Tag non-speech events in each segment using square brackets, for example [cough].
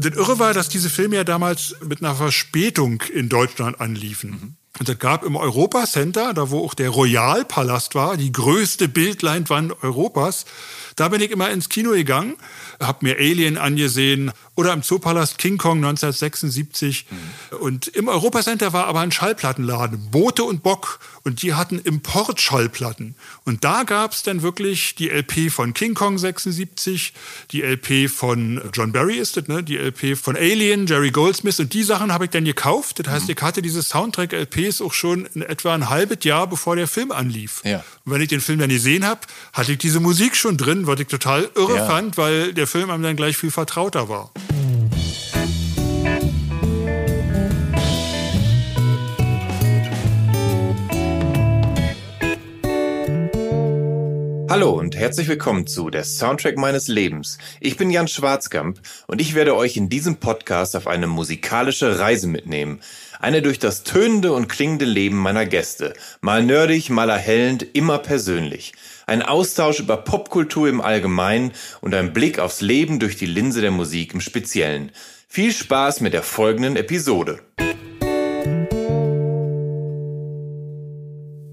Das Irre war, dass diese Filme ja damals mit einer Verspätung in Deutschland anliefen. Und es gab im Europa Center, da wo auch der Royalpalast war, die größte Bildleinwand Europas, da bin ich immer ins Kino gegangen, hab mir Alien angesehen oder im Zoopalast King Kong 1976. Und im Europa Center war aber ein Schallplattenladen, Boote und Bock. Und die hatten Importschallplatten. Und da gab's dann wirklich die LP von King Kong 76, die LP von John Barry ist es, ne? die LP von Alien, Jerry Goldsmith. Und die Sachen habe ich dann gekauft. Das heißt, ich hatte diese Soundtrack-LPs auch schon in etwa ein halbes Jahr, bevor der Film anlief. Ja. Und wenn ich den Film dann gesehen habe, hatte ich diese Musik schon drin, was ich total irre Ja. fand, weil der Film einem dann gleich viel vertrauter war. Hallo und herzlich willkommen zu der Soundtrack meines Lebens. Ich bin Jan Schwarzkamp und ich werde euch in diesem Podcast auf eine musikalische Reise mitnehmen. Eine durch das tönende und klingende Leben meiner Gäste. Mal nerdig, mal erhellend, immer persönlich. Ein Austausch über Popkultur im Allgemeinen und ein Blick aufs Leben durch die Linse der Musik im Speziellen. Viel Spaß mit der folgenden Episode.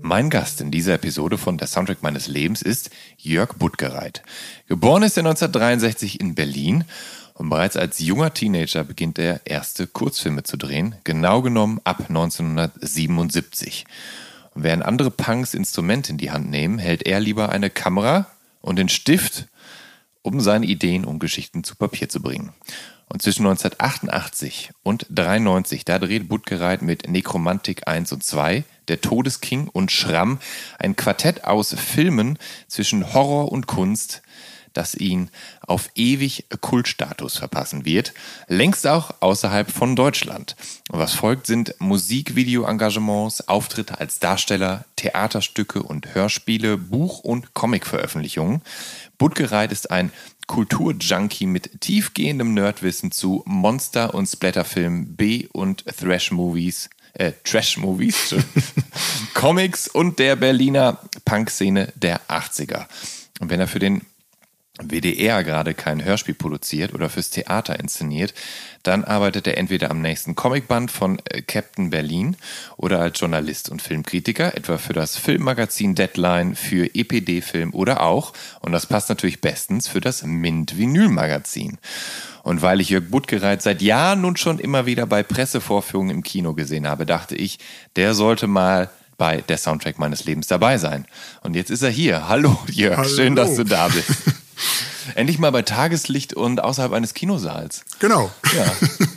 Mein Gast in dieser Episode von Der Soundtrack meines Lebens ist Jörg Buttgereit. Geboren ist er 1963 in Berlin und bereits als junger Teenager beginnt er erste Kurzfilme zu drehen, genau genommen ab 1977. Und während andere Punks Instrumente in die Hand nehmen, hält er lieber eine Kamera und den Stift, um seine Ideen und Geschichten zu Papier zu bringen. Und zwischen 1988 und 93, da dreht Buttgereit mit Nekromantik 1 und 2, Der Todesking und Schramm ein Quartett aus Filmen zwischen Horror und Kunst, das ihn auf ewig Kultstatus verpassen wird, längst auch außerhalb von Deutschland. Und was folgt sind Musikvideo-Engagements, Auftritte als Darsteller, Theaterstücke und Hörspiele, Buch- und Comicveröffentlichungen. Buttgereit ist ein Kulturjunkie mit tiefgehendem Nerdwissen zu Monster- und Splatterfilmen, B- und Thrash-Movies, äh, Trash-Movies, [laughs] Comics und der Berliner Punkszene der 80er. Und wenn er für den WDR gerade kein Hörspiel produziert oder fürs Theater inszeniert, dann arbeitet er entweder am nächsten Comicband von äh, Captain Berlin oder als Journalist und Filmkritiker, etwa für das Filmmagazin Deadline, für EPD Film oder auch, und das passt natürlich bestens, für das Mint Vinyl Magazin. Und weil ich Jörg Buttgereit seit Jahren nun schon immer wieder bei Pressevorführungen im Kino gesehen habe, dachte ich, der sollte mal bei der Soundtrack meines Lebens dabei sein. Und jetzt ist er hier. Hallo Jörg, Hallo. schön, dass du da bist. [laughs] [laughs] Endlich mal bei Tageslicht und außerhalb eines Kinosaals. Genau. Ja. [laughs]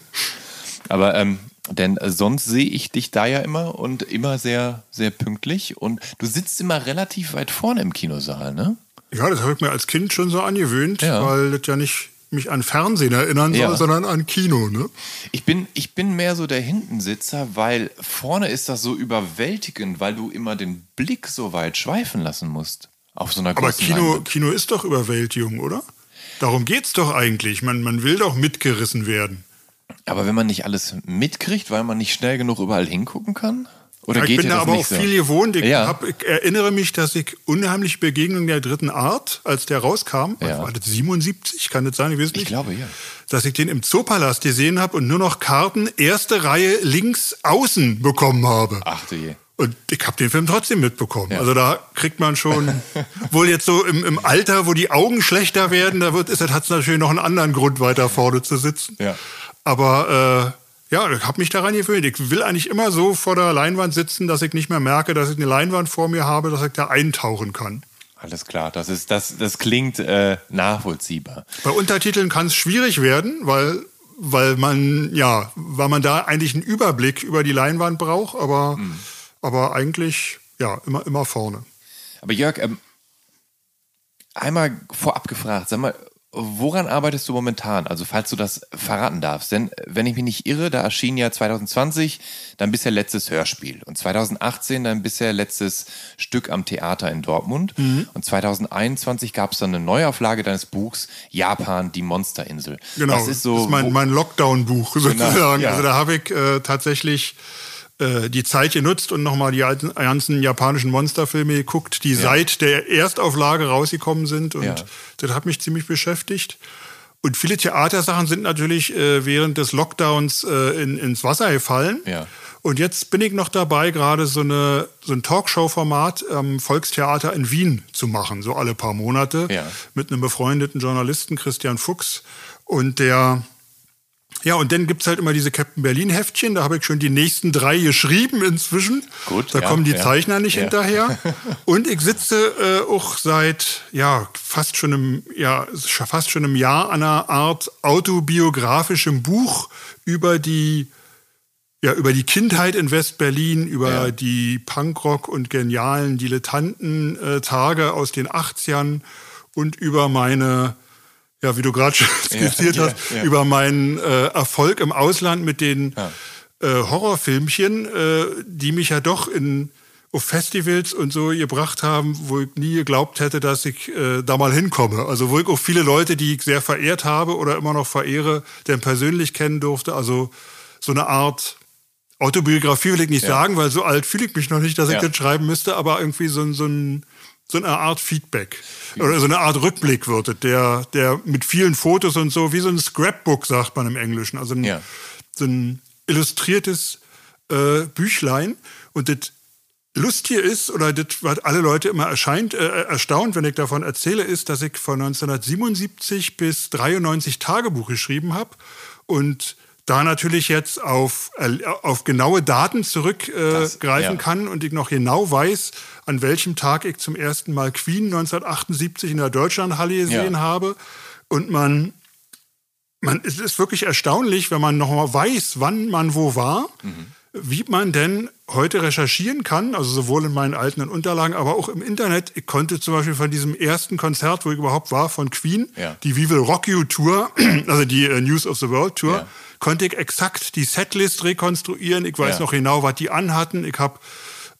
Aber ähm, denn sonst sehe ich dich da ja immer und immer sehr, sehr pünktlich. Und du sitzt immer relativ weit vorne im Kinosaal, ne? Ja, das habe ich mir als Kind schon so angewöhnt, Ja. weil das ja nicht mich an Fernsehen erinnern soll, Ja. sondern an Kino. Ne? Ich bin, ich bin mehr so der Hintensitzer, weil vorne ist das so überwältigend, weil du immer den Blick so weit schweifen lassen musst. Auf so einer Aber großen Kino, Leinwand. Kino ist doch Überwältigung, oder? Darum geht's doch eigentlich. Man, man will doch mitgerissen werden. Aber wenn man nicht alles mitkriegt, weil man nicht schnell genug überall hingucken kann? Oder ich geht bin da aber auch so? viel gewohnt. Ich, Ja. hab, ich erinnere mich, dass ich unheimliche Begegnung der dritten Art, als der rauskam, Ja. war das 77, kann das sein, ich weiß nicht. Ich glaube, ja. Dass ich den im Zoopalast gesehen habe und nur noch Karten erste Reihe links außen bekommen habe. Ach du je. Und ich habe den Film trotzdem mitbekommen. Ja. Also da kriegt man schon, wohl jetzt so im, im Alter, wo die Augen schlechter werden, da wird, hat es natürlich noch einen anderen Grund, weiter vorne zu sitzen. Ja. Aber äh, ja, ich habe mich daran gewöhnt. Ich will eigentlich immer so vor der Leinwand sitzen, dass ich nicht mehr merke, dass ich eine Leinwand vor mir habe, dass ich da eintauchen kann. Alles klar, das ist das, das klingt äh, nachvollziehbar. Bei Untertiteln kann es schwierig werden, weil weil man ja, weil man da eigentlich einen Überblick über die Leinwand braucht, aber mhm aber eigentlich ja immer, immer vorne. Aber Jörg, ähm, einmal vorab gefragt, sag mal, woran arbeitest du momentan? Also falls du das verraten darfst. Denn wenn ich mich nicht irre, da erschien ja 2020 dein bisher letztes Hörspiel und 2018 dein bisher letztes Stück am Theater in Dortmund mhm. und 2021 gab es dann eine Neuauflage deines Buchs Japan, die Monsterinsel. Genau, das ist, so, das ist mein, mein Lockdown-Buch genau, sozusagen. Genau, ja. Also da habe ich äh, tatsächlich äh, die Zeit genutzt und nochmal die ganzen japanischen Monsterfilme geguckt, die ja. seit der Erstauflage rausgekommen sind. Und ja. das hat mich ziemlich beschäftigt. Und viele Theatersachen sind natürlich äh, während des Lockdowns äh, in, ins Wasser gefallen. Ja. Und jetzt bin ich noch dabei, gerade so, eine, so ein Talkshow-Format am Volkstheater in Wien zu machen, so alle paar Monate, mit einem befreundeten Journalisten, Christian Fuchs. Und der ja, und dann gibt es halt immer diese Captain Berlin-Heftchen. Da habe ich schon die nächsten drei geschrieben inzwischen. Gut. Da ja, kommen die ja. Zeichner nicht ja. hinterher. [laughs] Und ich sitze äh, auch seit ja, fast, schon im, ja, fast schon im Jahr an einer Art autobiografischem Buch über die, ja, über die Kindheit in West-Berlin, über die Punkrock- und genialen Dilettanten-Tage äh, aus den 80ern und über meine ja, wie du gerade schon [laughs] skizziert ja, hast, ja, ja. über meinen äh, Erfolg im Ausland mit den äh, Horrorfilmchen, äh, die mich ja doch in auf Festivals und so gebracht haben, wo ich nie geglaubt hätte, dass ich äh, da mal hinkomme. Also wo ich auch viele Leute, die ich sehr verehrt habe oder immer noch verehre, denn persönlich kennen durfte. Also so eine Art Autobiografie will ich nicht sagen, weil so alt fühle ich mich noch nicht, dass ich das schreiben müsste, aber irgendwie so, so ein so eine Art Feedback oder so eine Art Rückblick wird, der, der mit vielen Fotos und so, wie so ein Scrapbook, sagt man im Englischen. Also ein, ja. so ein illustriertes äh, Büchlein. Und das Lustige ist, oder das, was alle Leute immer erscheint, äh, erstaunt, wenn ich davon erzähle, ist, dass ich von 1977 bis 93 Tagebuch geschrieben habe und da natürlich jetzt auf, äh, auf genaue Daten zurückgreifen äh, ja. kann und ich noch genau weiß, an welchem Tag ich zum ersten Mal Queen 1978 in der Deutschlandhalle gesehen ja. habe. Und man, man, es ist wirklich erstaunlich, wenn man noch mal weiß, wann man wo war, mhm. Wie man denn heute recherchieren kann, also sowohl in meinen alten Unterlagen, aber auch im Internet. Ich konnte zum Beispiel von diesem ersten Konzert, wo ich überhaupt war, von Queen, ja. die We Will Rock You Tour, [clears throat] also die uh, News of the World Tour, konnte ich exakt die Setlist rekonstruieren. Ich weiß ja. noch genau, was die anhatten. Ich habe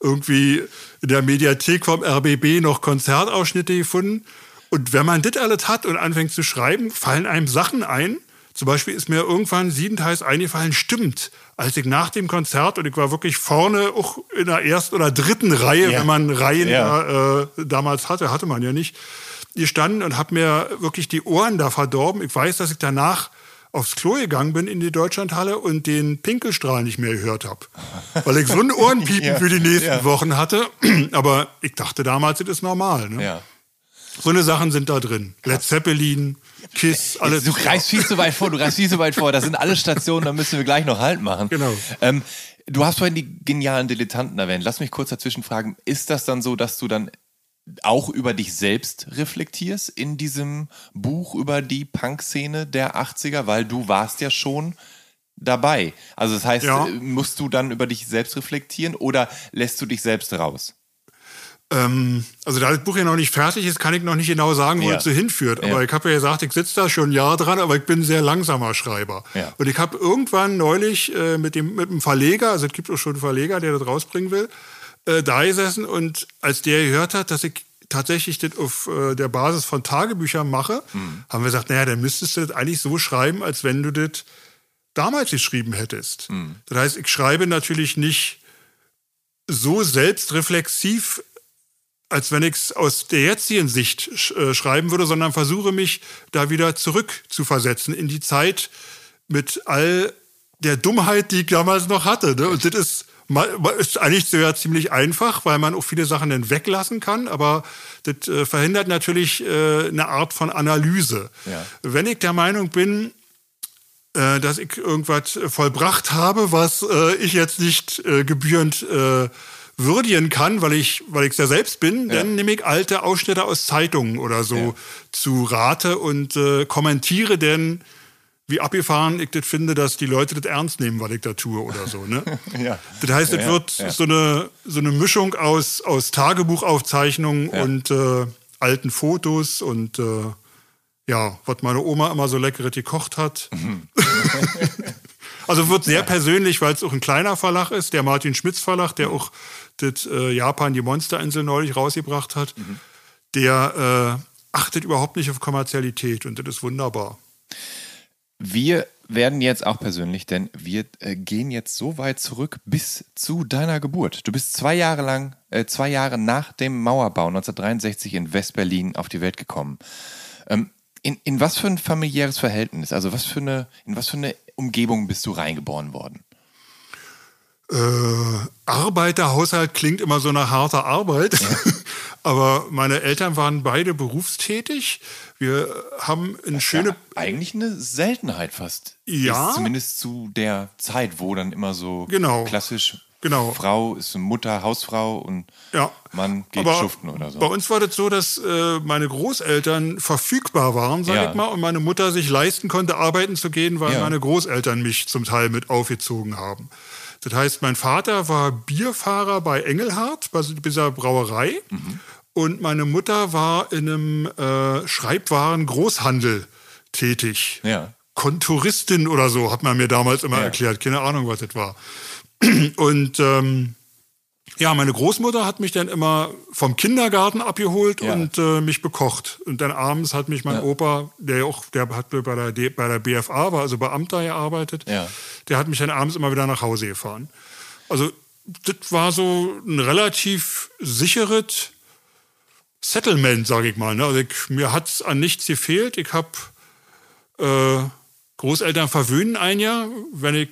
irgendwie in der Mediathek vom RBB noch Konzertausschnitte gefunden. Und wenn man das alles hat und anfängt zu schreiben, fallen einem Sachen ein. Zum Beispiel ist mir irgendwann siebenteils eingefallen, stimmt, als ich nach dem Konzert, und ich war wirklich vorne, auch in der ersten oder dritten Reihe, ja. wenn man Reihen ja. da, äh, damals hatte, hatte man ja nicht, gestanden und habe mir wirklich die Ohren da verdorben. Ich weiß, dass ich danach aufs Klo gegangen bin in die Deutschlandhalle und den Pinkelstrahl nicht mehr gehört habe. Weil ich so ein [laughs] Ohrenpiepen ja, für die nächsten ja. Wochen hatte. [clears throat] Aber ich dachte damals, das ist normal. Ne? Ja. So eine Sachen sind da drin. Led Zeppelin, Kiss, alles. Du greifst viel zu weit vor, du greifst viel zu weit vor. Das sind alle Stationen, da müssen wir gleich noch Halt machen. Genau. Ähm, du hast vorhin die genialen Dilettanten erwähnt. Lass mich kurz dazwischen fragen. Ist das dann so, dass du dann auch über dich selbst reflektierst in diesem Buch über die Punk-Szene der 80er, weil du warst ja schon dabei. Also das heißt, ja. musst du dann über dich selbst reflektieren oder lässt du dich selbst raus? Ähm, also da das Buch ja noch nicht fertig ist, kann ich noch nicht genau sagen, wo ja. es so hinführt. Aber ja. ich habe ja gesagt, ich sitze da schon ein Jahr dran, aber ich bin ein sehr langsamer Schreiber. Ja. Und ich habe irgendwann neulich äh, mit, dem, mit dem Verleger, also es gibt auch schon einen Verleger, der das rausbringen will, äh, da gesessen und als der gehört hat, dass ich tatsächlich das auf äh, der Basis von Tagebüchern mache, mhm. haben wir gesagt, naja, dann müsstest du das eigentlich so schreiben, als wenn du das damals geschrieben hättest. Mhm. Das heißt, ich schreibe natürlich nicht so selbstreflexiv, als wenn ich es aus der jetzigen Sicht sch äh, schreiben würde, sondern versuche mich da wieder zurück zu versetzen in die Zeit mit all der Dummheit, die ich damals noch hatte. Ne? Und das ist ist eigentlich sehr ziemlich einfach, weil man auch viele Sachen dann weglassen kann, aber das äh, verhindert natürlich äh, eine Art von Analyse. Ja. Wenn ich der Meinung bin, äh, dass ich irgendwas vollbracht habe, was äh, ich jetzt nicht äh, gebührend würdigen kann, weil ich weil ich es ja selbst bin, ja. dann nehme ich alte Ausschnitte aus Zeitungen oder so ja. zu Rate und äh, kommentiere denn wie abgefahren ich das finde, dass die Leute das ernst nehmen, was ich da tue oder so. Ne? [laughs] ja. Das heißt, es wird so, eine, so eine Mischung aus, aus Tagebuchaufzeichnungen und äh, alten Fotos und äh, ja, was meine Oma immer so leckere gekocht hat. Mhm. [laughs] also wird sehr persönlich, weil es auch ein kleiner Verlag ist, der Martin Schmitz Verlag, der mhm. auch das äh, Japan die Monsterinsel neulich rausgebracht hat. Mhm. Der äh, achtet überhaupt nicht auf Kommerzialität und das ist wunderbar. Wir werden jetzt auch persönlich, denn wir äh, gehen jetzt so weit zurück bis zu deiner Geburt. Du bist zwei Jahre lang, äh, zwei Jahre nach dem Mauerbau 1963 in Westberlin auf die Welt gekommen. Ähm, in, in was für ein familiäres Verhältnis, also was für eine, in was für eine Umgebung bist du reingeboren worden? Äh, Arbeiterhaushalt klingt immer so nach harter Arbeit. Ja. [laughs] Aber meine Eltern waren beide berufstätig. Wir haben eine schöne. Ja eigentlich eine Seltenheit fast. Ja. Ist zumindest zu der Zeit, wo dann immer so genau. klassisch Genau. Frau ist Mutter, Hausfrau und ja. Mann geht Aber schuften oder so. Bei uns war das so, dass äh, meine Großeltern verfügbar waren, sag ja. ich mal, und meine Mutter sich leisten konnte, arbeiten zu gehen, weil ja. meine Großeltern mich zum Teil mit aufgezogen haben. Das heißt, mein Vater war Bierfahrer bei Engelhardt, bei dieser Brauerei. Mhm. Und meine Mutter war in einem äh, Schreibwaren-Großhandel tätig. Ja. Konturistin oder so, hat man mir damals immer ja. erklärt. Keine Ahnung, was das war. [clears throat] Und ähm, ja, meine Großmutter hat mich dann immer vom Kindergarten abgeholt ja. und äh, mich bekocht. Und dann abends hat mich mein ja. Opa, der auch, der hat bei der, bei der BFA, war also Beamter gearbeitet, ja. der hat mich dann abends immer wieder nach Hause gefahren. Also das war so ein relativ sicheres Settlement, sage ich mal. Ne? Also ich, mir hat es an nichts gefehlt. Ich habe äh, Großeltern verwöhnen ein Jahr, wenn ich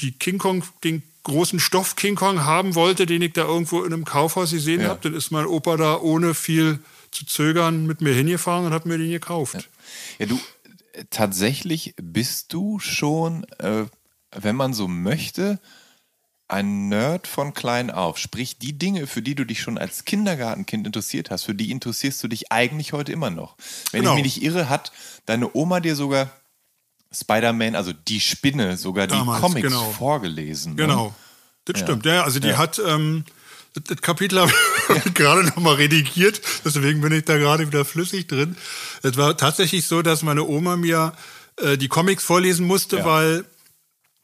die King Kong, den großen Stoff King Kong haben wollte, den ich da irgendwo in einem Kaufhaus gesehen ja. habe, dann ist mein Opa da ohne viel zu zögern mit mir hingefahren und hat mir den gekauft. Ja, ja du, tatsächlich bist du schon, äh, wenn man so möchte, ein Nerd von klein auf. Sprich, die Dinge, für die du dich schon als Kindergartenkind interessiert hast, für die interessierst du dich eigentlich heute immer noch. Wenn genau. ich mich nicht irre, hat deine Oma dir sogar Spider-Man, also die Spinne, sogar Damals, die Comics genau. vorgelesen. Ne? Genau, das ja. stimmt. Ja, also die ja. hat, ähm, das, das, Kapitel habe ich [laughs] ja. gerade nochmal redigiert, deswegen bin ich da gerade wieder flüssig drin. Es war tatsächlich so, dass meine Oma mir äh, die Comics vorlesen musste, weil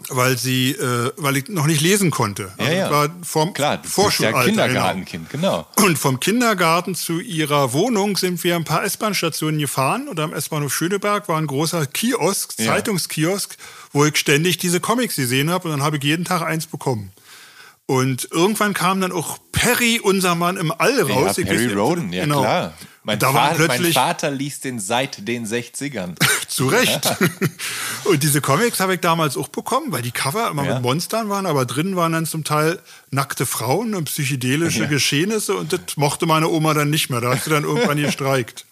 weil sie, äh, weil ich noch nicht lesen konnte. Also ja, ja. war vom Klar, du Vorschulalter, ja Kindergartenkind, genau. Und vom Kindergarten zu ihrer Wohnung sind wir ein paar S-Bahn-Stationen gefahren und am S-Bahnhof Schöneberg war ein großer Kiosk, ja. Zeitungskiosk, wo ich ständig diese Comics gesehen habe und dann habe ich jeden Tag eins bekommen. Und irgendwann kam dann auch Perry, unser Mann im All raus. Ja, Perry Roden, ja genau. klar. Mein, da Vater, mein Vater liest den seit den 60ern. [laughs] Zu Recht. [laughs] und diese Comics habe ich damals auch bekommen, weil die Cover immer ja. mit Monstern waren, aber drin waren dann zum Teil nackte Frauen und psychedelische ja. Geschehnisse und das mochte meine Oma dann nicht mehr. Da hat sie dann irgendwann [laughs] gestreikt.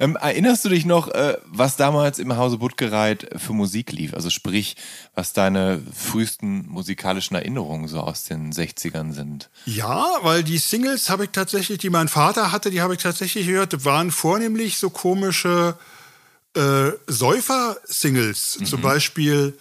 Ähm, erinnerst du dich noch, äh, was damals im Hause Buttgereit für Musik lief? Also sprich, was deine frühesten musikalischen Erinnerungen so aus den 60ern sind? Ja, weil die Singles habe ich tatsächlich, die mein Vater hatte, die habe ich tatsächlich gehört, waren vornehmlich so komische äh, Säufer-Singles. Mhm. Zum Beispiel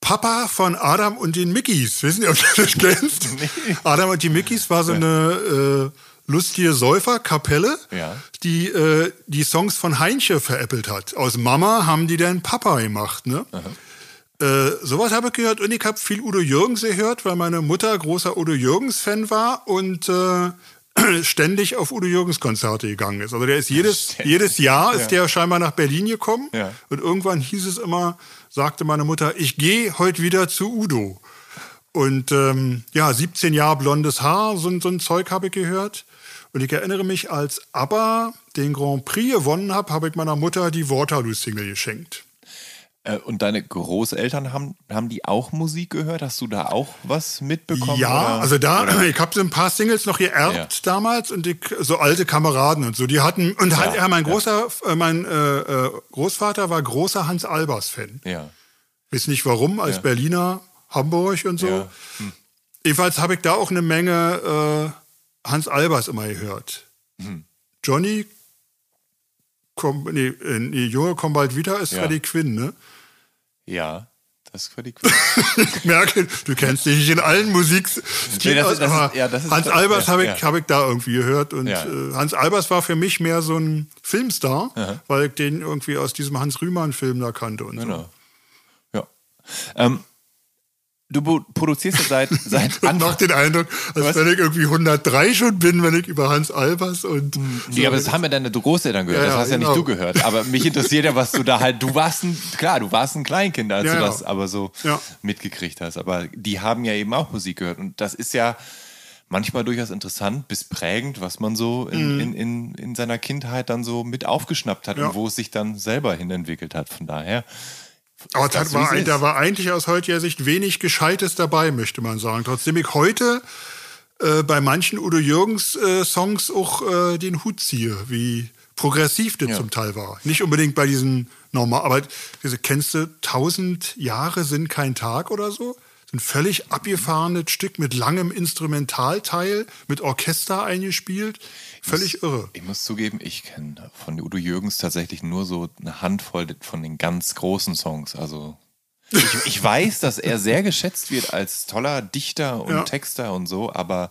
Papa von Adam und den Mickeys. Wissen Sie, ob du das kennst? [laughs] Nee. Adam und die Mickeys war so eine... Äh, lustige Säuferkapelle, ja. die äh, die Songs von Heinche veräppelt hat. Aus Mama haben die dann Papa gemacht. Ne? Äh, sowas habe ich gehört und ich habe viel Udo Jürgens gehört, weil meine Mutter großer Udo Jürgens-Fan war und äh, [clears throat] ständig auf Udo Jürgens Konzerte gegangen ist. Also der ist jedes, jedes Jahr ist ja. der scheinbar nach Berlin gekommen ja. und irgendwann hieß es immer, sagte meine Mutter, ich gehe heute wieder zu Udo. Und ähm, ja, 17 Jahre blondes Haar, so, so ein Zeug habe ich gehört. Und ich erinnere mich, als ABBA den Grand Prix gewonnen habe, habe ich meiner Mutter die Waterloo-Single geschenkt. Äh, und deine Großeltern haben, haben die auch Musik gehört? Hast du da auch was mitbekommen? Ja, oder? also da, Oder? ich habe so ein paar Singles noch geerbt Ja. damals und die, so alte Kameraden und so. Die hatten, und halt, Ja, ja, mein ja. großer, äh, mein äh, äh, Großvater war großer Hans Albers-Fan. Ja. Weiß nicht warum, als Ja. Berliner, Hamburg und so. Ja. Jedenfalls habe ich da auch eine Menge äh, Hans Albers immer gehört. Hm. Johnny, komm, nee, äh, nee, Junge, komm bald wieder, ist Ja. Freddie Quinn, ne? Ja, das war die [laughs] Ich merke, du kennst dich nicht in allen Musik. Nee, das ist- das ist- ja, das ist- Hans Albers ja, habe ich, ja. hab ich da irgendwie gehört. Und Ja. äh, Hans Albers war für mich mehr so ein Filmstar, weil ich den irgendwie aus diesem Hans Rühmann-Film da kannte und so. Genau. Ja. Ähm, du produzierst ja seit, [laughs] seit Und noch Anfang. den Eindruck, als Was? wenn ich irgendwie 103 schon bin, wenn ich über Hans Albers und. Nee, aber das haben ja deine Großeltern gehört. Ja, das hast ja nicht genau. du gehört. Aber mich interessiert ja, was du da halt. Du warst ein, klar, du warst ein Kleinkind, als Ja, du das aber so mitgekriegt hast. Aber die haben ja eben auch Musik gehört. Und das ist ja manchmal durchaus interessant bis prägend, was man so in, in, in, in seiner Kindheit dann so mit aufgeschnappt hat Mhm. Und wo es sich dann selber hinentwickelt hat. Von daher. Aber das war, ein- da war eigentlich aus heutiger Sicht wenig Gescheites dabei, möchte man sagen. Trotzdem ich heute äh, bei manchen Udo Jürgens äh, Songs auch äh, den Hut ziehe, wie progressiv das Ja. zum Teil war. Nicht unbedingt bei diesen normal, aber diese kennst du, tausend Jahre sind kein Tag oder so? Ein völlig abgefahrenes Stück mit langem Instrumentalteil, mit Orchester eingespielt. Völlig irre. Ich muss zugeben, ich kenne von Udo Jürgens tatsächlich nur so eine Handvoll von den ganz großen Songs. Also ich, ich weiß, dass er sehr geschätzt wird als toller Dichter und Ja. Texter und so, aber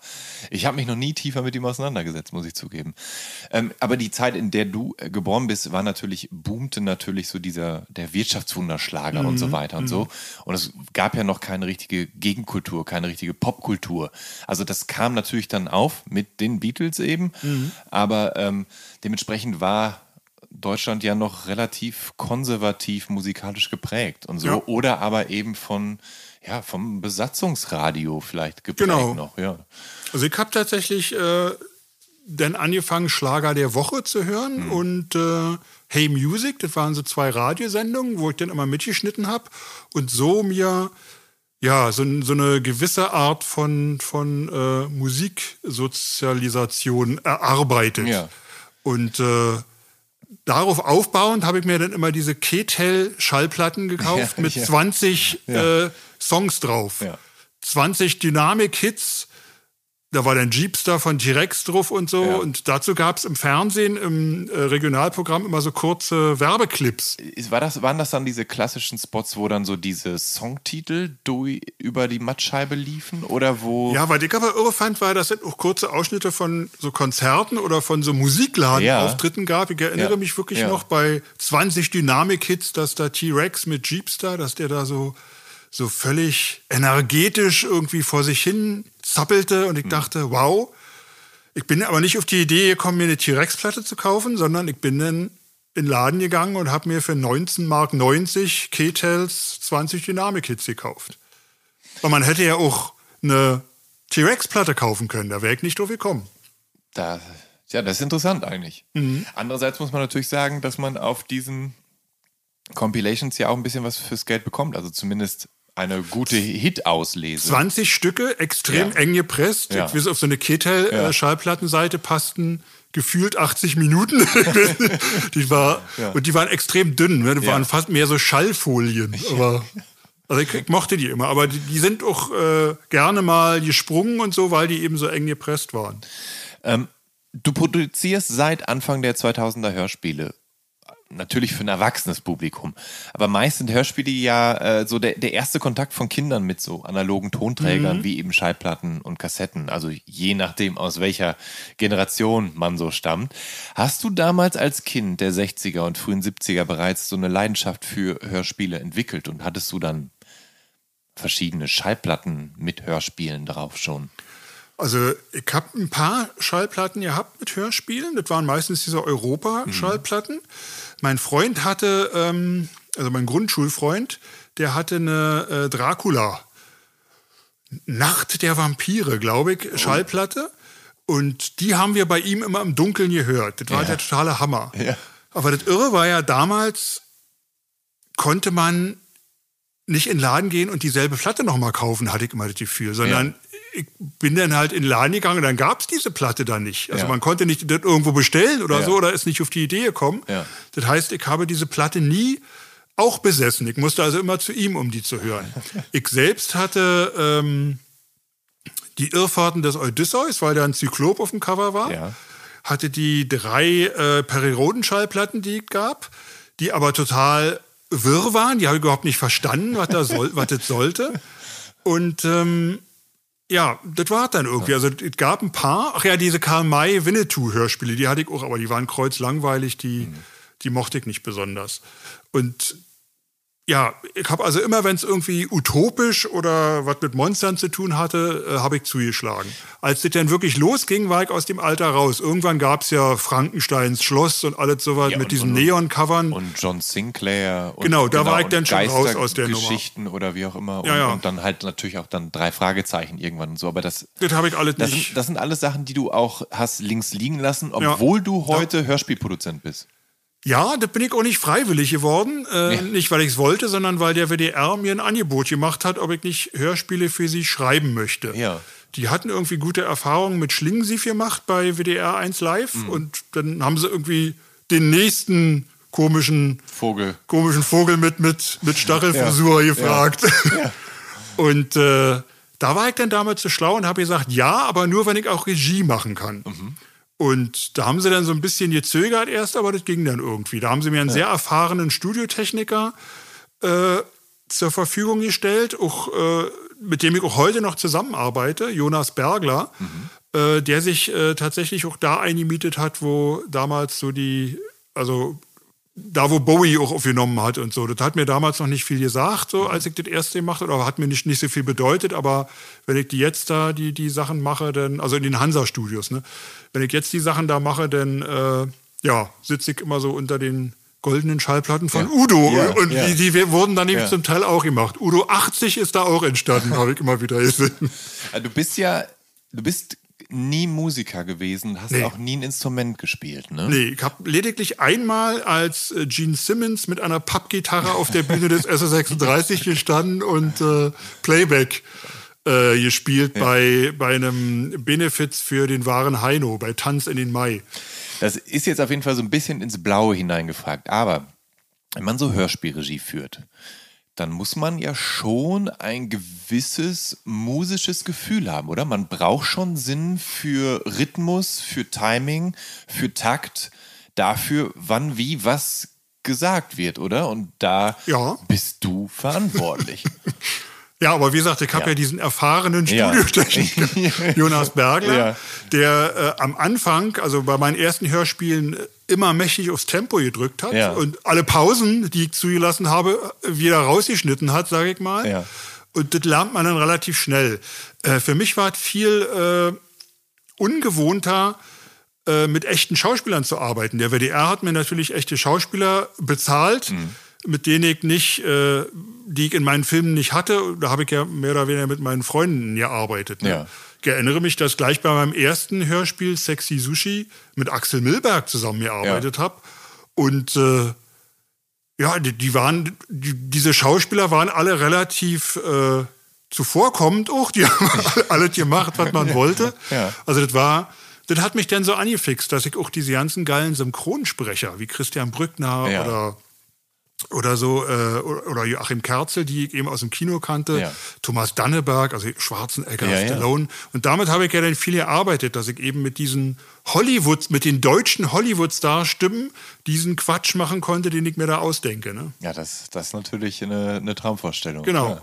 ich habe mich noch nie tiefer mit ihm auseinandergesetzt, muss ich zugeben. Ähm, aber die Zeit, in der du äh, geboren bist, war natürlich, boomte natürlich so dieser, der Wirtschaftswunderschlager und Mhm. so weiter und so. Und es gab ja noch keine richtige Gegenkultur, keine richtige Popkultur. Also das kam natürlich dann auf mit den Beatles eben, Mhm. aber ähm, dementsprechend war Deutschland ja noch relativ konservativ musikalisch geprägt und so. Ja. Oder aber eben von, ja, vom Besatzungsradio vielleicht geprägt Genau. noch, ja. Also ich habe tatsächlich äh, dann angefangen, Schlager der Woche zu hören und äh, Hey Music, das waren so zwei Radiosendungen, wo ich dann immer mitgeschnitten habe und so mir ja so, so eine gewisse Art von, von äh, Musiksozialisation erarbeitet. Ja. Und äh, darauf aufbauend habe ich mir dann immer diese Ketel-Schallplatten gekauft Ja, mit ja. 20 Ja. äh, Songs drauf. Ja. 20 Dynamik-Hits. Da war dann Jeepster von T-Rex drauf und so. Ja. Und dazu gab es im Fernsehen, im äh, Regionalprogramm immer so kurze Werbeclips. War das, waren das dann diese klassischen Spots, wo dann so diese Songtitel du, über die Mattscheibe liefen? Oder wo. Ja, was ich aber irre fand, war, dass es auch kurze Ausschnitte von so Konzerten oder von so Musikladenauftritten gab. Ich erinnere Ja. mich wirklich Ja. noch bei 20 Dynamik-Hits, dass da T-Rex mit Jeepster, dass der da so, so völlig energetisch irgendwie vor sich hin zappelte. Hm. Und ich dachte, wow. Ich bin aber nicht auf die Idee gekommen, mir eine T-Rex-Platte zu kaufen, sondern ich bin dann in den Laden gegangen und habe mir für 19 Mark 90 K-Tels 20 Dynamik-Hits gekauft. Aber man hätte ja auch eine T-Rex-Platte kaufen können, da wäre ich nicht drauf gekommen. Da, ja, das ist interessant eigentlich. Mhm. Andererseits muss man natürlich sagen, dass man auf diesen Compilations ja auch ein bisschen was fürs Geld bekommt. Also zumindest eine gute Hit-Auslese. 20 Stücke, extrem Ja. eng gepresst. Ja. Bis auf so eine. Ketel-Schallplattenseite passten gefühlt 80 Minuten. [laughs] die war, Ja. Und die waren extrem dünn. Ne? Die waren fast mehr so Schallfolien. [laughs] Aber, also ich, ich mochte die immer. Aber die, die sind auch äh, gerne mal gesprungen und so, weil die eben so eng gepresst waren. Ähm, du produzierst seit Anfang der 2000er Hörspiele. Natürlich für ein erwachsenes Publikum. Aber meist sind Hörspiele ja äh, so der, der erste Kontakt von Kindern mit so analogen Tonträgern wie eben Schallplatten und Kassetten. Also je nachdem, aus welcher Generation man so stammt. Hast du damals als Kind der 60er und frühen 70er bereits so eine Leidenschaft für Hörspiele entwickelt und hattest du dann verschiedene Schallplatten mit Hörspielen drauf schon? Also ich habe ein paar Schallplatten gehabt mit Hörspielen. Das waren meistens diese Europa-Schallplatten. Mein Freund hatte, ähm, also mein Grundschulfreund, der hatte eine äh, Dracula. Nacht der Vampire, glaube ich, Schallplatte. Und die haben wir bei ihm immer im Dunkeln gehört. Das war Ja. der totale Hammer. Ja. Aber das Irre war ja damals konnte man nicht in den Laden gehen und dieselbe Platte nochmal kaufen, hatte ich immer das Gefühl, sondern ja. Ich bin dann halt in den Laden gegangen und dann gab es diese Platte da nicht. Also ja. man konnte nicht das irgendwo bestellen oder ja. so oder ist nicht auf die Idee gekommen. Das heißt, ich habe diese Platte nie auch besessen. Ich musste also immer zu ihm, um die zu hören. [laughs] ich selbst hatte ähm, die Irrfahrten des Odysseus, weil da ein Zyklop auf dem Cover war. Hatte die drei äh, Perirodenschallplatten, die es gab, die aber total wirr waren. Die habe ich überhaupt nicht verstanden, was, da soll, was das sollte. [laughs] Und ähm, ja, das war dann irgendwie. Also es gab ein paar, ach ja, diese Karl May Winnetou-Hörspiele, die hatte ich auch, aber die waren kreuzlangweilig, die, mhm. die mochte ich nicht besonders. Und ja, ich habe also immer, wenn es irgendwie utopisch oder was mit Monstern zu tun hatte, äh, habe ich zugeschlagen. Als es dann wirklich losging, war ich aus dem Alter raus. Irgendwann gab es ja Frankensteins Schloss und alles sowas ja, mit diesen Neon-Covern. Und John Sinclair. Und, genau, da genau, war ich dann schon raus aus der Geschichten Nummer. oder wie auch immer. Und, ja, ja. und, dann halt natürlich auch dann drei Fragezeichen irgendwann und so. Aber das, das habe ich alles das nicht. Sind, das sind alles Sachen, die du auch hast links liegen lassen, obwohl du heute Hörspielproduzent bist. Ja, da bin ich auch nicht freiwillig geworden. Äh, ja. Nicht, weil ich es wollte, sondern weil der WDR mir ein Angebot gemacht hat, ob ich nicht Hörspiele für sie schreiben möchte. Ja. Die hatten irgendwie gute Erfahrungen mit Schlingensief gemacht bei WDR 1 Live mhm. und dann haben sie irgendwie den nächsten komischen Vogel, komischen Vogel mit, mit, mit Stachelfrisur [laughs] ja. gefragt. [laughs] Ja. und äh, da war ich dann damals so schlau und habe gesagt, ja, aber nur, wenn ich auch Regie machen kann. Mhm. Und da haben sie dann so ein bisschen gezögert erst, aber das ging dann irgendwie. Da haben sie mir einen ja. sehr erfahrenen Studiotechniker äh, zur Verfügung gestellt, auch, äh, mit dem ich auch heute noch zusammenarbeite, Jonas Bergler, mhm. äh, der sich äh, tatsächlich auch da eingemietet hat, wo damals so die, also da, wo Bowie auch aufgenommen hat und so. Das hat mir damals noch nicht viel gesagt, so als ich das erste gemacht habe, oder hat mir nicht, nicht so viel bedeutet, aber wenn ich die jetzt da, die, die Sachen mache, dann, also in den Hansa-Studios, ne? Wenn ich jetzt die Sachen da mache, dann, äh, ja, sitze ich immer so unter den goldenen Schallplatten von ja. Udo. Ja, und ja. Die, die wurden dann eben zum Teil auch gemacht. Udo 80 ist da auch entstanden, [laughs] habe ich immer wieder gesehen. Du bist ja, du bist nie Musiker gewesen, hast nee. auch nie ein Instrument gespielt, ne? Nee, ich habe lediglich einmal als äh, Gene Simmons mit einer Pappgitarre auf der Bühne des SS36 [laughs] gestanden und äh, Playback äh, gespielt ja. bei, bei einem Benefiz für den wahren Heino, bei Tanz in den Mai. Das ist jetzt auf jeden Fall so ein bisschen ins Blaue hineingefragt, aber wenn man so Hörspielregie führt, dann muss man ja schon ein gewisses musisches Gefühl haben, oder? Man braucht schon Sinn für Rhythmus, für Timing, für Takt, dafür, wann, wie, was gesagt wird, oder? Und da ja. bist du verantwortlich. [laughs] Ja, aber wie gesagt, ich habe ja. ja. diesen erfahrenen Studiotechniker. [laughs] Jonas Bergler, der äh, am Anfang, also bei meinen ersten Hörspielen, immer mächtig aufs Tempo gedrückt hat und alle Pausen, die ich zugelassen habe, wieder rausgeschnitten hat, sage ich mal. Und das lernt man dann relativ schnell. Äh, für mich war es viel äh, ungewohnter, äh, mit echten Schauspielern zu arbeiten. Der WDR hat mir natürlich echte Schauspieler bezahlt. Mhm mit denen ich nicht, äh, die ich in meinen Filmen nicht hatte. Da habe ich ja mehr oder weniger mit meinen Freunden gearbeitet. Ne? Ja. Ich erinnere mich, dass gleich bei meinem ersten Hörspiel Sexy Sushi mit Axel Milberg zusammengearbeitet ja. habe. Und äh, ja, die, die waren, die, diese Schauspieler waren alle relativ äh, zuvorkommend auch. Die [laughs] haben alles gemacht, was man wollte. Ja. Also das war, das hat mich dann so angefixt, dass ich auch diese ganzen geilen Synchronsprecher wie Christian Brückner ja. oder oder so, äh, oder Joachim Kerzel, die ich eben aus dem Kino kannte, ja. Thomas Danneberg, also Schwarzenegger, ja, Stallone. Ja. Und damit habe ich ja dann viel gearbeitet, dass ich eben mit diesen Hollywood, mit den deutschen Hollywood-Star-Stimmen diesen Quatsch machen konnte, den ich mir da ausdenke. Ne? Ja, das, das ist natürlich eine, eine Traumvorstellung. Genau.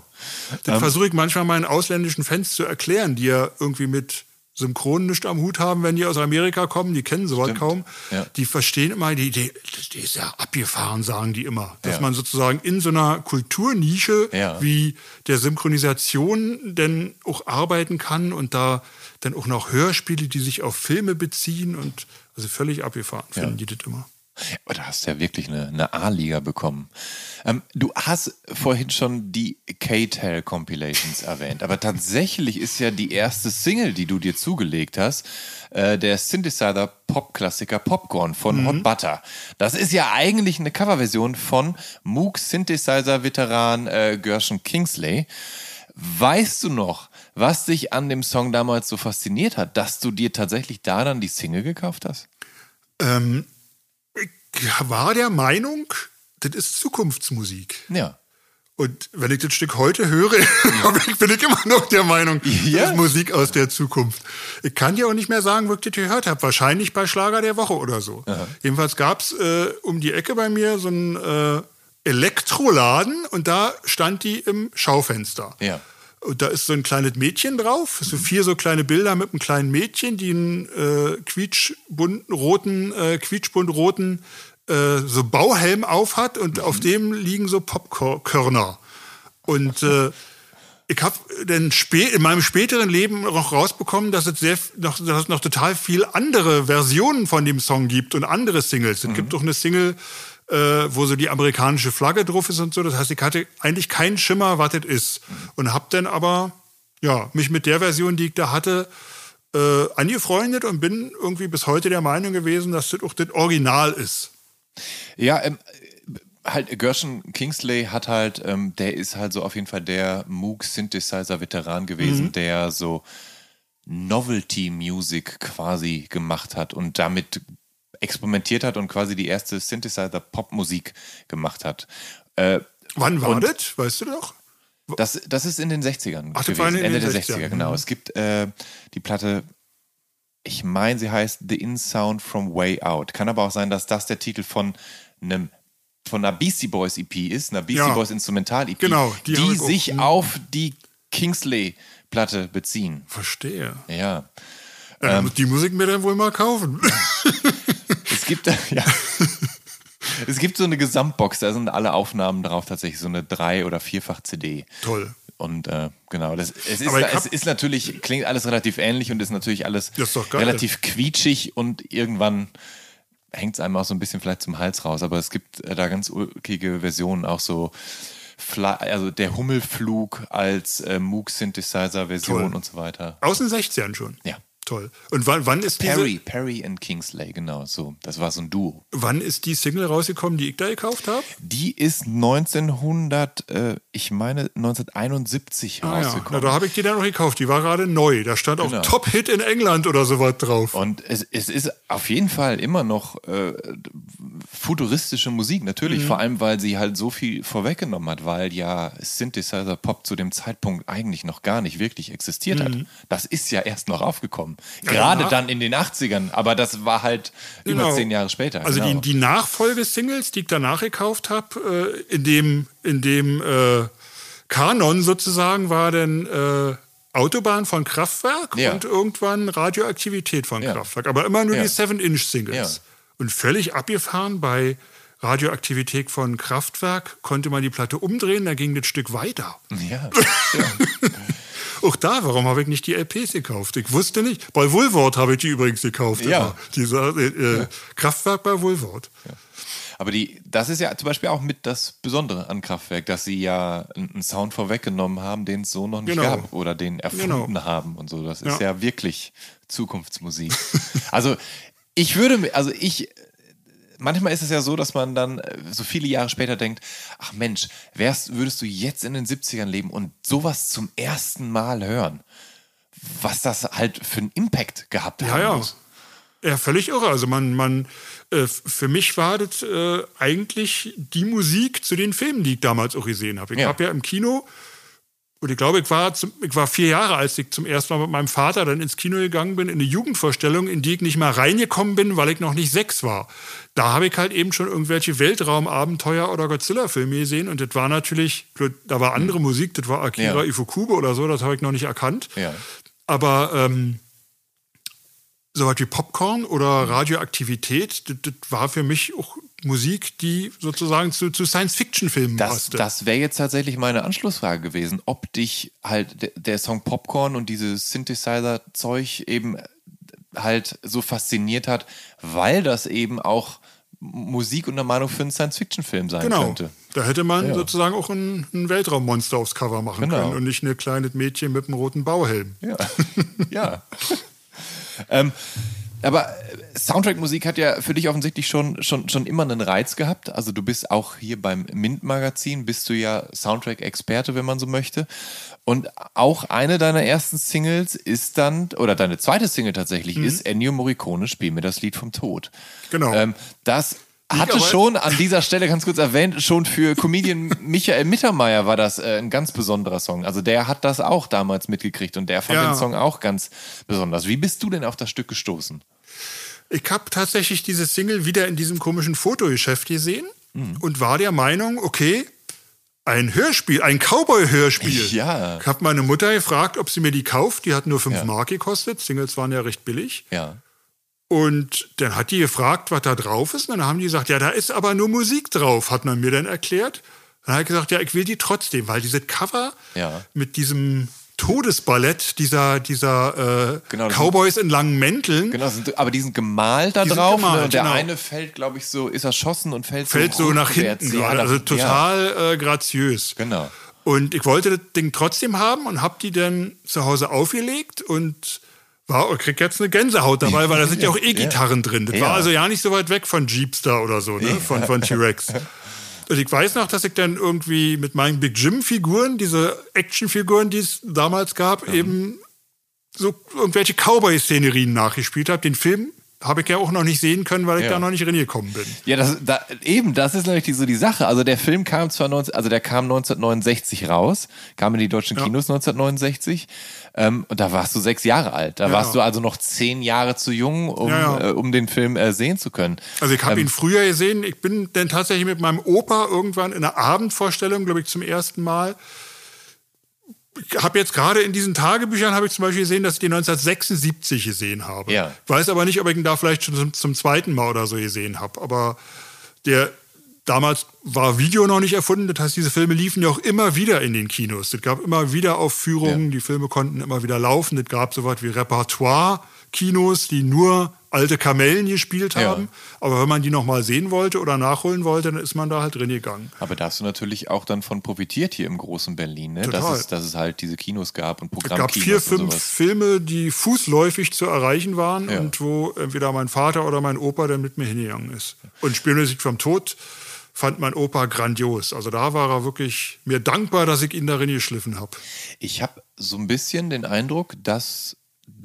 Das ähm, versuche ich manchmal meinen ausländischen Fans zu erklären, die ja irgendwie mit synchron nicht am Hut haben, wenn die aus Amerika kommen. Die kennen sowas kaum. Ja. Die verstehen immer, die, die, die ist ja abgefahren, sagen die immer. Dass ja. man sozusagen in so einer Kulturnische ja. wie der Synchronisation denn auch arbeiten kann und da dann auch noch Hörspiele, die sich auf Filme beziehen und also völlig abgefahren finden die das immer. Aber da hast du ja wirklich eine, eine A-Liga bekommen. Ähm, du hast vorhin schon die K-Tel Compilations erwähnt, aber tatsächlich ist ja die erste Single, die du dir zugelegt hast, äh, der Synthesizer-Pop-Klassiker Popcorn von Hot Butter. Das ist ja eigentlich eine Coverversion von Moog Synthesizer-Veteran äh, Gershon Kingsley. Weißt du noch, was dich an dem Song damals so fasziniert hat, dass du dir tatsächlich da dann die Single gekauft hast? Ähm, war der Meinung, das ist Zukunftsmusik. Ja. Und wenn ich das Stück heute höre, [laughs] bin ich immer noch der Meinung, Ja. das ist Musik aus der Zukunft. Ich kann dir auch nicht mehr sagen, wo ich das gehört habe. Wahrscheinlich bei Schlager der Woche oder so. Jedenfalls gab es äh, um die Ecke bei mir so einen äh, Elektroladen und da stand die im Schaufenster. Ja. Und da ist so ein kleines Mädchen drauf, so vier so kleine Bilder mit einem kleinen Mädchen, die einen äh, quietschbunten roten, äh, quietschbunt roten äh, so Bauhelm auf hat und auf dem liegen so Popkörner. Und äh, ich habe dann spä in meinem späteren Leben noch rausbekommen, dass es, sehr, noch, dass es noch total viel andere Versionen von dem Song gibt und andere Singles. Es gibt auch eine Single, äh, wo so die amerikanische Flagge drauf ist und so. Das heißt, ich hatte eigentlich keinen Schimmer, was das ist. Und habe dann aber ja, mich mit der Version, die ich da hatte, äh, angefreundet und bin irgendwie bis heute der Meinung gewesen, dass das auch das Original ist. Ja, ähm, halt Gershon Kingsley hat halt, ähm, der ist halt so auf jeden Fall der Moog Synthesizer Veteran gewesen, der so Novelty Music quasi gemacht hat und damit experimentiert hat und quasi die erste Synthesizer Popmusik gemacht hat. Äh, Wann war das? Weißt du doch? das, das ist in den 60ern Ach, gewesen, in den Ende der 60ern, 60er, genau. mhm. Es gibt äh, die Platte, ich meine, sie heißt The In Sound from Way Out. Kann aber auch sein, dass das der Titel von einem von einer Beastie Boys EP ist, einer Beastie Ja. Boys Instrumental EP, Genau, die die, sich Mhm. auf die Kingsley Platte beziehen. Verstehe. Ja. Ja, die muss ich mir dann wohl mal kaufen. [laughs] Es gibt [laughs] ja. Es gibt so eine Gesamtbox, da sind alle Aufnahmen drauf, tatsächlich so eine drei- oder vierfach CD. Toll. Und äh, genau, das, es, ist, es ist natürlich, klingt alles relativ ähnlich und ist natürlich alles ist relativ quietschig und irgendwann hängt es einem auch so ein bisschen vielleicht zum Hals raus. Aber es gibt äh, da ganz ulkige Versionen, auch so Fly, also der Hummelflug als äh, Moog Synthesizer Version Toll. und so weiter. Aus den 60ern schon. Ja. Toll. Und wann, wann ist diese, Perry, Perry and Kingsley, genau, so. Das war so ein Duo. wann ist die Single rausgekommen, die ich da gekauft habe? Die ist 1900, äh, ich meine 1971 Ah, ja. Na, rausgekommen. da habe ich die dann noch gekauft. Die war gerade neu. Da stand auch Genau. Top-Hit in England oder sowas drauf. Und es, es ist auf jeden Fall immer noch äh, futuristische Musik, natürlich, vor allem, weil sie halt so viel vorweggenommen hat, weil ja Synthesizer Pop zu dem Zeitpunkt eigentlich noch gar nicht wirklich existiert hat. Das ist ja erst noch aufgekommen. Gerade dann in den 80ern, aber das war halt über Genau. zehn Jahre später. Also genau. die, die Nachfolgesingles, die ich danach gekauft habe, äh, in dem, in dem äh, Kanon sozusagen war dann äh, Autobahn von Kraftwerk Ja. und irgendwann Radioaktivität von Ja. Kraftwerk. Aber immer nur Ja. die 7-Inch-Singles. Ja. Und völlig abgefahren bei Radioaktivität von Kraftwerk konnte man die Platte umdrehen, da ging das Stück weiter. ja. [laughs] Auch da, warum habe ich nicht die LPs gekauft? Ich wusste nicht. Bei Woolworth habe ich die übrigens gekauft. Ja. immer. Diese äh, äh, Kraftwerk bei Woolworth. Aber die, das ist ja zum Beispiel auch mit das Besondere an Kraftwerk, dass sie ja einen Sound vorweggenommen haben, den es so noch nicht Genau. gab oder den erfunden Genau. haben und so. Das ist Ja. ja, wirklich Zukunftsmusik. also ich würde, mir- also ich, manchmal ist es ja so, dass man dann äh, so viele Jahre später denkt, ach Mensch, wärst, würdest du jetzt in den 70ern leben und sowas zum ersten Mal hören, was das halt für einen Impact gehabt Ja, haben ja. muss. Ja, völlig irre. Also man, man, äh, für mich war das äh, eigentlich die Musik zu den Filmen, die ich damals auch gesehen habe. Ich Ja. habe ja im Kino, und ich glaube, ich war, zum, ich war vier Jahre, als ich zum ersten Mal mit meinem Vater dann ins Kino gegangen bin, in eine Jugendvorstellung, in die ich nicht mal reingekommen bin, weil ich noch nicht sechs war. Da habe ich halt eben schon irgendwelche Weltraumabenteuer oder Godzilla-Filme gesehen und das war natürlich, da war andere Musik, das war Akira Ja. Ifukube oder so, das habe ich noch nicht erkannt. Ja. Aber ähm, sowas wie Popcorn oder Radioaktivität, das, das war für mich auch Musik, die sozusagen zu, zu Science-Fiction-Filmen passte. das wäre jetzt tatsächlich meine Anschlussfrage gewesen, ob dich halt der, der Song Popcorn und dieses Synthesizer-Zeug eben halt so fasziniert hat, weil das eben auch Musik und eine Meinung für einen Science-Fiction-Film sein Genau. könnte. Da hätte man Ja. sozusagen auch ein, ein Weltraummonster aufs Cover machen Genau. können und nicht ein kleines Mädchen mit einem roten Bauhelm. Ja. [laughs] ja. Ähm, aber äh, Soundtrack-Musik hat ja für dich offensichtlich schon, schon, schon immer einen Reiz gehabt. Also du bist auch hier beim Mint-Magazin, bist du ja Soundtrack-Experte, wenn man so möchte. Und auch eine deiner ersten Singles ist dann, oder deine zweite Single tatsächlich, ist Ennio Morricone, Spiel mir das Lied vom Tod. Genau. Ähm, das hatte schon an dieser Stelle ganz kurz erwähnt, schon für Comedian Michael Mittermeier war das äh, ein ganz besonderer Song. Also der hat das auch damals mitgekriegt und der fand Ja. den Song auch ganz besonders. Wie bist du denn auf das Stück gestoßen? Ich habe tatsächlich diese Single wieder in diesem komischen Fotogeschäft gesehen Mhm. und war der Meinung, okay, ein Hörspiel, ein Cowboy-Hörspiel. Ja. Ich habe meine Mutter gefragt, ob sie mir die kauft. Die hat nur 5 Ja. Mark gekostet. Singles waren ja recht billig. Ja. Und dann hat die gefragt, was da drauf ist. Und dann haben die gesagt, ja, da ist aber nur Musik drauf, hat man mir dann erklärt. Dann habe ich gesagt, ja, ich will die trotzdem, weil diese Cover Ja. mit diesem Todesballett dieser, dieser äh, Genau, Cowboys in langen Mänteln Genau, sind, aber die sind gemalt da Die sind drauf. gemalt, ne? Und der genau. eine fällt, glaube ich, so, ist erschossen und fällt, fällt so nach rückwärts. hinten Ja, gerade. Also Ja, total äh, graziös. genau. Und ich wollte das Ding trotzdem haben und habe die dann zu Hause aufgelegt und war, ich krieg jetzt eine Gänsehaut dabei, weil da sind ja auch [laughs] E-Gitarren drin. Das war also ja nicht so weit weg von Jeepster oder so, ne? von, von T-Rex. Und ich weiß noch, dass ich dann irgendwie mit meinen Big Jim-Figuren, diese Actionfiguren, die es damals gab, Mhm. eben so irgendwelche Cowboy-Szenerien nachgespielt habe. Den Film habe ich ja auch noch nicht sehen können, weil ich Ja. da noch nicht reingekommen bin. Ja, das, da, eben, das ist nämlich die, so die Sache. Also der Film kam zwar 19, also der kam 1969 raus, kam in die deutschen Ja. Kinos 1969 ähm, und da warst du sechs Jahre alt. Da Ja. warst du also noch zehn Jahre zu jung, um. Äh, um den Film äh, sehen zu können. Also ich habe Ähm, ihn früher gesehen. Ich bin dann tatsächlich mit meinem Opa irgendwann in einer Abendvorstellung, glaube ich, zum ersten Mal. Ich habe jetzt gerade in diesen Tagebüchern habe ich zum Beispiel gesehen, dass ich den 1976 gesehen habe. Ja. Ich weiß aber nicht, ob ich ihn da vielleicht schon zum, zum zweiten Mal oder so gesehen habe. Aber der damals war Video noch nicht erfunden. Das heißt, diese Filme liefen ja auch immer wieder in den Kinos. Es gab immer wieder Aufführungen. Die Filme konnten immer wieder laufen. Es gab so was wie Repertoire-Kinos, die nur alte Kamellen gespielt Ja. haben. Aber wenn man die noch mal sehen wollte oder nachholen wollte, dann ist man da halt drin gegangen. Aber da hast du natürlich auch dann von profitiert hier im großen Berlin, ne? Total. Dass, es, dass es halt diese Kinos gab und Es Programmkinos gab vier, fünf sowas. Filme, die fußläufig zu erreichen waren Ja. und wo entweder mein Vater oder mein Opa dann mit mir hingegangen ist. Und Spielmusik vom Tod fand mein Opa grandios. Also da war er wirklich mir dankbar, dass ich ihn darin geschliffen habe. Ich habe so ein bisschen den Eindruck, dass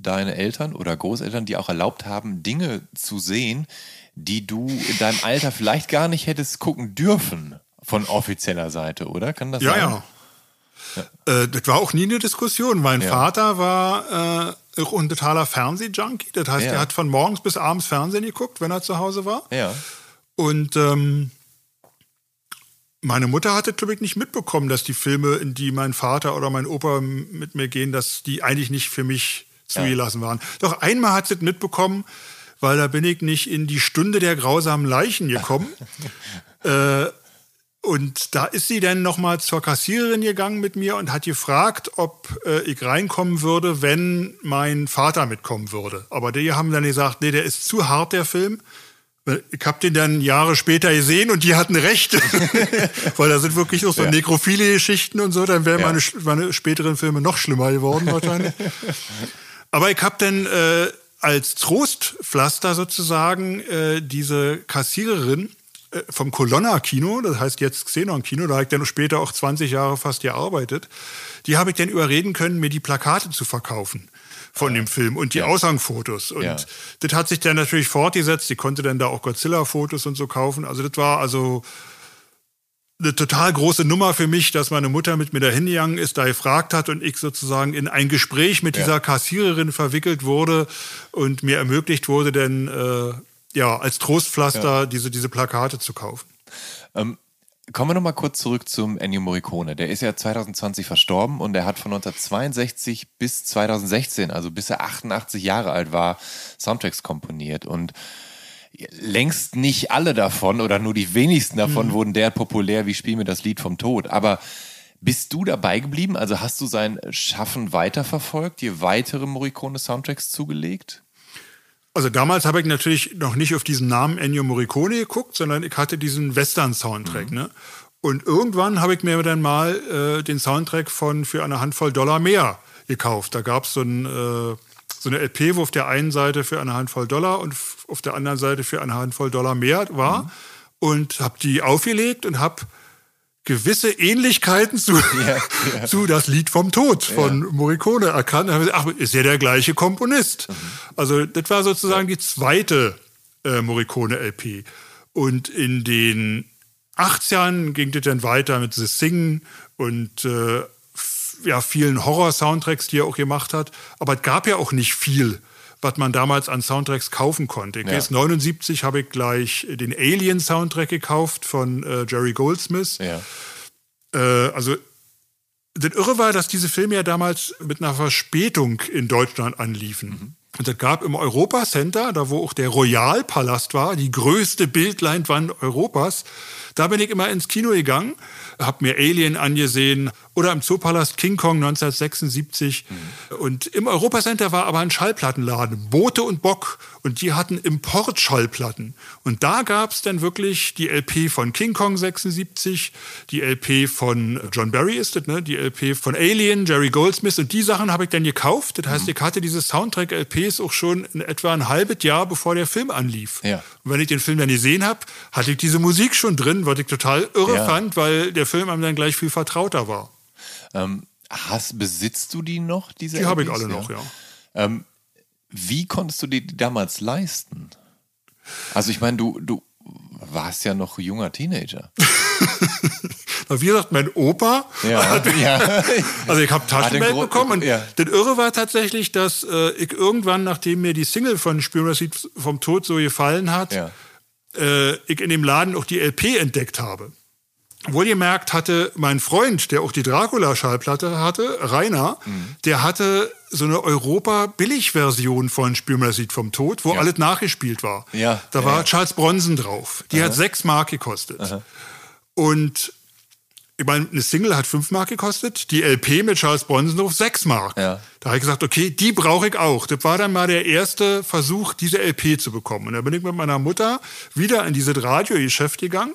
deine Eltern oder Großeltern dir auch erlaubt haben, Dinge zu sehen, die du in deinem Alter vielleicht gar nicht hättest gucken dürfen von offizieller Seite, oder? Kann das Ja, sein? ja. Äh, das war auch nie eine Diskussion. Mein Ja. Vater war äh, auch ein totaler Fernsehjunkie. Das heißt, Ja. er hat von morgens bis abends Fernsehen geguckt, wenn er zu Hause war. Ja. Und ähm, meine Mutter hatte, glaube ich, nicht mitbekommen, dass die Filme, in die mein Vater oder mein Opa mit mir gehen, dass die eigentlich nicht für mich zugelassen waren. Doch einmal hat sie es mitbekommen, weil da bin ich nicht in die Stunde der grausamen Leichen gekommen. [laughs] äh, und da ist sie dann nochmal zur Kassiererin gegangen mit mir und hat gefragt, ob äh, ich reinkommen würde, wenn mein Vater mitkommen würde. Aber die haben dann gesagt, nee, der ist zu hart, der Film. Ich habe den dann Jahre später gesehen und die hatten recht. [laughs] Weil da sind wirklich auch so Ja. nekrophile Geschichten und so. Dann wären Ja. meine, meine späteren Filme noch schlimmer geworden wahrscheinlich. [laughs] Aber ich habe dann äh, als Trostpflaster sozusagen äh, diese Kassiererin äh, vom Colonna-Kino, das heißt jetzt Xenon-Kino, da habe ich dann später auch 20 Jahre fast gearbeitet, die habe ich dann überreden können, mir die Plakate zu verkaufen von dem Film und die Ja. Aushangfotos. Und Ja. das hat sich dann natürlich fortgesetzt. Die konnte dann da auch Godzilla-Fotos und so kaufen. Also das war also eine total große Nummer für mich, dass meine Mutter mit mir da hingegangen ist, da gefragt hat und ich sozusagen in ein Gespräch mit Ja. dieser Kassiererin verwickelt wurde und mir ermöglicht wurde, dann äh, ja als Trostpflaster diese, diese Plakate zu kaufen. Ähm, kommen wir nochmal kurz zurück zum Ennio Morricone. Der ist ja 2020 verstorben und er hat von 1962 bis 2016, also bis er 88 Jahre alt war, Soundtracks komponiert. Und längst nicht alle davon oder nur die wenigsten davon wurden derart populär wie Spiel mir das Lied vom Tod. Aber bist du dabei geblieben? Also hast du sein Schaffen weiterverfolgt, dir weitere Morricone-Soundtracks zugelegt? Also damals habe ich natürlich noch nicht auf diesen Namen Ennio Morricone geguckt, sondern ich hatte diesen Western-Soundtrack. Mhm. Ne? Und irgendwann habe ich mir dann mal äh, den Soundtrack von Für eine Handvoll Dollar mehr gekauft. Da gab so es ein, äh, so eine LP, wo auf der einen Seite für eine Handvoll Dollar und auf der anderen Seite für eine Handvoll Dollar mehr war. Mhm. Und habe die aufgelegt und habe gewisse Ähnlichkeiten zu, [laughs] ja, [laughs] ja. zu das Lied vom Tod von ja. Morricone erkannt. Gesagt, ach, ist ja der gleiche Komponist. Mhm. Also das war sozusagen die zweite äh, Morricone-LP. Und in den 80ern ging das dann weiter mit The Sing und äh, ja, vielen Horror-Soundtracks, die er auch gemacht hat. Aber es gab ja auch nicht viel was man damals an Soundtracks kaufen konnte. Ja. Jetzt 79 habe ich gleich den Alien-Soundtrack gekauft von äh, Jerry Goldsmith. Ja. Äh, also das Irre war, dass diese Filme ja damals mit einer Verspätung in Deutschland anliefen. Mhm. Und es gab im Europa Center, da wo auch der Royalpalast war, die größte Bildleinwand Europas, da bin ich immer ins Kino gegangen, habe mir Alien angesehen oder im Zoopalast King Kong 1976. Mhm. Und im Europacenter war aber ein Schallplattenladen, Boote und Bock. Und die hatten Importschallplatten. Und da gab es dann wirklich die LP von King Kong 76, die LP von John Barry ist das, ne? die LP von Alien, Jerry Goldsmith. Und die Sachen habe ich dann gekauft. Das heißt, mhm. ich hatte diese Soundtrack-LPs auch schon in etwa ein halbes Jahr, bevor der Film anlief. Ja. Und wenn ich den Film dann gesehen habe, hatte ich diese Musik schon drin, was ich total irre ja. fand, weil der Film einem dann gleich viel vertrauter war. Ähm, hast, besitzt du die noch, diese Die habe ich alle noch, ja. Ähm, wie konntest du die damals leisten? Also ich meine, du, du warst ja noch junger Teenager. [laughs] Wie gesagt, mein Opa ja, hatte, [laughs] ja. also ich habe Taschengeld bekommen. Und ja. das Irre war tatsächlich, dass äh, ich irgendwann, nachdem mir die Single von Spüren vom Tod so gefallen hat, äh, ich in dem Laden auch die LP entdeckt habe. Wohlgemerkt hatte mein Freund, der auch die Dracula-Schallplatte hatte, Rainer, mhm. der hatte so eine Europa-Billig-Version von Spürmer sieht vom Tod, wo ja. alles nachgespielt war. Ja. Da war ja. Charles Bronson drauf. Die Aha. hat sechs Mark gekostet. Aha. Und ich meine, eine Single hat fünf Mark gekostet, die LP mit Charles Bronson drauf sechs Mark. Ja. Da habe ich gesagt, okay, die brauche ich auch. Das war dann mal der erste Versuch, diese LP zu bekommen. Und da bin ich mit meiner Mutter wieder in dieses Radiogeschäft gegangen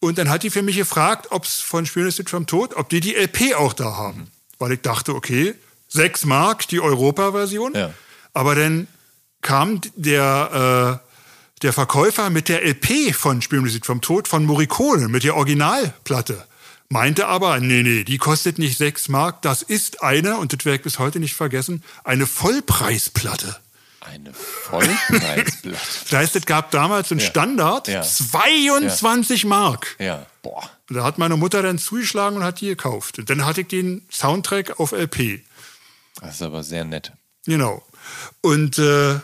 und dann hat die für mich gefragt, ob es von Schönes vom Tod, ob die die LP auch da haben. Weil ich dachte, okay, 6 Mark, die Europa-Version. Ja. Aber dann kam der, äh, der Verkäufer mit der LP von Spielmusik vom Tod von Morricone, mit der Originalplatte. Meinte aber, nee, nee, die kostet nicht 6 Mark, das ist eine, und das werde ich bis heute nicht vergessen, eine Vollpreisplatte. Eine Vollpreisblatt. [laughs] das heißt, es gab damals einen ja. Standard, ja. 22 ja. Mark. Ja, boah. Und da hat meine Mutter dann zugeschlagen und hat die gekauft. Und dann hatte ich den Soundtrack auf LP. Das ist aber sehr nett. Genau. Und äh,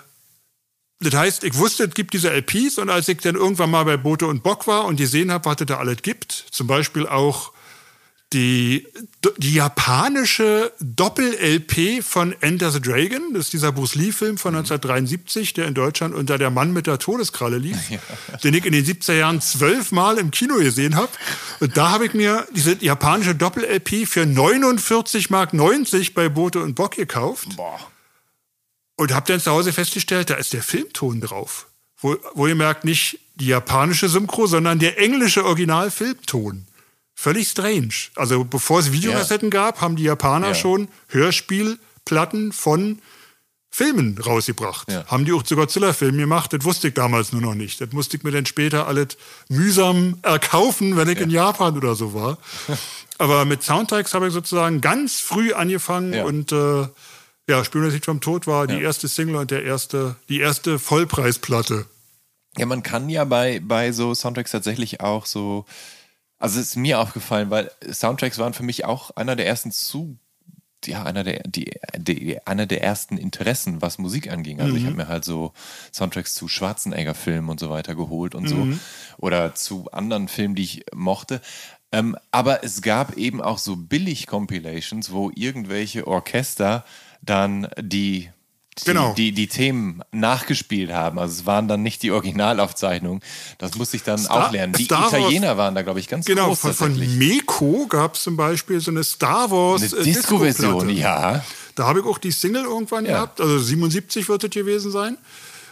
das heißt, ich wusste, es gibt diese LPs und als ich dann irgendwann mal bei Bote und Bock war und gesehen habe, was es da alles gibt, zum Beispiel auch die, die japanische Doppel-LP von Enter the Dragon, das ist dieser Bruce Lee-Film von 1973, der in Deutschland unter Der Mann mit der Todeskralle lief, ja. den ich in den 70er Jahren zwölfmal im Kino gesehen habe. Und da habe ich mir diese japanische Doppel-LP für 49 Mark 90 bei Bote und Bock gekauft. Boah. Und habe dann zu Hause festgestellt, da ist der Filmton drauf. Wo, wo ihr merkt, nicht die japanische Synchro, sondern der englische Original-Filmton. Völlig strange. Also bevor es Videokassetten ja. gab, haben die Japaner ja. schon Hörspielplatten von Filmen rausgebracht. Ja. Haben die auch zu Godzilla-Filmen gemacht. Das wusste ich damals nur noch nicht. Das musste ich mir dann später alles mühsam erkaufen, wenn ich in Japan oder so war. [laughs] Aber mit Soundtracks habe ich sozusagen ganz früh angefangen und äh, ja, Spüren Lied vom Tod war die erste Single und der erste, die erste Vollpreisplatte. Ja, man kann ja bei, bei so Soundtracks tatsächlich auch so also es ist mir aufgefallen, weil Soundtracks waren für mich auch einer der ersten zu ja, einer der, die, die, einer der ersten Interessen, was Musik anging. Also mhm. ich habe mir halt so Soundtracks zu Schwarzenegger-Filmen und so weiter geholt und mhm. so. Oder zu anderen Filmen, die ich mochte. Ähm, aber es gab eben auch so Billig-Compilations, wo irgendwelche Orchester dann die die, genau. die, die Themen nachgespielt haben. Also es waren dann nicht die Originalaufzeichnungen. Das musste ich dann Star, auch lernen. Die Star Italiener Wars, waren da, glaube ich, ganz genau, groß. Genau, von, von Meko gab es zum Beispiel so eine Star Wars eine äh, Disco-Version, ja. Da habe ich auch die Single irgendwann ja. gehabt. Also 77 wird es gewesen sein.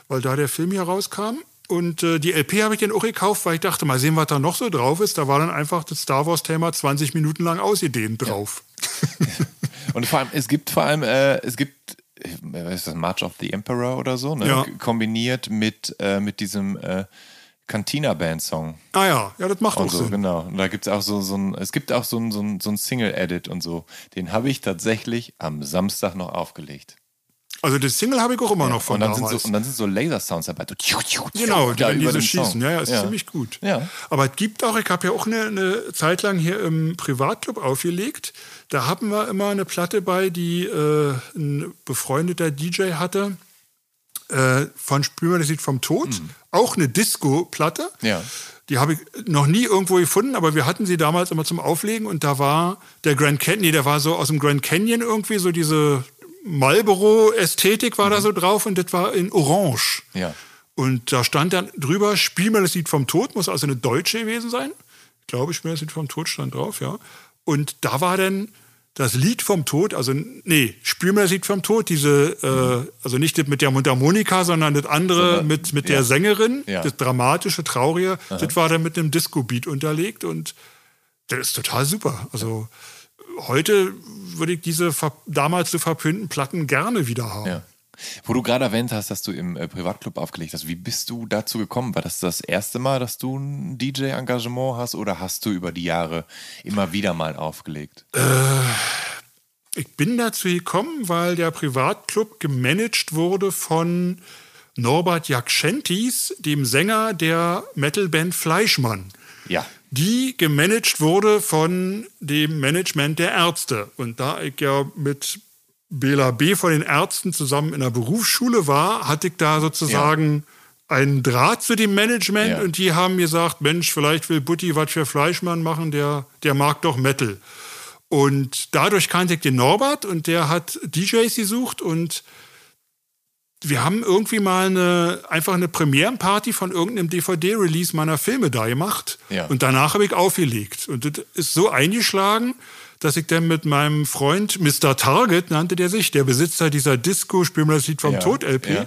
weil da der Film hier rauskam. Und äh, die LP habe ich dann auch gekauft, weil ich dachte, mal sehen, was da noch so drauf ist. Da war dann einfach das Star Wars-Thema 20 Minuten lang ausgedehnt drauf. Ja. [laughs] Und vor allem, es gibt vor allem, äh, es gibt, was ist das, March of the Emperor oder so, ne? Ja. kombiniert mit, äh, mit diesem äh, Cantina-Band-Song. Ah ja, ja, das macht Und auch so, Sinn. genau. Und da gibt es auch so, so ein, es gibt auch so ein, so ein, so ein Single-Edit und so. Den habe ich tatsächlich am Samstag noch aufgelegt. Also das Single habe ich auch immer noch von und, dann sind damals. so, und dann sind so Laser-Sounds dabei. So tschu, tschu, tschu, Genau, die, da wenn die über so schießen. Ja, ja, ist ziemlich gut. Ja. Aber es gibt auch, ich habe ja auch eine, eine Zeit lang hier im Privatclub aufgelegt. Da hatten wir immer eine Platte bei, die äh, ein befreundeter DJ hatte. Äh, von Spümer, das sieht vom Tod. Auch eine Disco-Platte. Mhm. Ja. Die habe ich noch nie irgendwo gefunden, aber wir hatten sie damals immer zum Auflegen und da war der Grand Canyon, nee, der war so aus dem Grand Canyon irgendwie, so diese Marlboro-Ästhetik war da so drauf und das war in Orange. Mhm. Ja. Und da stand dann drüber, Spiel mir das Lied vom Tod, muss also eine Deutsche gewesen sein. Ich glaube, Spiel mir das Lied vom Tod stand drauf, ja. Und da war dann das Lied vom Tod, also nee, Spiel mir das Lied vom Tod, diese, äh, also nicht mit der Mundharmonika, sondern das andere Sondern- mit, mit ja. der Sängerin, Ja. das dramatische, traurige, das war dann mit einem Disco-Beat unterlegt und das ist total super. Also heute würde ich diese damals so verpönten Platten gerne wieder haben. Wo du gerade erwähnt hast, dass du im äh, Privatclub aufgelegt hast, wie bist du dazu gekommen? War das das erste Mal, dass du ein DJ-Engagement hast oder hast du über die Jahre immer wieder mal aufgelegt? Ich bin dazu gekommen, weil der Privatclub gemanagt wurde von Norbert Jakschentis, dem Sänger der Metalband Fleischmann. Ja. Die gemanagt wurde von dem Management der Ärzte. Und da ich ja mit Bela B. von den Ärzten zusammen in der Berufsschule war, hatte ich da sozusagen einen Draht zu dem Management Ja. und die haben gesagt, Mensch, vielleicht will Butti was für Fleischmann machen, der, der mag doch Metal. Und dadurch kannte ich den Norbert und der hat DJs gesucht und wir haben irgendwie mal eine, einfach eine Premierenparty von irgendeinem DVD-Release meiner Filme da gemacht. Ja. Und danach habe ich aufgelegt. Und das ist so eingeschlagen, dass ich dann mit meinem Freund Mr. Target, nannte der sich, der Besitzer dieser Disco, Spiel mir das Lied vom Ja, Tod-LP,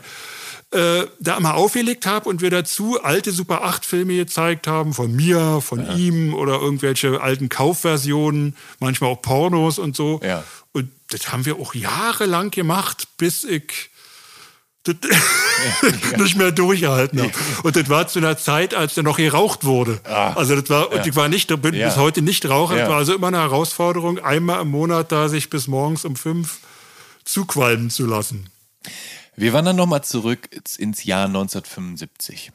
ja. äh, da mal aufgelegt habe und wir dazu alte Super 8-Filme gezeigt haben, von mir, von ihm oder irgendwelche alten Kaufversionen, manchmal auch Pornos und so. Ja. Und das haben wir auch jahrelang gemacht, bis ich [laughs] [laughs] nicht mehr durchgehalten habe. Und das war zu einer Zeit, als da noch geraucht wurde. Also das war, und Ja. ich war nicht, bin Ja. bis heute nicht Raucher. Ja. Das war also immer eine Herausforderung, einmal im Monat da sich bis morgens um fünf zuqualmen zu lassen. Wir wandern nochmal zurück ins- ins Jahr 1975.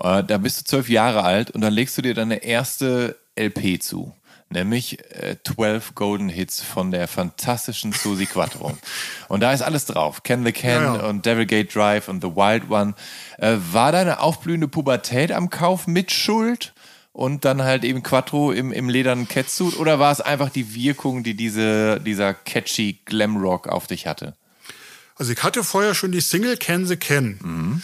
Äh, Da bist du zwölf Jahre alt und dann legst du dir deine erste LP zu. Nämlich äh, 12 Golden Hits von der fantastischen Susi Quattro. Und da ist alles drauf. Can the Can Ja, ja. und Devil Gate Drive und The Wild One. Äh, war deine aufblühende Pubertät am Kauf mit Schuld? Und dann halt eben Quattro im, im ledernen Catsuit? Oder war es einfach die Wirkung, die diese, dieser catchy Glamrock auf dich hatte? Also ich hatte vorher schon die Single Can the Can.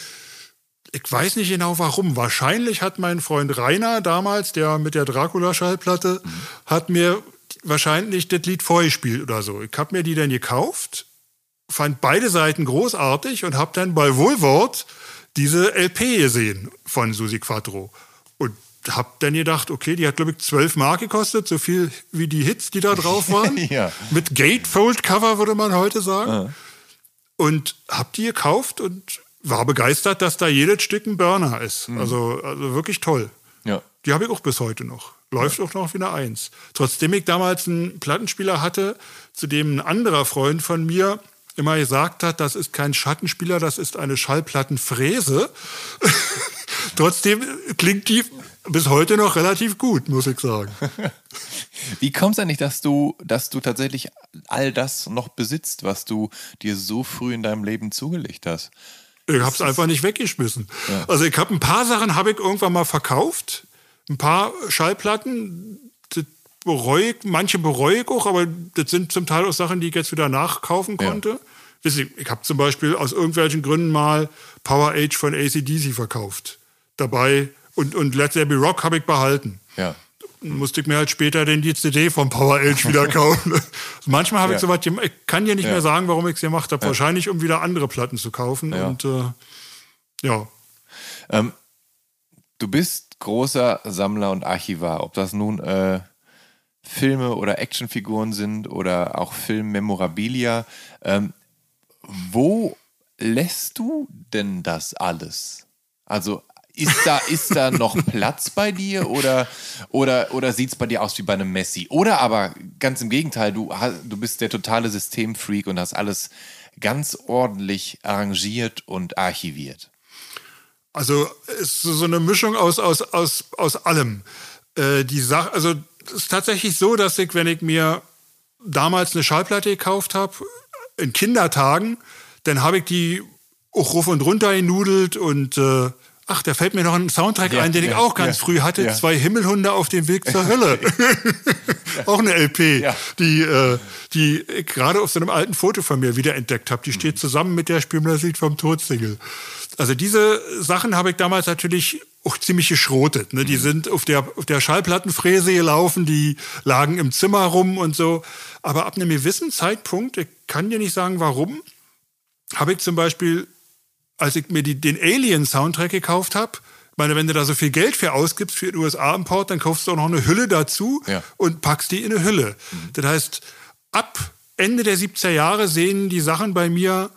Ich weiß nicht genau warum. Wahrscheinlich hat mein Freund Rainer damals, der mit der Dracula-Schallplatte, hat mir wahrscheinlich das Lied vorgespielt oder so. Ich habe mir die dann gekauft, fand beide Seiten großartig und habe dann bei Wohlwort diese LP gesehen von Susi Quattro. Und habe dann gedacht, okay, die hat, glaube ich, 12 Mark gekostet, so viel wie die Hits, die da drauf waren. [laughs] Ja. Mit Gatefold-Cover, würde man heute sagen. Und hab die gekauft und war begeistert, dass da jedes Stück ein Burner ist. Also, also wirklich toll. Ja. Die habe ich auch bis heute noch. Läuft auch noch wie eine Eins. Trotzdem ich damals einen Plattenspieler hatte, zu dem ein anderer Freund von mir immer gesagt hat, das ist kein Schattenspieler, das ist eine Schallplattenfräse. [laughs] Trotzdem klingt die bis heute noch relativ gut, muss ich sagen. [laughs] Wie kommt es eigentlich, dass du, dass du tatsächlich all das noch besitzt, was du dir so früh in deinem Leben zugelegt hast? Ich habe es einfach nicht weggeschmissen. Also ich habe ein paar Sachen habe ich irgendwann mal verkauft, ein paar Schallplatten. Das bereue ich, manche bereue ich auch, aber das sind zum Teil auch Sachen, die ich jetzt wieder nachkaufen konnte. Wisst ihr, Ich habe zum Beispiel aus irgendwelchen Gründen mal Power Age von ACDC verkauft. Dabei und, und Let There Be Rock habe ich behalten. Ja. Musste ich mir halt später dann die CD von Power Age wieder [laughs] kaufen. Also manchmal habe ich Ja. sowas, gem- ich kann dir nicht Ja. mehr sagen, warum ich es gemacht habe. Wahrscheinlich, um wieder andere Platten zu kaufen. Ja. Und äh, Ja. Ähm, du bist großer Sammler und Archivar, ob das nun äh, Filme oder Actionfiguren sind oder auch Filmmemorabilia. Ähm, wo lässt du denn das alles? Also ist da, ist da noch Platz bei dir oder, oder, oder sieht es bei dir aus wie bei einem Messi? Oder aber ganz im Gegenteil, du, du bist der totale Systemfreak und hast alles ganz ordentlich arrangiert und archiviert. Also es ist so eine Mischung aus, aus, aus, aus allem. Äh, die Sache, also es ist tatsächlich so, dass ich, wenn ich mir damals eine Schallplatte gekauft habe, in Kindertagen, dann habe ich die auch rauf und runter genudelt und äh, ach, da fällt mir noch ein Soundtrack ja, ein, den ja, ich auch ganz ja, früh hatte, zwei Himmelhunde auf dem Weg zur Hölle. [laughs] auch eine LP, die, äh, die ich gerade auf so einem alten Foto von mir wiederentdeckt habe. Die mhm. steht zusammen mit der Spielmusik vom Todsingle. Also diese Sachen habe ich damals natürlich auch ziemlich geschrotet. Ne? Die mhm. sind auf der, auf der Schallplattenfräse gelaufen, die lagen im Zimmer rum und so. Aber ab einem gewissen Zeitpunkt, ich kann dir nicht sagen warum, habe ich zum Beispiel, als ich mir die, den Alien-Soundtrack gekauft habe, meine, wenn du da so viel Geld für ausgibst für den USA-Import, dann kaufst du auch noch eine Hülle dazu ja. und packst die in eine Hülle. Mhm. Das heißt, ab Ende der 70er Jahre sehen die Sachen bei mir,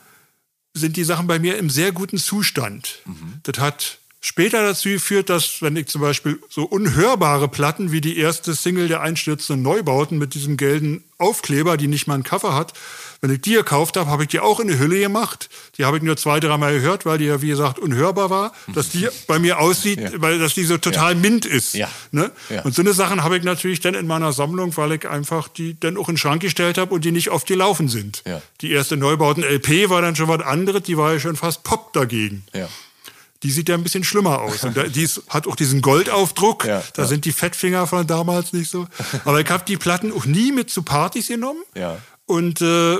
sind die Sachen bei mir im sehr guten Zustand. Mhm. Das hat später dazu geführt, dass, wenn ich zum Beispiel so unhörbare Platten wie die erste Single der einstürzenden Neubauten mit diesem gelben Aufkleber, die nicht mal ein Cover hat, wenn ich die gekauft habe, habe ich die auch in eine Hülle gemacht. Die habe ich nur zwei, dreimal gehört, weil die ja, wie gesagt, unhörbar war, dass die [laughs] bei mir aussieht, ja. weil dass die so total ja. mint ist. Ja. Ne? Und so eine Sachen habe ich natürlich dann in meiner Sammlung, weil ich einfach die dann auch in den Schrank gestellt habe und die nicht oft gelaufen sind. Die erste Neubauten-LP war dann schon was anderes, die war ja schon fast Pop dagegen. Die sieht ja ein bisschen schlimmer aus. Und die ist, hat auch diesen Goldaufdruck. Da sind die Fettfinger von damals nicht so. Aber ich habe die Platten auch nie mit zu Partys genommen. Und äh,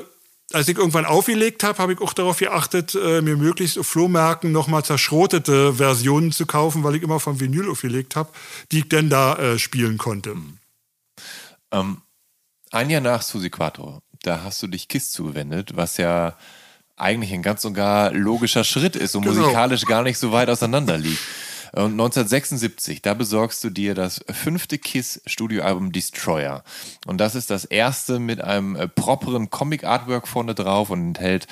als ich irgendwann aufgelegt habe, habe ich auch darauf geachtet, äh, mir möglichst auf Flohmärkten nochmal zerschrotete Versionen zu kaufen, weil ich immer vom Vinyl aufgelegt habe, die ich dann da äh, spielen konnte. Mhm. Ähm, ein Jahr nach Susi Quattro, da hast du dich KISS zugewendet, was ja eigentlich ein ganz sogar logischer Schritt ist und genau. musikalisch gar nicht so weit auseinander liegt. [laughs] Und 1976, da besorgst du dir das fünfte Kiss-Studioalbum Destroyer. Und das ist das erste mit einem äh, properen Comic-Artwork vorne drauf und enthält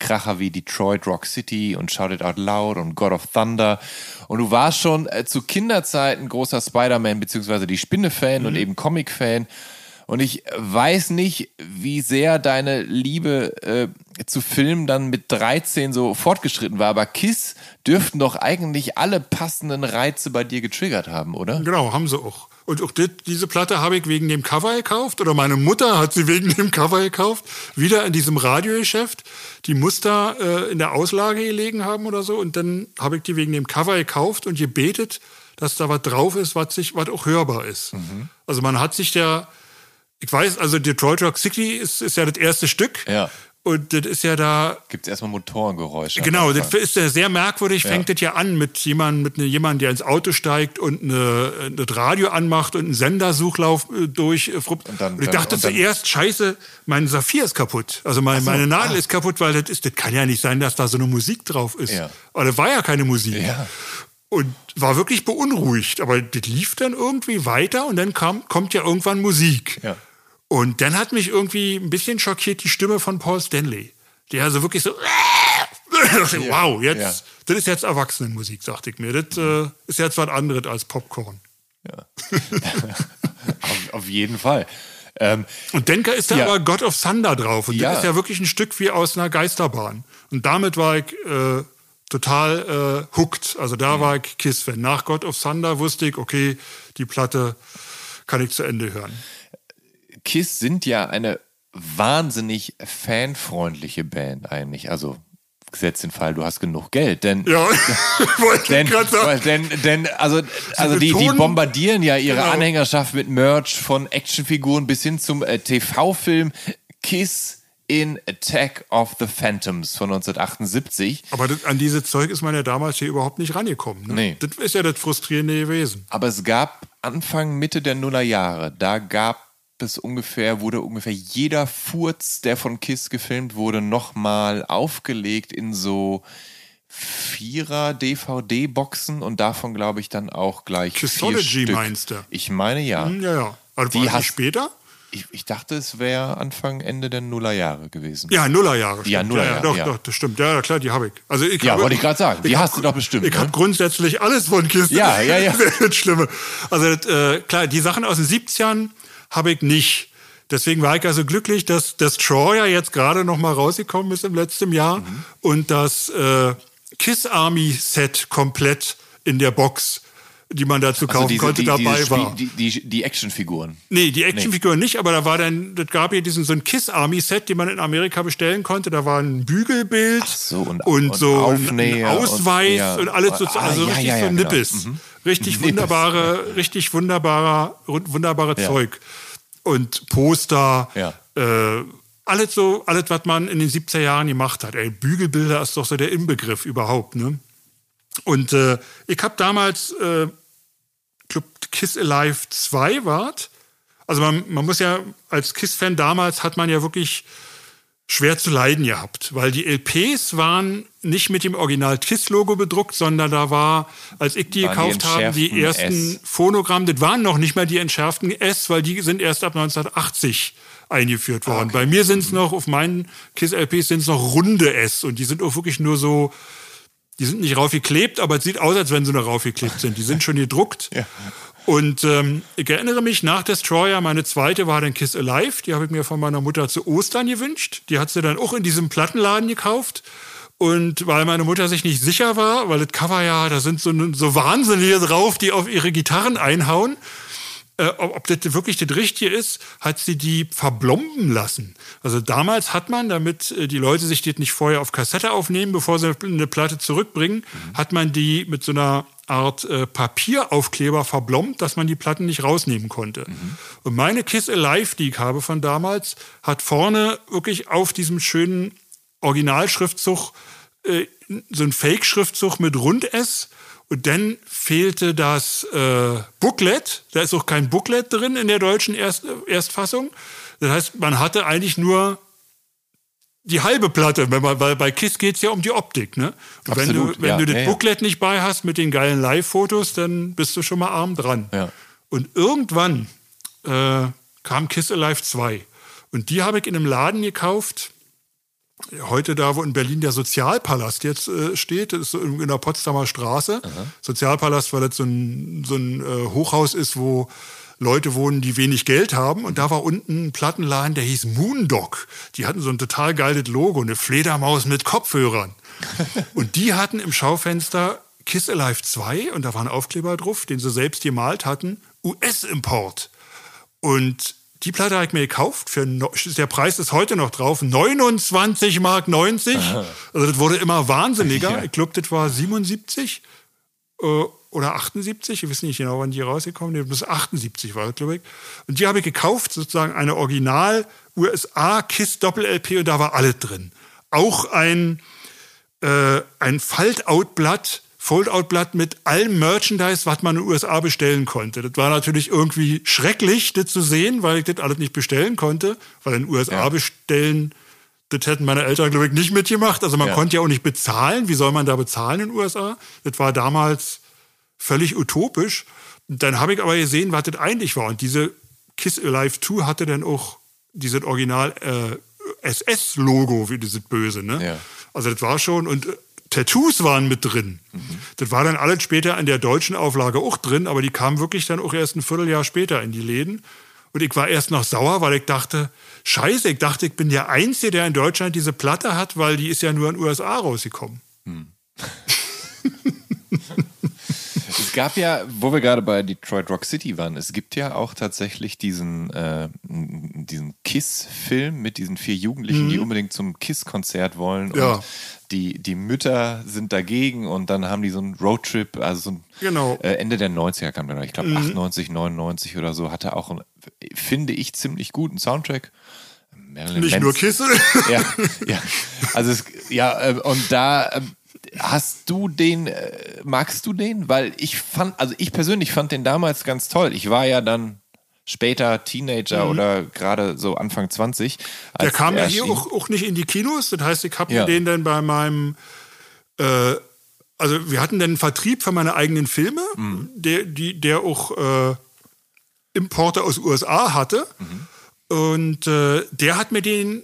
Kracher wie Detroit Rock City und Shout It Out Loud und God of Thunder. Und du warst schon äh, zu Kinderzeiten großer Spider-Man bzw. die Spinne-Fan mhm. und eben Comic-Fan. Und ich weiß nicht, wie sehr deine Liebe äh, zu Filmen dann mit 13 so fortgeschritten war, aber Kiss dürften doch eigentlich alle passenden Reize bei dir getriggert haben, oder? Genau, haben sie auch. Und auch die, diese Platte habe ich wegen dem Cover gekauft oder meine Mutter hat sie wegen dem Cover gekauft. Wieder in diesem Radiogeschäft. Die Muster äh, in der Auslage gelegen haben oder so. Und dann habe ich die wegen dem Cover gekauft und gebetet, dass da was drauf ist, was, sich, was auch hörbar ist. Mhm. Also man hat sich der ich weiß, also Detroit Rock City ist, ist ja das erste Stück. Ja. Und das ist ja da. Gibt es erstmal Motorengeräusche. Genau, das ist ja sehr merkwürdig. Ja. Fängt das ja an mit jemandem, mit ne, jemandem, der ins Auto steigt und eine, das Radio anmacht und einen Sendersuchlauf äh, durch. Äh, und, dann, und ich dachte und zuerst, scheiße, mein Saphir ist kaputt. Also mein, so, meine Nadel ah. ist kaputt, weil das ist, das kann ja nicht sein, dass da so eine Musik drauf ist. Ja. Aber da war ja keine Musik. Ja. Und war wirklich beunruhigt. Aber das lief dann irgendwie weiter und dann kam, kommt ja irgendwann Musik. Ja. Und dann hat mich irgendwie ein bisschen schockiert die Stimme von Paul Stanley. Der also wirklich so, [laughs] wow, jetzt, ja. das ist jetzt Erwachsenenmusik, sagte ich mir. Das äh, ist jetzt was anderes als Popcorn. Ja. [laughs] auf, auf, jeden Fall. Ähm, und dann ist da ja. aber God of Thunder drauf. Und ja. das ist ja wirklich ein Stück wie aus einer Geisterbahn. Und damit war ich äh, total äh, hooked. Also da mhm. war ich Kiss-Fan. Nach God of Thunder wusste ich, okay, die Platte kann ich zu Ende hören. Kiss sind ja eine wahnsinnig fanfreundliche Band eigentlich. Also gesetzt den Fall, du hast genug Geld, denn ja, [laughs] [laughs] denn, denn, denn also also die, die bombardieren ja ihre genau. Anhängerschaft mit Merch von Actionfiguren bis hin zum äh, TV-Film Kiss in Attack of the Phantoms von 1978. Aber das, an diese Zeug ist man ja damals hier überhaupt nicht rangekommen. Ne? Nee. Das ist ja das Frustrierende gewesen. Aber es gab Anfang, Mitte der Nullerjahre, da gab es ungefähr, wurde ungefähr jeder Furz, der von Kiss gefilmt wurde, nochmal aufgelegt in so Vierer DVD-Boxen und davon glaube ich dann auch gleich Kissology meinst du? Ich meine ja. Hm, Ja, ja. Also Die hast- später? Ich, ich dachte, es wäre Anfang, Ende der Nullerjahre gewesen. Ja, Nullerjahre. Ja. Nullerjahre, Ja, ja, doch, ja. doch, das stimmt. Ja, klar, die habe ich. Also ich Ja, habe, wollte ich gerade sagen. Die hab- hast du doch bestimmt, Ich ne? habe grundsätzlich alles von Kiss. Ja, ja, ja. [laughs] das Schlimme. Also äh, klar, die Sachen aus den 70ern habe ich nicht. Deswegen war ich also glücklich, dass Destroyer jetzt gerade noch mal rausgekommen ist im letzten Jahr Mhm. und das äh, Kiss Army Set komplett in der Box, die man dazu kaufen Also diese, konnte, die, dabei war. Die, die, die Actionfiguren. Nee, die Actionfiguren nicht, aber da war dann, das gab ja diesen so ein Kiss Army Set, den man in Amerika bestellen konnte. Da war ein Bügelbild so, und- und, und so ein Aufnäher und- Ausweis ja. und, alles so, Ah, also ja, richtig ja, so genau. Nippes. Mhm. Richtig wunderbare, richtig wunderbarer, wunderbare Ja. Zeug. Und Poster, Ja. äh, alles so, alles, was man in den 70er Jahren gemacht hat. Ey, Bügelbilder ist doch so der Inbegriff überhaupt, ne? Und äh, ich habe damals, äh, ich glaub, Kiss Alive 2 wart. Also man, man muss ja, als Kiss-Fan damals hat man ja wirklich schwer zu leiden gehabt, weil die LPs waren nicht mit dem Original Kiss-Logo bedruckt, sondern da war, als ich die gekauft habe, die ersten S. Phonogramm, das waren noch nicht mal die entschärften S, weil die sind erst ab 1980 eingeführt Ah, worden. Bei mir sind es noch, auf meinen Kiss-LPs sind es noch runde S und die sind auch wirklich nur so, die sind nicht raufgeklebt, aber es sieht aus, als wenn sie noch raufgeklebt sind. Die sind schon [laughs] gedruckt. Ja. Und ähm, ich erinnere mich, nach Destroyer, meine zweite war dann Kiss Alive. Die habe ich mir von meiner Mutter zu Ostern gewünscht. Die hat sie dann auch in diesem Plattenladen gekauft. Und weil meine Mutter sich nicht sicher war, weil das Cover ja, da sind so, so Wahnsinnige drauf, die auf ihre Gitarren einhauen, äh, ob, das wirklich das Richtige ist, hat sie die verblomben lassen. Also damals hat man, damit äh, die Leute sich das nicht vorher auf Kassette aufnehmen, bevor sie eine Platte zurückbringen, hat man die mit so einer Art äh, Papieraufkleber verblombt, dass man die Platten nicht rausnehmen konnte. Und meine Kiss Alive, die ich habe von damals, hat vorne wirklich auf diesem schönen Originalschriftzug äh, so ein Fake-Schriftzug mit Rund-S. Und dann fehlte das äh, Booklet. Da ist auch kein Booklet drin in der deutschen Erst Erstfassung. Das heißt, man hatte eigentlich nur die halbe Platte, wenn man, weil bei KISS geht es ja um die Optik. Ne? Und wenn du, Absolut, wenn ja, du das ja, ja. Booklet nicht bei hast mit den geilen Live-Fotos, dann bist du schon mal arm dran. Ja. Und irgendwann äh, kam Kiss Alive 2. Und die habe ich in einem Laden gekauft. Heute da, wo in Berlin der Sozialpalast jetzt äh, steht, das ist so in der Potsdamer Straße. Sozialpalast, weil das so ein, so ein äh, Hochhaus ist, wo Leute wohnen, die wenig Geld haben. Und da war unten ein Plattenladen, der hieß Moondog. Die hatten so ein total geiles Logo, eine Fledermaus mit Kopfhörern. [laughs] und die hatten im Schaufenster Kiss Alive 2 und da war ein Aufkleber drauf, den sie selbst gemalt hatten, US-Import. Und die Platte habe ich mir gekauft. Für, der Preis ist heute noch drauf. 29 Mark 90. Also das wurde immer wahnsinniger. [laughs] Ja. Ich glaube, das war 77 äh, oder 78. Ich weiß nicht genau, wann die rausgekommen sind. Bis 78 war das, glaube ich. Und die habe ich gekauft, sozusagen eine Original USA Kiss Doppel-LP und da war alles drin. Auch ein äh, ein Faltout-Blatt, Foldout-Blatt mit allem Merchandise, was man in den USA bestellen konnte. Das war natürlich irgendwie schrecklich, das zu sehen, weil ich das alles nicht bestellen konnte, weil in den USA Ja. bestellen, das hätten meine Eltern, glaube ich, nicht mitgemacht. Also man Ja. konnte ja auch nicht bezahlen. Wie soll man da bezahlen in den USA? Das war damals völlig utopisch. Dann habe ich aber gesehen, was das eigentlich war. Und diese Kiss Alive 2 hatte dann auch dieses Original äh, SS-Logo, wie dieses Böse. Ne? Ja. Also das war schon, und äh, Tattoos waren mit drin. Das war dann alles später in der deutschen Auflage auch drin, aber die kamen wirklich dann auch erst ein Vierteljahr später in die Läden. Und ich war erst noch sauer, weil ich dachte, scheiße, ich dachte, ich bin der Einzige, der in Deutschland diese Platte hat, weil die ist ja nur in den USA rausgekommen. [laughs] Es gab ja, wo wir gerade bei Detroit Rock City waren, es gibt ja auch tatsächlich diesen, äh, diesen Kiss-Film mit diesen vier Jugendlichen, die unbedingt zum Kiss-Konzert wollen. Mhm. Ja. Und die, die Mütter sind dagegen und dann haben die so einen Roadtrip, also so ein Genau. Mhm. äh, Ende der 90er kam der, ich glaube 98, 99 oder so, hatte auch, einen, finde ich, ziemlich guten Soundtrack. Marilyn Nicht Manson- nur Kiss. ja, ja. Also es, ja, äh, und da ähm, hast du den, äh, magst du den? Weil ich fand, also ich persönlich fand den damals ganz toll. Ich war ja dann später Teenager oder gerade so Anfang 20. Mhm. Der kam ja er hier auch, auch nicht in die Kinos. Das heißt, ich habe Ja. mir den dann bei meinem äh, also wir hatten dann einen Vertrieb für meine eigenen Filme, Mhm. der, die, der auch äh, Importe aus USA hatte. Mhm. Und äh, der hat mir den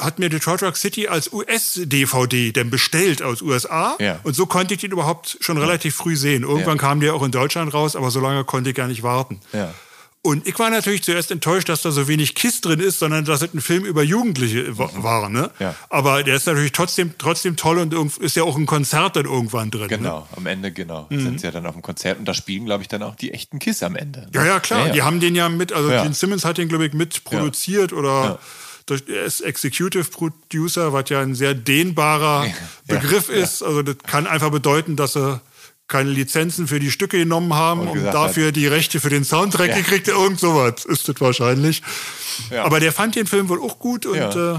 hat mir Detroit Rock City als US-DVD denn bestellt aus USA. Ja. Und so konnte ich den überhaupt schon relativ früh sehen. Irgendwann Ja. kam der auch in Deutschland raus, aber so lange konnte ich gar nicht warten. Ja. Und ich war natürlich zuerst enttäuscht, dass da so wenig Kiss drin ist, sondern dass es ein Film über Jugendliche wa- war. Ne? Mhm. Ja. Aber der ist natürlich trotzdem, trotzdem toll und ist ja auch ein Konzert dann irgendwann drin. Ne? Genau, am Ende, genau. Mhm. Sind sie ja dann auf dem Konzert und da spielen, glaube ich, dann auch die echten Kiss am Ende. ne? Ja, ja, klar. Die haben den ja mit, also Ja. Gene Simmons hat den, glaube ich, mit produziert oder durch, er ist Executive Producer, was ja ein sehr dehnbarer Begriff ist. Also das kann einfach bedeuten, dass sie keine Lizenzen für die Stücke genommen haben Und und dafür die Rechte für den Soundtrack gekriegt. Irgend sowas ist das wahrscheinlich. Ja. Aber der fand den Film wohl auch gut und Ja. äh,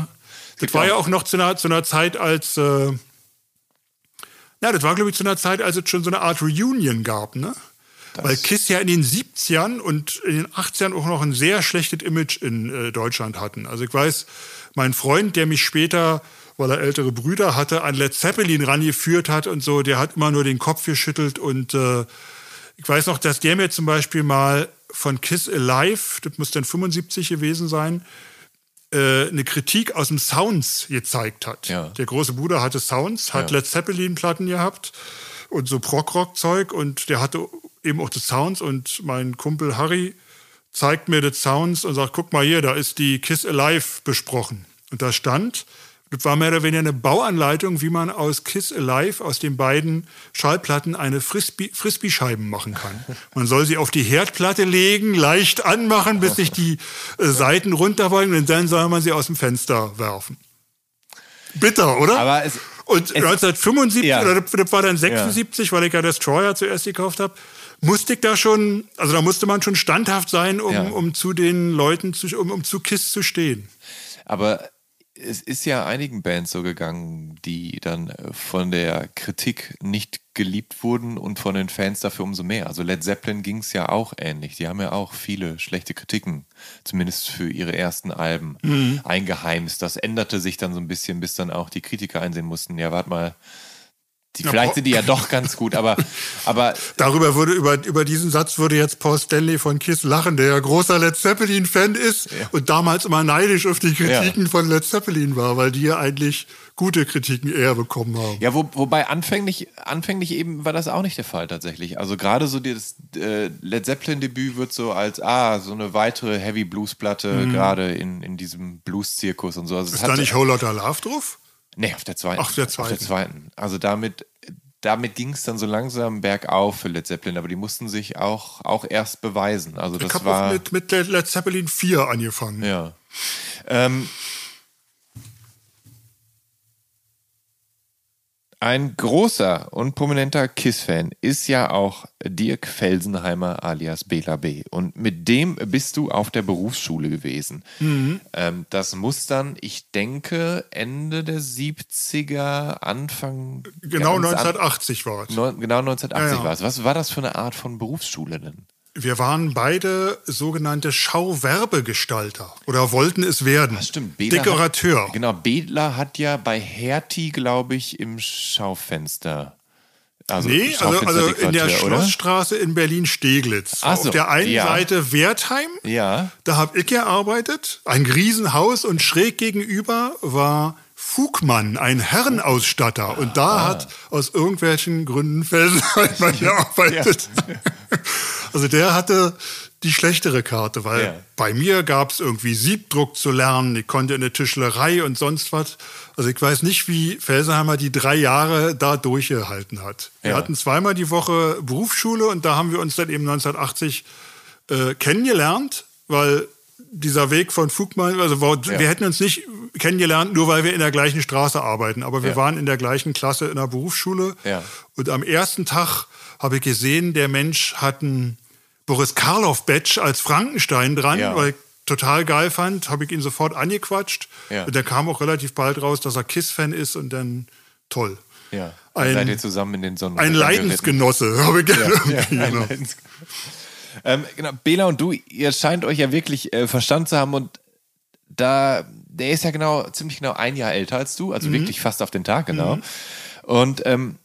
das war ja auch noch zu einer, zu einer Zeit, als äh, ja, das war, glaube ich, zu einer Zeit, als es schon so eine Art Reunion gab, ne? Weil Kiss ja in den 70ern und in den 80ern auch noch ein sehr schlechtes Image in äh, Deutschland hatten. Also ich weiß, mein Freund, der mich später, weil er ältere Brüder hatte, an Led Zeppelin rangeführt hat und so, der hat immer nur den Kopf geschüttelt und äh, ich weiß noch, dass der mir zum Beispiel mal von Kiss Alive, das muss dann 75 gewesen sein, äh, eine Kritik aus dem Sounds gezeigt hat. Ja. Der große Bruder hatte Sounds, hat Ja. Led Zeppelin-Platten gehabt und so Prog-Rock-Zeug und der hatte eben auch das Sounds und mein Kumpel Harry zeigt mir das Sounds und sagt, guck mal hier, da ist die Kiss Alive besprochen. Und da stand, das war mehr oder weniger eine Bauanleitung, wie man aus Kiss Alive, aus den beiden Schallplatten, eine Frisbee- Frisbee-Scheiben machen kann. Man soll sie auf die Herdplatte legen, leicht anmachen, bis sich die äh, Seiten runterbeugen und dann soll man sie aus dem Fenster werfen. Bitter, oder? Aber es- und es- 1975, Ja. oder das das war dann 76, weil ich ja Destroyer zuerst gekauft habe, musste ich da schon, also da musste man schon standhaft sein, um, Ja. um zu den Leuten, zu, um, um zu KISS zu stehen. Aber es ist ja einigen Bands so gegangen, die dann äh, von der Kritik nicht geliebt wurden und von den Fans dafür umso mehr. Also Led Zeppelin ging es ja auch ähnlich. Die haben ja auch viele schlechte Kritiken, zumindest für ihre ersten Alben, Mhm. eingeheimst. Das änderte sich dann so ein bisschen, bis dann auch die Kritiker einsehen mussten, ja, warte mal, die, vielleicht sind die ja doch ganz gut, aber, [laughs] aber Darüber würde, über, über diesen Satz würde jetzt Paul Stanley von KISS lachen, der ja großer Led Zeppelin-Fan ist und damals immer neidisch auf die Kritiken von Led Zeppelin war, weil die ja eigentlich gute Kritiken eher bekommen haben. Ja, wo, wobei anfänglich, anfänglich eben war das auch nicht der Fall tatsächlich. Also gerade so das äh, Led Zeppelin-Debüt wird so als, ah, so eine weitere Heavy Blues-Platte, gerade in, in diesem Blues-Zirkus und so. Also Mhm. Ist da nicht Whole Lotta Love drauf? Nee, auf der zweiten. Ach, auf der Auf der zweiten. zweiten. Also damit, damit ging es dann so langsam bergauf für Led Zeppelin, aber die mussten sich auch, auch erst beweisen. Also Ich das habe war. auch mit, mit Led Zeppelin 4 angefangen. Ja. Ähm, ein großer und prominenter KISS-Fan ist ja auch Dirk Felsenheimer alias Bela B. Und mit dem bist du auf der Berufsschule gewesen. Mhm. Ähm, das muss dann, ich denke, Ende der 70er, Anfang. Genau ganz an- 1980 war es. Neun- genau 1980 Ja, ja. war es. Was war das für eine Art von Berufsschule denn? Wir waren beide sogenannte Schauwerbegestalter oder wollten es werden. Das stimmt. Bela Dekorateur. Hat, genau, Bedler hat ja bei Hertie, glaube ich, im Schaufenster. Also Nee, also, also in der Schaufensterdekorateur, oder? Schlossstraße in Berlin-Steglitz. So, Auf der einen ja. Seite Wertheim, Ja. da habe ich gearbeitet, ein Riesenhaus und schräg gegenüber war Fugmann, ein Herrenausstatter. Und da hat aus irgendwelchen Gründen Felsenheimer gearbeitet. [laughs] [laughs] Also der hatte die schlechtere Karte, weil Ja. bei mir gab es irgendwie Siebdruck zu lernen, ich konnte in der Tischlerei und sonst was. Also ich weiß nicht, wie Felsenheimer die drei Jahre da durchgehalten hat. Wir Ja. hatten zweimal die Woche Berufsschule und da haben wir uns dann eben 1980 äh, kennengelernt, weil dieser Weg von Fugmann, also war, Ja. wir hätten uns nicht kennengelernt, nur weil wir in der gleichen Straße arbeiten, aber wir waren in der gleichen Klasse in der Berufsschule. Und am ersten Tag habe ich gesehen, der Mensch hat einen Boris Karloff-Badge als Frankenstein dran, Ja. weil ich total geil fand, habe ich ihn sofort angequatscht. Ja. Und da kam auch relativ bald raus, dass er KISS-Fan ist und dann toll. Ja. Ein- seid ihr zusammen in den Sonnen. Ein Leidensgenosse, habe ich. Ja, ein genau. Leidens- ähm, genau, Bela und du, ihr scheint euch ja wirklich äh, verstanden zu haben und da, der ist ja genau, ziemlich genau ein Jahr älter als du, Mhm. also wirklich fast auf den Tag genau. Und ähm,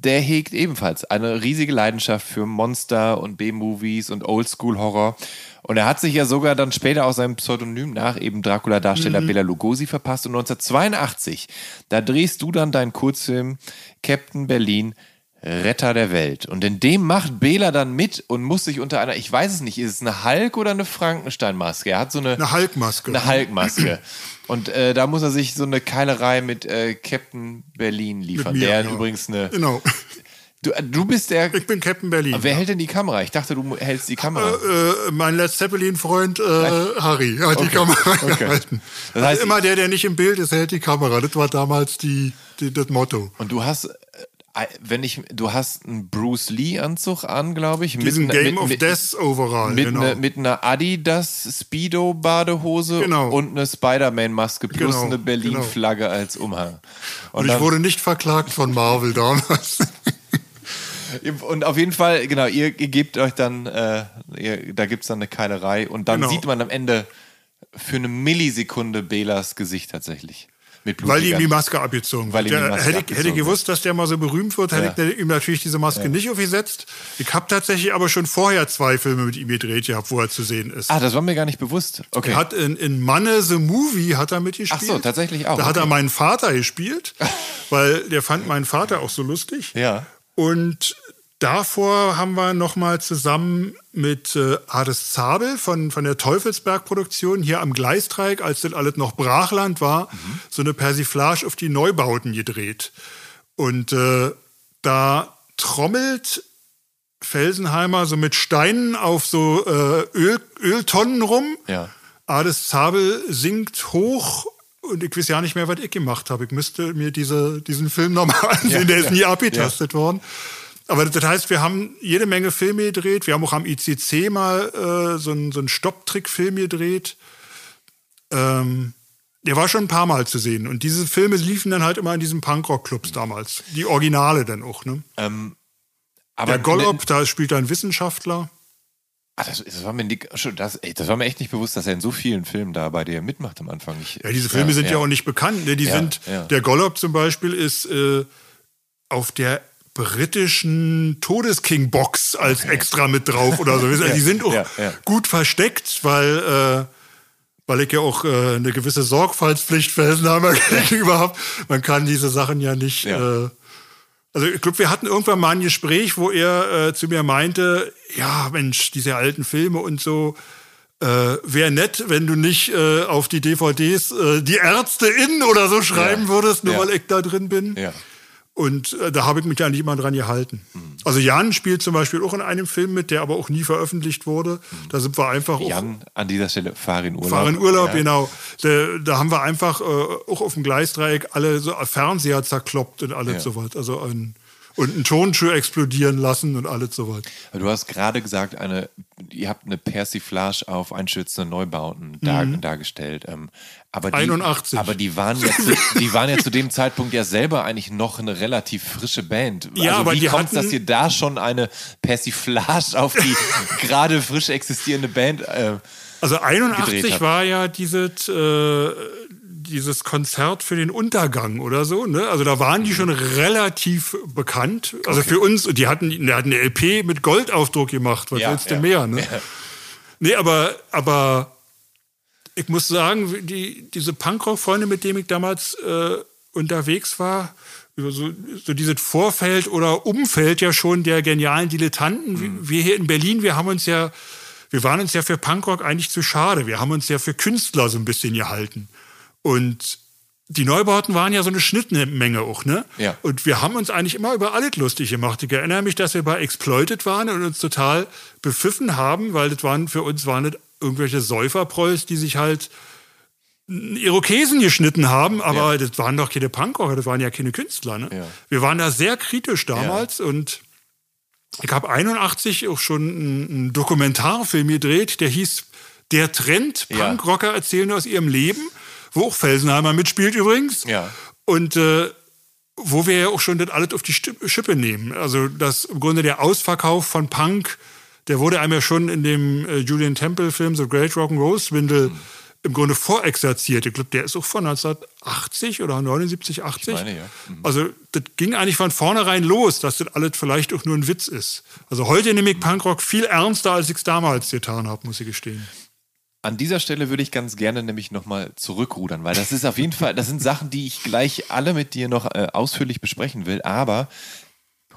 der hegt ebenfalls eine riesige Leidenschaft für Monster und B-Movies und Oldschool-Horror. Und er hat sich ja sogar dann später aus seinem Pseudonym nach eben Dracula-Darsteller Mhm. Bela Lugosi verpasst. Und 1982, da drehst du dann deinen Kurzfilm Captain Berlin, Retter der Welt. Und in dem macht Bela dann mit und muss sich unter einer, ich weiß es nicht, ist es eine Hulk oder eine Frankenstein-Maske? Er hat so eine, Eine Hulkmaske. eine Hulk-Maske. Und äh, da muss er sich so eine Keilerei mit äh, Captain Berlin liefern, mir, der ja. übrigens eine. Genau. Du, äh, du bist der. Ich bin Captain Berlin. Wer hält denn die Kamera? Ich dachte, du hältst die Kamera. Äh, mein Led Zeppelin-Freund äh, Harry hat die Kamera gehalten. Das heißt, immer der, der nicht im Bild ist, hält die Kamera. Das war damals die, die, das Motto. Und du hast, äh, wenn ich, du hast einen Bruce Lee-Anzug an, glaube ich. Diesen mit, einer- Game mit, of mit, Death Overall. Mit, genau. ne, mit einer Adidas Speedo-Badehose Genau. und eine Spider-Man-Maske plus Genau, eine Berlin-Flagge als Umhang. und ich dann- wurde nicht verklagt von Marvel damals. [laughs] Und auf jeden Fall, genau, ihr, ihr gebt euch dann, äh, ihr, da gibt es dann eine Keilerei und dann Genau. sieht man am Ende für eine Millisekunde Belas Gesicht tatsächlich. Mit Weil ihm die. Maske abgezogen Weil wird. Maske hätte, ich- abgezogen hätte ich gewusst, dass der mal so berühmt wird, hätte Ja. ich ihm natürlich diese Maske nicht aufgesetzt. Ich habe tatsächlich aber schon vorher zwei Filme mit ihm gedreht gehabt, wo er zu sehen ist. Ah, das war mir gar nicht bewusst. Okay. Er hat in, in Manne the Movie hat er mitgespielt. Ach so, tatsächlich auch, Da hat er okay. meinen Vater gespielt, [laughs] weil der fand meinen Vater auch so lustig. Ja. Und davor haben wir noch mal zusammen mit äh, Hades Zabel von, von der Teufelsberg-Produktion hier am Gleisdreieck, als das alles noch Brachland war, so eine Persiflage auf die Neubauten gedreht. Und äh, da trommelt Felsenheimer so mit Steinen auf so äh, Öl, Öltonnen rum. Ja. Ades Zabel singt hoch und ich weiß ja nicht mehr, was ich gemacht habe. Ich müsste mir diese, diesen Film nochmal [laughs] ansehen, Ja, der ist ja. nie abgetastet worden. Aber das heißt, wir haben jede Menge Filme gedreht. Wir haben auch am ICC mal äh, so einen, so einen Stopptrick-Film gedreht. Ähm, der war schon ein paar Mal zu sehen. Und diese Filme liefen dann halt immer in diesen Punkrock-Clubs damals. Die Originale dann auch. Ne? Aber Der Gollop, da spielt ein Wissenschaftler. Ah, das, das, war mir nicht, das, ey, das war mir echt nicht bewusst, dass er in so vielen Filmen da bei dir mitmacht am Anfang. Ich, Ja, diese Filme sind ja, auch nicht bekannt. Ne? Die Ja, sind, ja. der Gollop zum Beispiel ist äh, auf der britischen Todesking-Box als extra mit drauf oder so. Also [laughs] die sind auch ja, ja. gut versteckt, weil, äh, weil ich ja auch äh, eine gewisse Sorgfaltspflicht für Hessenheimer gegenüber habe. [laughs] [laughs] Man kann diese Sachen ja nicht. Ja. Äh, also ich glaube, wir hatten irgendwann mal ein Gespräch, wo er äh, zu mir meinte, ja, Mensch, diese alten Filme und so, äh, wäre nett, wenn du nicht äh, auf die DVDs äh, die Ärzte in oder so schreiben Ja. würdest, nur Ja. weil ich da drin bin. Ja. Und äh, da habe ich mich eigentlich immer dran gehalten. Mhm. Also Jan spielt zum Beispiel auch in einem Film mit, der aber auch nie veröffentlicht wurde. Da sind wir einfach auch Jan, an dieser Stelle, fahr in Urlaub. fahren Urlaub, ja. genau. Da, da haben wir einfach äh, auch auf dem Gleisdreieck alle so Fernseher zerkloppt und alles Ja. so was. Also ein, und einen Tonschuh explodieren lassen und alles so was. Du hast gerade gesagt, eine, ihr habt eine Persiflage auf einstürzende Neubauten dar, dargestellt. Ähm, aber die, 81. Aber die waren, ja zu, [laughs] die waren ja zu dem Zeitpunkt ja selber eigentlich noch eine relativ frische Band. Ja, also aber wie die kommt es, dass ihr da schon eine Persiflage auf die [laughs] gerade frisch existierende Band äh, Also gedreht 81 habt? war ja dieses, äh, dieses Konzert für den Untergang oder so. Ne? Also da waren Mhm. die schon relativ bekannt. Also für uns, die hatten, die hatten eine LP mit Goldaufdruck gemacht. Was Ja, willst du ja. mehr? Ne? Ja. Nee, aber, aber ich muss sagen, die, diese Punkrock-Freunde, mit denen ich damals äh, unterwegs war, so, so dieses Vorfeld oder Umfeld ja schon der genialen Dilettanten. Mhm. Wir hier in Berlin, wir haben uns ja, wir waren uns ja für Punkrock eigentlich zu schade. Wir haben uns ja für Künstler so ein bisschen gehalten. Und die Neubauten waren ja so eine Schnittmenge auch, ne? Ja. Und wir haben uns eigentlich immer über alles lustig gemacht. Ich erinnere mich, dass wir bei Exploited waren und uns total bepfiffen haben, weil das waren für uns waren das irgendwelche Säuferprolls, die sich halt Irokesen geschnitten haben, aber das waren doch keine Punkrocker, das waren ja keine Künstler. Ne? Ja. Wir waren da sehr kritisch damals und ich habe 81 auch schon einen, Dokumentarfilm gedreht, der hieß Der Trend, Ja. Punkrocker erzählen aus ihrem Leben, wo auch Felsenheimer mitspielt übrigens. Ja. Und äh, wo wir ja auch schon das alles auf die Schippe nehmen. Also das im Grunde der Ausverkauf von Punk, der wurde einem ja schon in dem äh, Julian Temple-Film The Great Rock'n'Roll Swindle im Grunde vorexerziert. Ich glaube, der ist auch von 1980 oder 79, 80. Ich meine, ja. Mhm. Also das ging eigentlich von vornherein los, dass das alles vielleicht auch nur ein Witz ist. Also heute nehme ich Punkrock viel ernster, als ich es damals getan habe, muss ich gestehen. An dieser Stelle würde ich ganz gerne nämlich nochmal zurückrudern, weil das ist auf jeden Fall, das sind Sachen, die ich gleich alle mit dir noch äh, ausführlich besprechen will, aber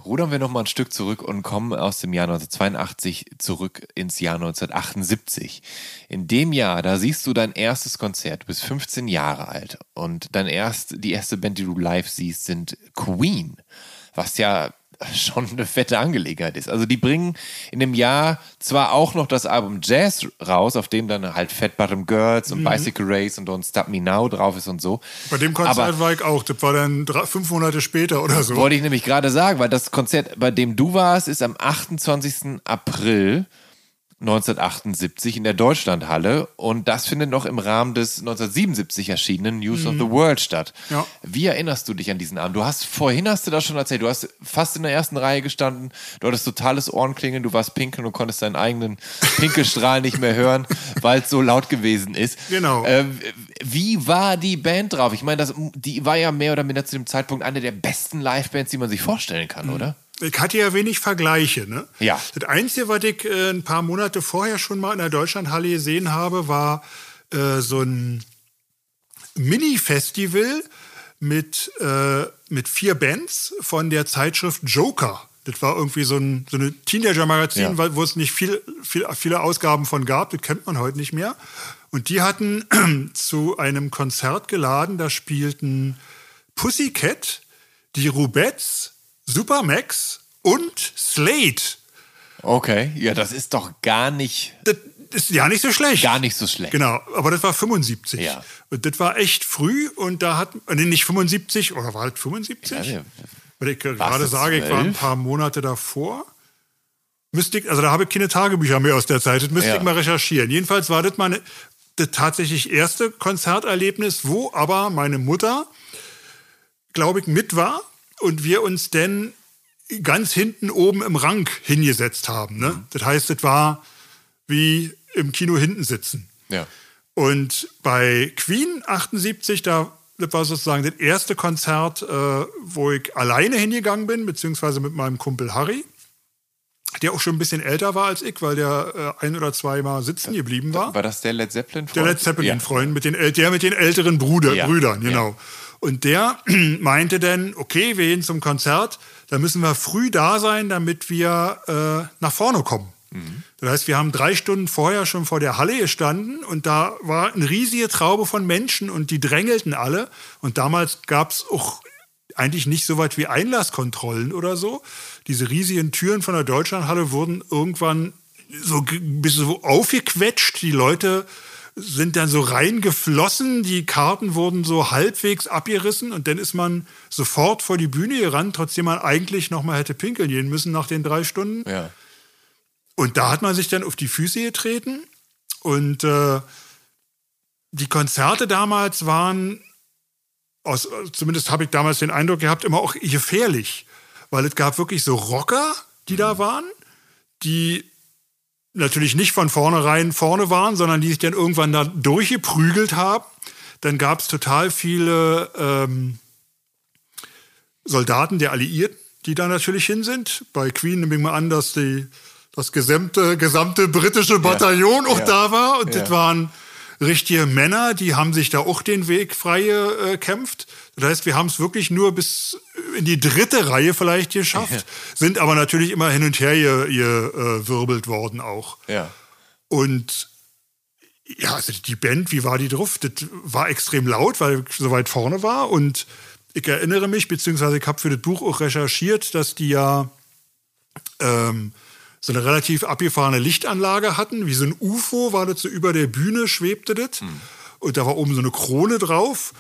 rudern wir nochmal ein Stück zurück und kommen aus dem Jahr 1982 zurück ins Jahr 1978. In dem Jahr, da siehst du dein erstes Konzert, du bist 15 Jahre alt und dein erst, die erste Band, die du live siehst, sind Queen, was ja schon eine fette Angelegenheit ist. Also die bringen in dem Jahr zwar auch noch das Album Jazz raus, auf dem dann halt Fat Bottom Girls und mhm. Bicycle Race und Don't Stop Me Now drauf ist und so. Bei dem Konzert war ich auch. Das war dann drei, fünf Monate später oder so. Wollte ich nämlich gerade sagen, weil das Konzert, bei dem du warst, ist am 28. April 1978 in der Deutschlandhalle und das findet noch im Rahmen des 1977 erschienenen News mhm. of the World statt. Ja. Wie erinnerst du dich an diesen Abend? Du hast vorhin hast du das schon erzählt, du hast fast in der ersten Reihe gestanden, du hattest totales Ohrenklingeln, du warst pinkeln und konntest deinen eigenen [laughs] Pinkelstrahl nicht mehr hören, weil es so laut gewesen ist. Genau. Äh, wie war die Band drauf? Ich meine, die war ja mehr oder minder zu dem Zeitpunkt eine der besten Livebands, die man sich vorstellen kann, mhm. oder? Ich hatte ja wenig Vergleiche. Ne? Ja. Das Einzige, was ich äh, ein paar Monate vorher schon mal in der Deutschlandhalle gesehen habe, war äh, so ein Mini-Festival mit, äh, mit vier Bands von der Zeitschrift Joker. Das war irgendwie so ein so eine Teenager-Magazin, ja. wo es nicht viel, viel, viele Ausgaben von gab. Das kennt man heute nicht mehr. Und die hatten [clears throat] zu einem Konzert geladen. Da spielten Pussycat, die Rubettes, Supermax und Slate. Okay, ja, das ist doch gar nicht. Das ist ja nicht so schlecht. Gar nicht so schlecht. Genau, aber das war 75. Ja. Und das war echt früh und da hat, nee, nicht 75, oder war das 75? Ja, Weil ich gerade sage, 12? ich war ein paar Monate davor. Müsste ich, also da habe ich keine Tagebücher mehr aus der Zeit, das müsste ja. ich mal recherchieren. Jedenfalls war das meine das tatsächlich erste Konzerterlebnis, wo aber meine Mutter, glaube ich, mit war und wir uns denn ganz hinten oben im Rang hingesetzt haben. Ne? Mhm. Das heißt, es war wie im Kino hinten sitzen. Ja. Und bei Queen 78, da das war sozusagen das erste Konzert, äh, wo ich alleine hingegangen bin, beziehungsweise mit meinem Kumpel Harry, der auch schon ein bisschen älter war als ich, weil der äh, ein oder zweimal sitzen geblieben war. War das der Led Zeppelin-Freund? Der Led Zeppelin-Freund, ja. mit den, der mit den älteren Bruder, ja. Brüdern, genau. Ja. Und der [clears throat] meinte dann, okay, wir gehen zum Konzert, da müssen wir früh da sein, damit wir äh, nach vorne kommen. Mhm. Das heißt, wir haben drei Stunden vorher schon vor der Halle gestanden und da war eine riesige Traube von Menschen und die drängelten alle. Und damals gab es auch eigentlich nicht so weit wie Einlasskontrollen oder so. Diese riesigen Türen von der Deutschlandhalle wurden irgendwann so ein bisschen so aufgequetscht. Die Leute sind dann so reingeflossen, die Karten wurden so halbwegs abgerissen und dann ist man sofort vor die Bühne gerannt, trotzdem man eigentlich noch mal hätte pinkeln gehen müssen nach den drei Stunden. Ja. Und da hat man sich dann auf die Füße getreten und äh, die Konzerte damals waren, aus, zumindest habe ich damals den Eindruck gehabt, immer auch gefährlich, weil es gab wirklich so Rocker, die mhm. da waren, die natürlich nicht von vornherein vorne waren, sondern die sich dann irgendwann da durchgeprügelt haben. Dann gab es total viele ähm, Soldaten der Alliierten, die da natürlich hin sind. Bei Queen nehme ich mal an, dass die, das gesamte, gesamte britische Bataillon ja. auch ja. da war. Und ja. das waren richtige Männer, die haben sich da auch den Weg frei äh, gekämpft. Das heißt, wir haben es wirklich nur bis in die dritte Reihe vielleicht geschafft, ja. sind aber natürlich immer hin und her gewirbelt worden auch. Ja. Und ja, also die Band, wie war die drauf? Das war extrem laut, weil ich so weit vorne war. Und ich erinnere mich, beziehungsweise ich habe für das Buch auch recherchiert, dass die ja ähm, so eine relativ abgefahrene Lichtanlage hatten. Wie so ein UFO war das so über der Bühne, schwebte das. Hm. Und da war oben so eine Krone drauf.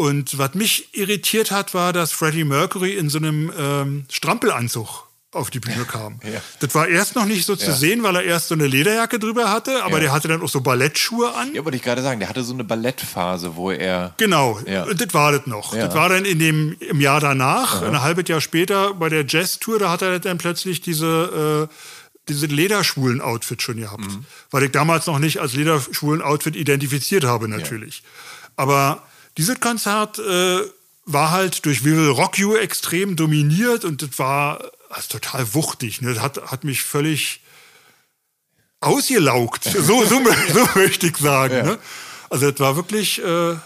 Und was mich irritiert hat, war, dass Freddie Mercury in so einem ähm, Strampelanzug auf die Bühne [laughs] kam. Ja. Das war erst noch nicht so zu ja. sehen, weil er erst so eine Lederjacke drüber hatte, aber ja. der hatte dann auch so Ballettschuhe an. Ja, wollte ich gerade sagen, der hatte so eine Ballettphase, wo er. Genau, das war das noch. Das war dann in dem, im Jahr danach, ein halbes Jahr später bei der Jazz-Tour, da hat er dann plötzlich diese diese lederschwulen Outfit schon gehabt. Mhm. Weil ich damals noch nicht als lederschwulen Outfit identifiziert habe, natürlich. Aber dieses Konzert äh, war halt durch We Will Rock You extrem dominiert und das war also total wuchtig. Ne? Das hat, hat mich völlig ausgelaugt. [laughs] So, so, so möchte ich sagen. Ja. Ne? Also das war wirklich äh,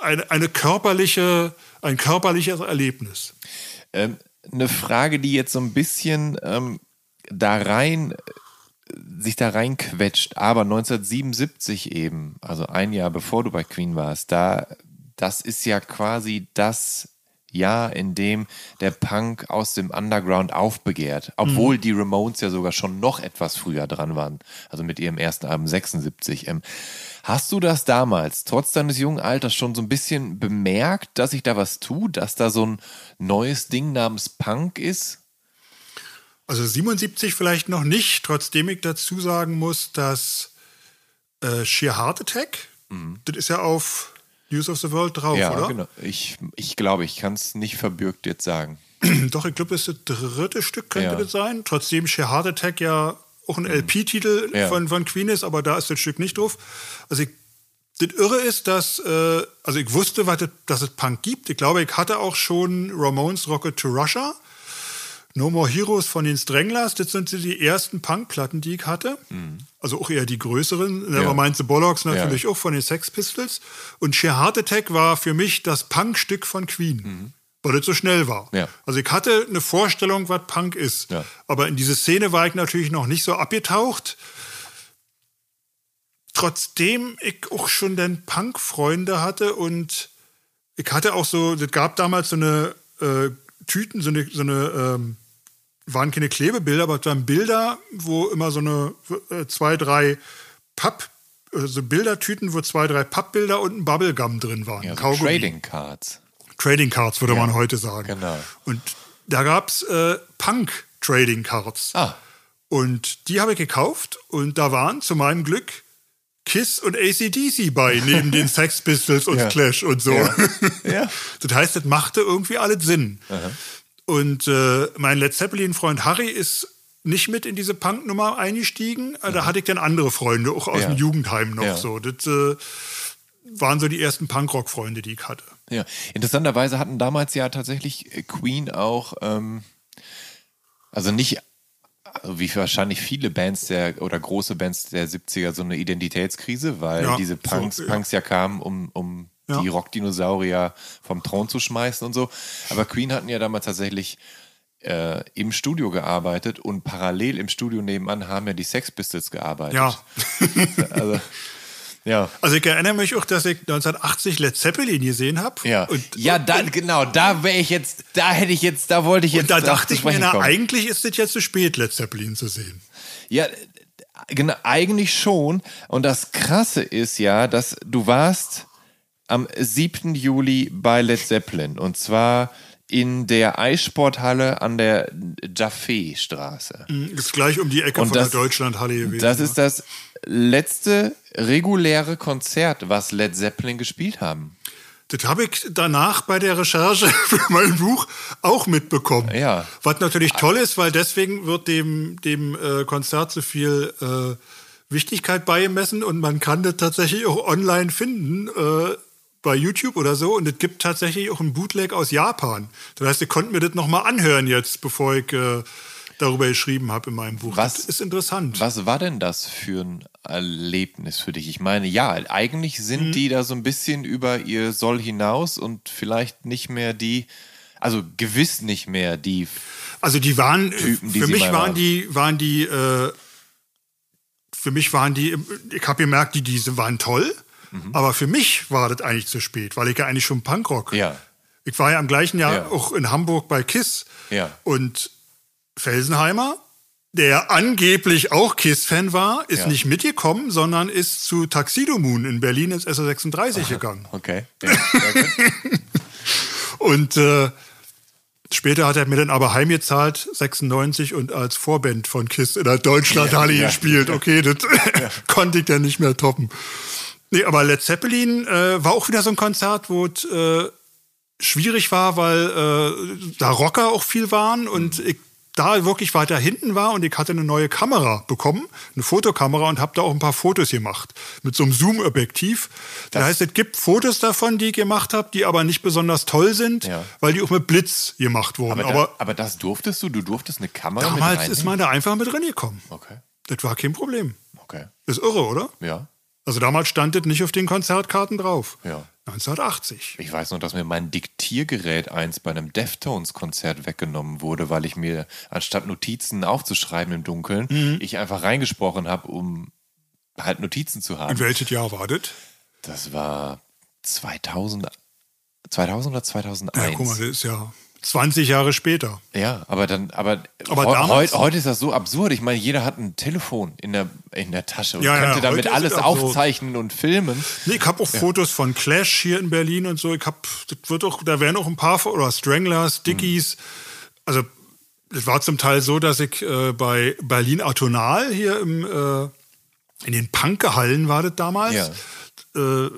eine, eine körperliche, ein körperliches Erlebnis. Ähm, eine Frage, die jetzt so ein bisschen ähm, da rein sich da reinquetscht, aber 1977 eben, also ein Jahr bevor du bei Queen warst, da das ist ja quasi das Jahr, in dem der Punk aus dem Underground aufbegehrt, obwohl mhm. die Ramones ja sogar schon noch etwas früher dran waren, also mit ihrem ersten Album 76. Ähm, hast du das damals, trotz deines jungen Alters, schon so ein bisschen bemerkt, dass sich da was tut, dass da so ein neues Ding namens Punk ist? Also 77 vielleicht noch nicht, trotzdem ich dazu sagen muss, dass äh, Sheer Heart Attack, mhm. das ist ja auf News of the World drauf, ja, oder? Genau. Ich, ich glaube, ich kann es nicht verbürgt jetzt sagen. [clears throat] Doch, ich glaube, das ist das dritte Stück, könnte ja. das sein. Trotzdem Sheer Heart Attack ja auch ein mhm. LP-Titel ja. von, von Queen ist, aber da ist das Stück nicht drauf. Also ich, das Irre ist, dass, äh, also ich wusste, was das, dass es Punk gibt. Ich glaube, ich hatte auch schon Ramones Rocket to Russia. No More Heroes von den Stranglers, das sind die ersten Punk-Platten, die ich hatte. Mhm. Also auch eher die größeren. Nevermind ja. the Bollocks natürlich ja. auch von den Sex Pistols. Und Sheer Heart Attack war für mich das Punk-Stück von Queen. Mhm. Weil es so schnell war. Ja. Also ich hatte eine Vorstellung, was Punk ist. Aber in diese Szene war ich natürlich noch nicht so abgetaucht. Trotzdem ich auch schon den Punk-Freunde hatte und ich hatte auch so, es gab damals so eine äh, Tüten, so eine, so eine ähm, waren keine Klebebilder, aber es waren Bilder, wo immer so eine äh, zwei, drei Papp, also Bildertüten, wo zwei, drei Pappbilder und ein Bubblegum drin waren. Ja, so Trading Cards. Trading Cards, würde ja, man heute sagen. Genau. Und da gab es äh, Punk Trading Cards. Ah. Und die habe ich gekauft und da waren zu meinem Glück Kiss und ACDC bei, [laughs] neben den Sex Pistols und ja. Clash und so. Ja. [laughs] ja. Das heißt, das machte irgendwie alles Sinn. Aha. Und äh, mein Led Zeppelin-Freund Harry ist nicht mit in diese Punk-Nummer eingestiegen. Äh, da hatte ich dann andere Freunde, auch aus ja. dem Jugendheim noch ja. so. Das äh, waren so die ersten Punkrock-Freunde, die ich hatte. Ja, interessanterweise hatten damals ja tatsächlich Queen auch, ähm, also nicht also wie wahrscheinlich viele Bands der oder große Bands der 70er so eine Identitätskrise, weil ja, diese Punks, so, ja. Punks ja kamen, um, um ja. die Rockdinosaurier vom Thron zu schmeißen und so. Aber Queen hatten ja damals tatsächlich äh, im Studio gearbeitet und parallel im Studio nebenan haben ja die Sex Pistols gearbeitet. Ja. [laughs] also, ja. Also ich erinnere mich auch, dass ich 1980 Led Zeppelin gesehen habe. Ja, und, ja da, genau, da wäre ich jetzt, da hätte ich jetzt, da wollte ich jetzt. Und da dachte ich mir, na, eigentlich ist es jetzt zu spät, Led Zeppelin zu sehen. Ja, genau, eigentlich schon. Und das Krasse ist ja, dass du warst am 7. Juli bei Led Zeppelin. Und zwar in der Eissporthalle an der Jaffe-Straße. Mhm, ist gleich um die Ecke und von das, der Deutschlandhalle gewesen. Das ist das letzte reguläre Konzert, was Led Zeppelin gespielt haben. Das habe ich danach bei der Recherche [laughs] für mein Buch auch mitbekommen. Ja. Was natürlich toll ist, weil deswegen wird dem, dem äh, Konzert so viel äh, Wichtigkeit beigemessen und man kann das tatsächlich auch online finden. Äh, bei YouTube oder so und es gibt tatsächlich auch ein Bootleg aus Japan. Das heißt, ihr konnten mir das nochmal anhören jetzt, bevor ich äh, darüber geschrieben habe in meinem Buch. Was das ist interessant. Was war denn das für ein Erlebnis für dich? Ich meine, ja, eigentlich sind mhm. die da so ein bisschen über ihr Soll hinaus und vielleicht nicht mehr die, also gewiss nicht mehr die. Also die waren, Typen, die für mich waren die, waren die, äh, für mich waren die, ich habe gemerkt, die diese waren toll. Mhm. Aber für mich war das eigentlich zu spät, weil ich ja eigentlich schon Punkrock. Ja. Ich war ja im gleichen Jahr ja. auch in Hamburg bei KISS. Ja. Und Felsenheimer, der angeblich auch KISS-Fan war, ist ja. nicht mitgekommen, sondern ist zu Taxido Moon in Berlin ins SO36 Aha. gegangen. Okay. Ja, [laughs] und äh, später hat er mir dann aber heimgezahlt, 96, und als Vorband von KISS in der Deutschlandhalle ja, gespielt. [laughs] Okay, das [laughs] konnte ich dann nicht mehr toppen. Nee, aber Led Zeppelin äh, war auch wieder so ein Konzert, wo es äh, schwierig war, weil äh, da Rocker auch viel waren und mhm. ich da wirklich weiter hinten war und ich hatte eine neue Kamera bekommen, eine Fotokamera und habe da auch ein paar Fotos gemacht mit so einem Zoom-Objektiv. Das, heißt, es gibt Fotos davon, die ich gemacht habe, die aber nicht besonders toll sind, ja. weil die auch mit Blitz gemacht wurden. Aber, aber, da, aber, das durftest du? Du durftest eine Kamera Damals mit ist man da einfach mit reingekommen. Okay. Das war kein Problem. Okay. Ist irre, oder? Ja. Also damals stand das nicht auf den Konzertkarten drauf. Ja. 1980. Ich weiß noch, dass mir mein Diktiergerät eins bei einem Deftones-Konzert weggenommen wurde, weil ich mir anstatt Notizen aufzuschreiben im Dunkeln, mhm. ich einfach reingesprochen habe, um halt Notizen zu haben. In welches Jahr war das? Das war 2000, 2000 oder 2001. Ja, guck mal, das ist ja 20 Jahre später. Ja, aber dann, aber, aber he damals, heu, heute ist das so absurd. Ich meine, jeder hat ein Telefon in der, in der Tasche und ja, könnte ja, damit alles aufzeichnen und filmen. Nee, ich habe auch ja. Fotos von Clash hier in Berlin und so. Ich habe, das wird auch, da werden auch ein paar oder Stranglers, Dickies. Mhm. Also es war zum Teil so, dass ich äh, bei Berlin Atonal hier im äh, in den Punkgehallen war das damals. Ja. Äh,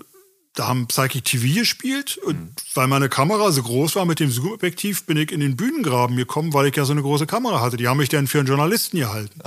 da haben Psychic TV gespielt und mhm. weil meine Kamera so groß war mit dem Zoom-Objektiv, bin ich in den Bühnengraben gekommen, weil ich ja so eine große Kamera hatte. Die haben mich dann für einen Journalisten gehalten.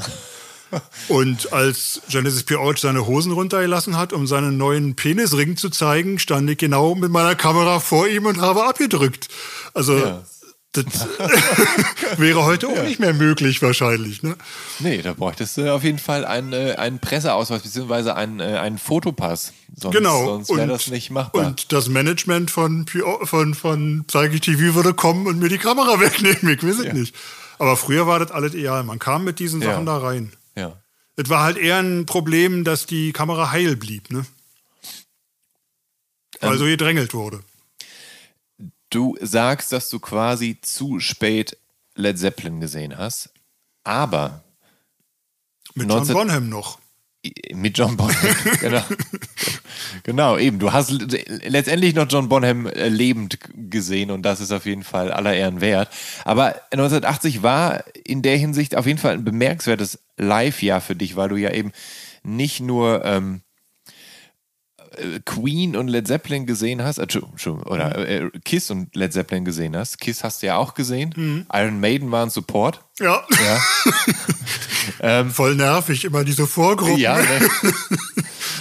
[laughs] und als Genesis P. Ouch seine Hosen runtergelassen hat, um seinen neuen Penisring zu zeigen, stand ich genau mit meiner Kamera vor ihm und habe abgedrückt. Also ja. Das [laughs] wäre heute auch ja. nicht mehr möglich wahrscheinlich. Ne? Nee, da bräuchtest du auf jeden Fall einen, äh, einen Presseausweis bzw. einen, äh, einen Fotopass. Sonst, genau. Sonst wäre das nicht machbar. Und das Management von, von, von Psychic TV würde kommen und mir die Kamera [laughs] wegnehmen. Ich weiß es ja. nicht. Aber früher war das alles egal. Man kam mit diesen Sachen ja. da rein. Ja. Es war halt eher ein Problem, dass die Kamera heil blieb, ne? Weil ähm, so gedrängelt wurde. Du sagst, dass du quasi zu spät Led Zeppelin gesehen hast, aber mit 19... John Bonham noch. Mit John Bonham, [laughs] genau. genau, eben. Du hast letztendlich noch John Bonham äh, lebend gesehen und das ist auf jeden Fall aller Ehren wert. Aber 1980 war in der Hinsicht auf jeden Fall ein bemerkenswertes Live-Jahr für dich, weil du ja eben nicht nur ähm, äh, Queen und Led Zeppelin gesehen hast, äh, oder äh, Kiss und Led Zeppelin gesehen hast. Kiss hast du ja auch gesehen. Mhm. Iron Maiden war ein Support. Ja. ja. [laughs] ähm, Voll nervig, immer diese Vorgruppen. Ja, ne? [laughs]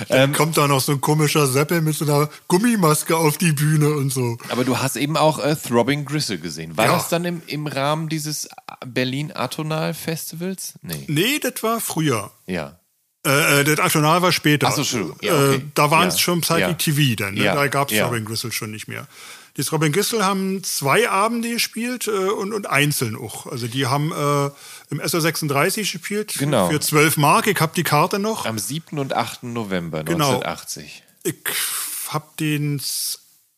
Dann ähm, kommt da noch so ein komischer Seppel mit so einer Gummimaske auf die Bühne und so. Aber du hast eben auch äh, Throbbing Gristle gesehen. War ja. das dann im, im Rahmen dieses Berlin Atonal Festivals? Nee. Nee, das war früher. Ja. Äh, äh, das Atonal war später. Ach so, schön. Ja, okay. äh, da waren es ja. schon Psychic ja. TV dann. Ne? Da gab es Robin Gristle schon nicht mehr. Die Robin Gristle haben zwei Abende gespielt äh, und, und einzeln auch. Also die haben äh, im SO36 gespielt genau. für 12 Mark. Ich habe die Karte noch. Am 7. und 8. November genau. 1980. Ich habe den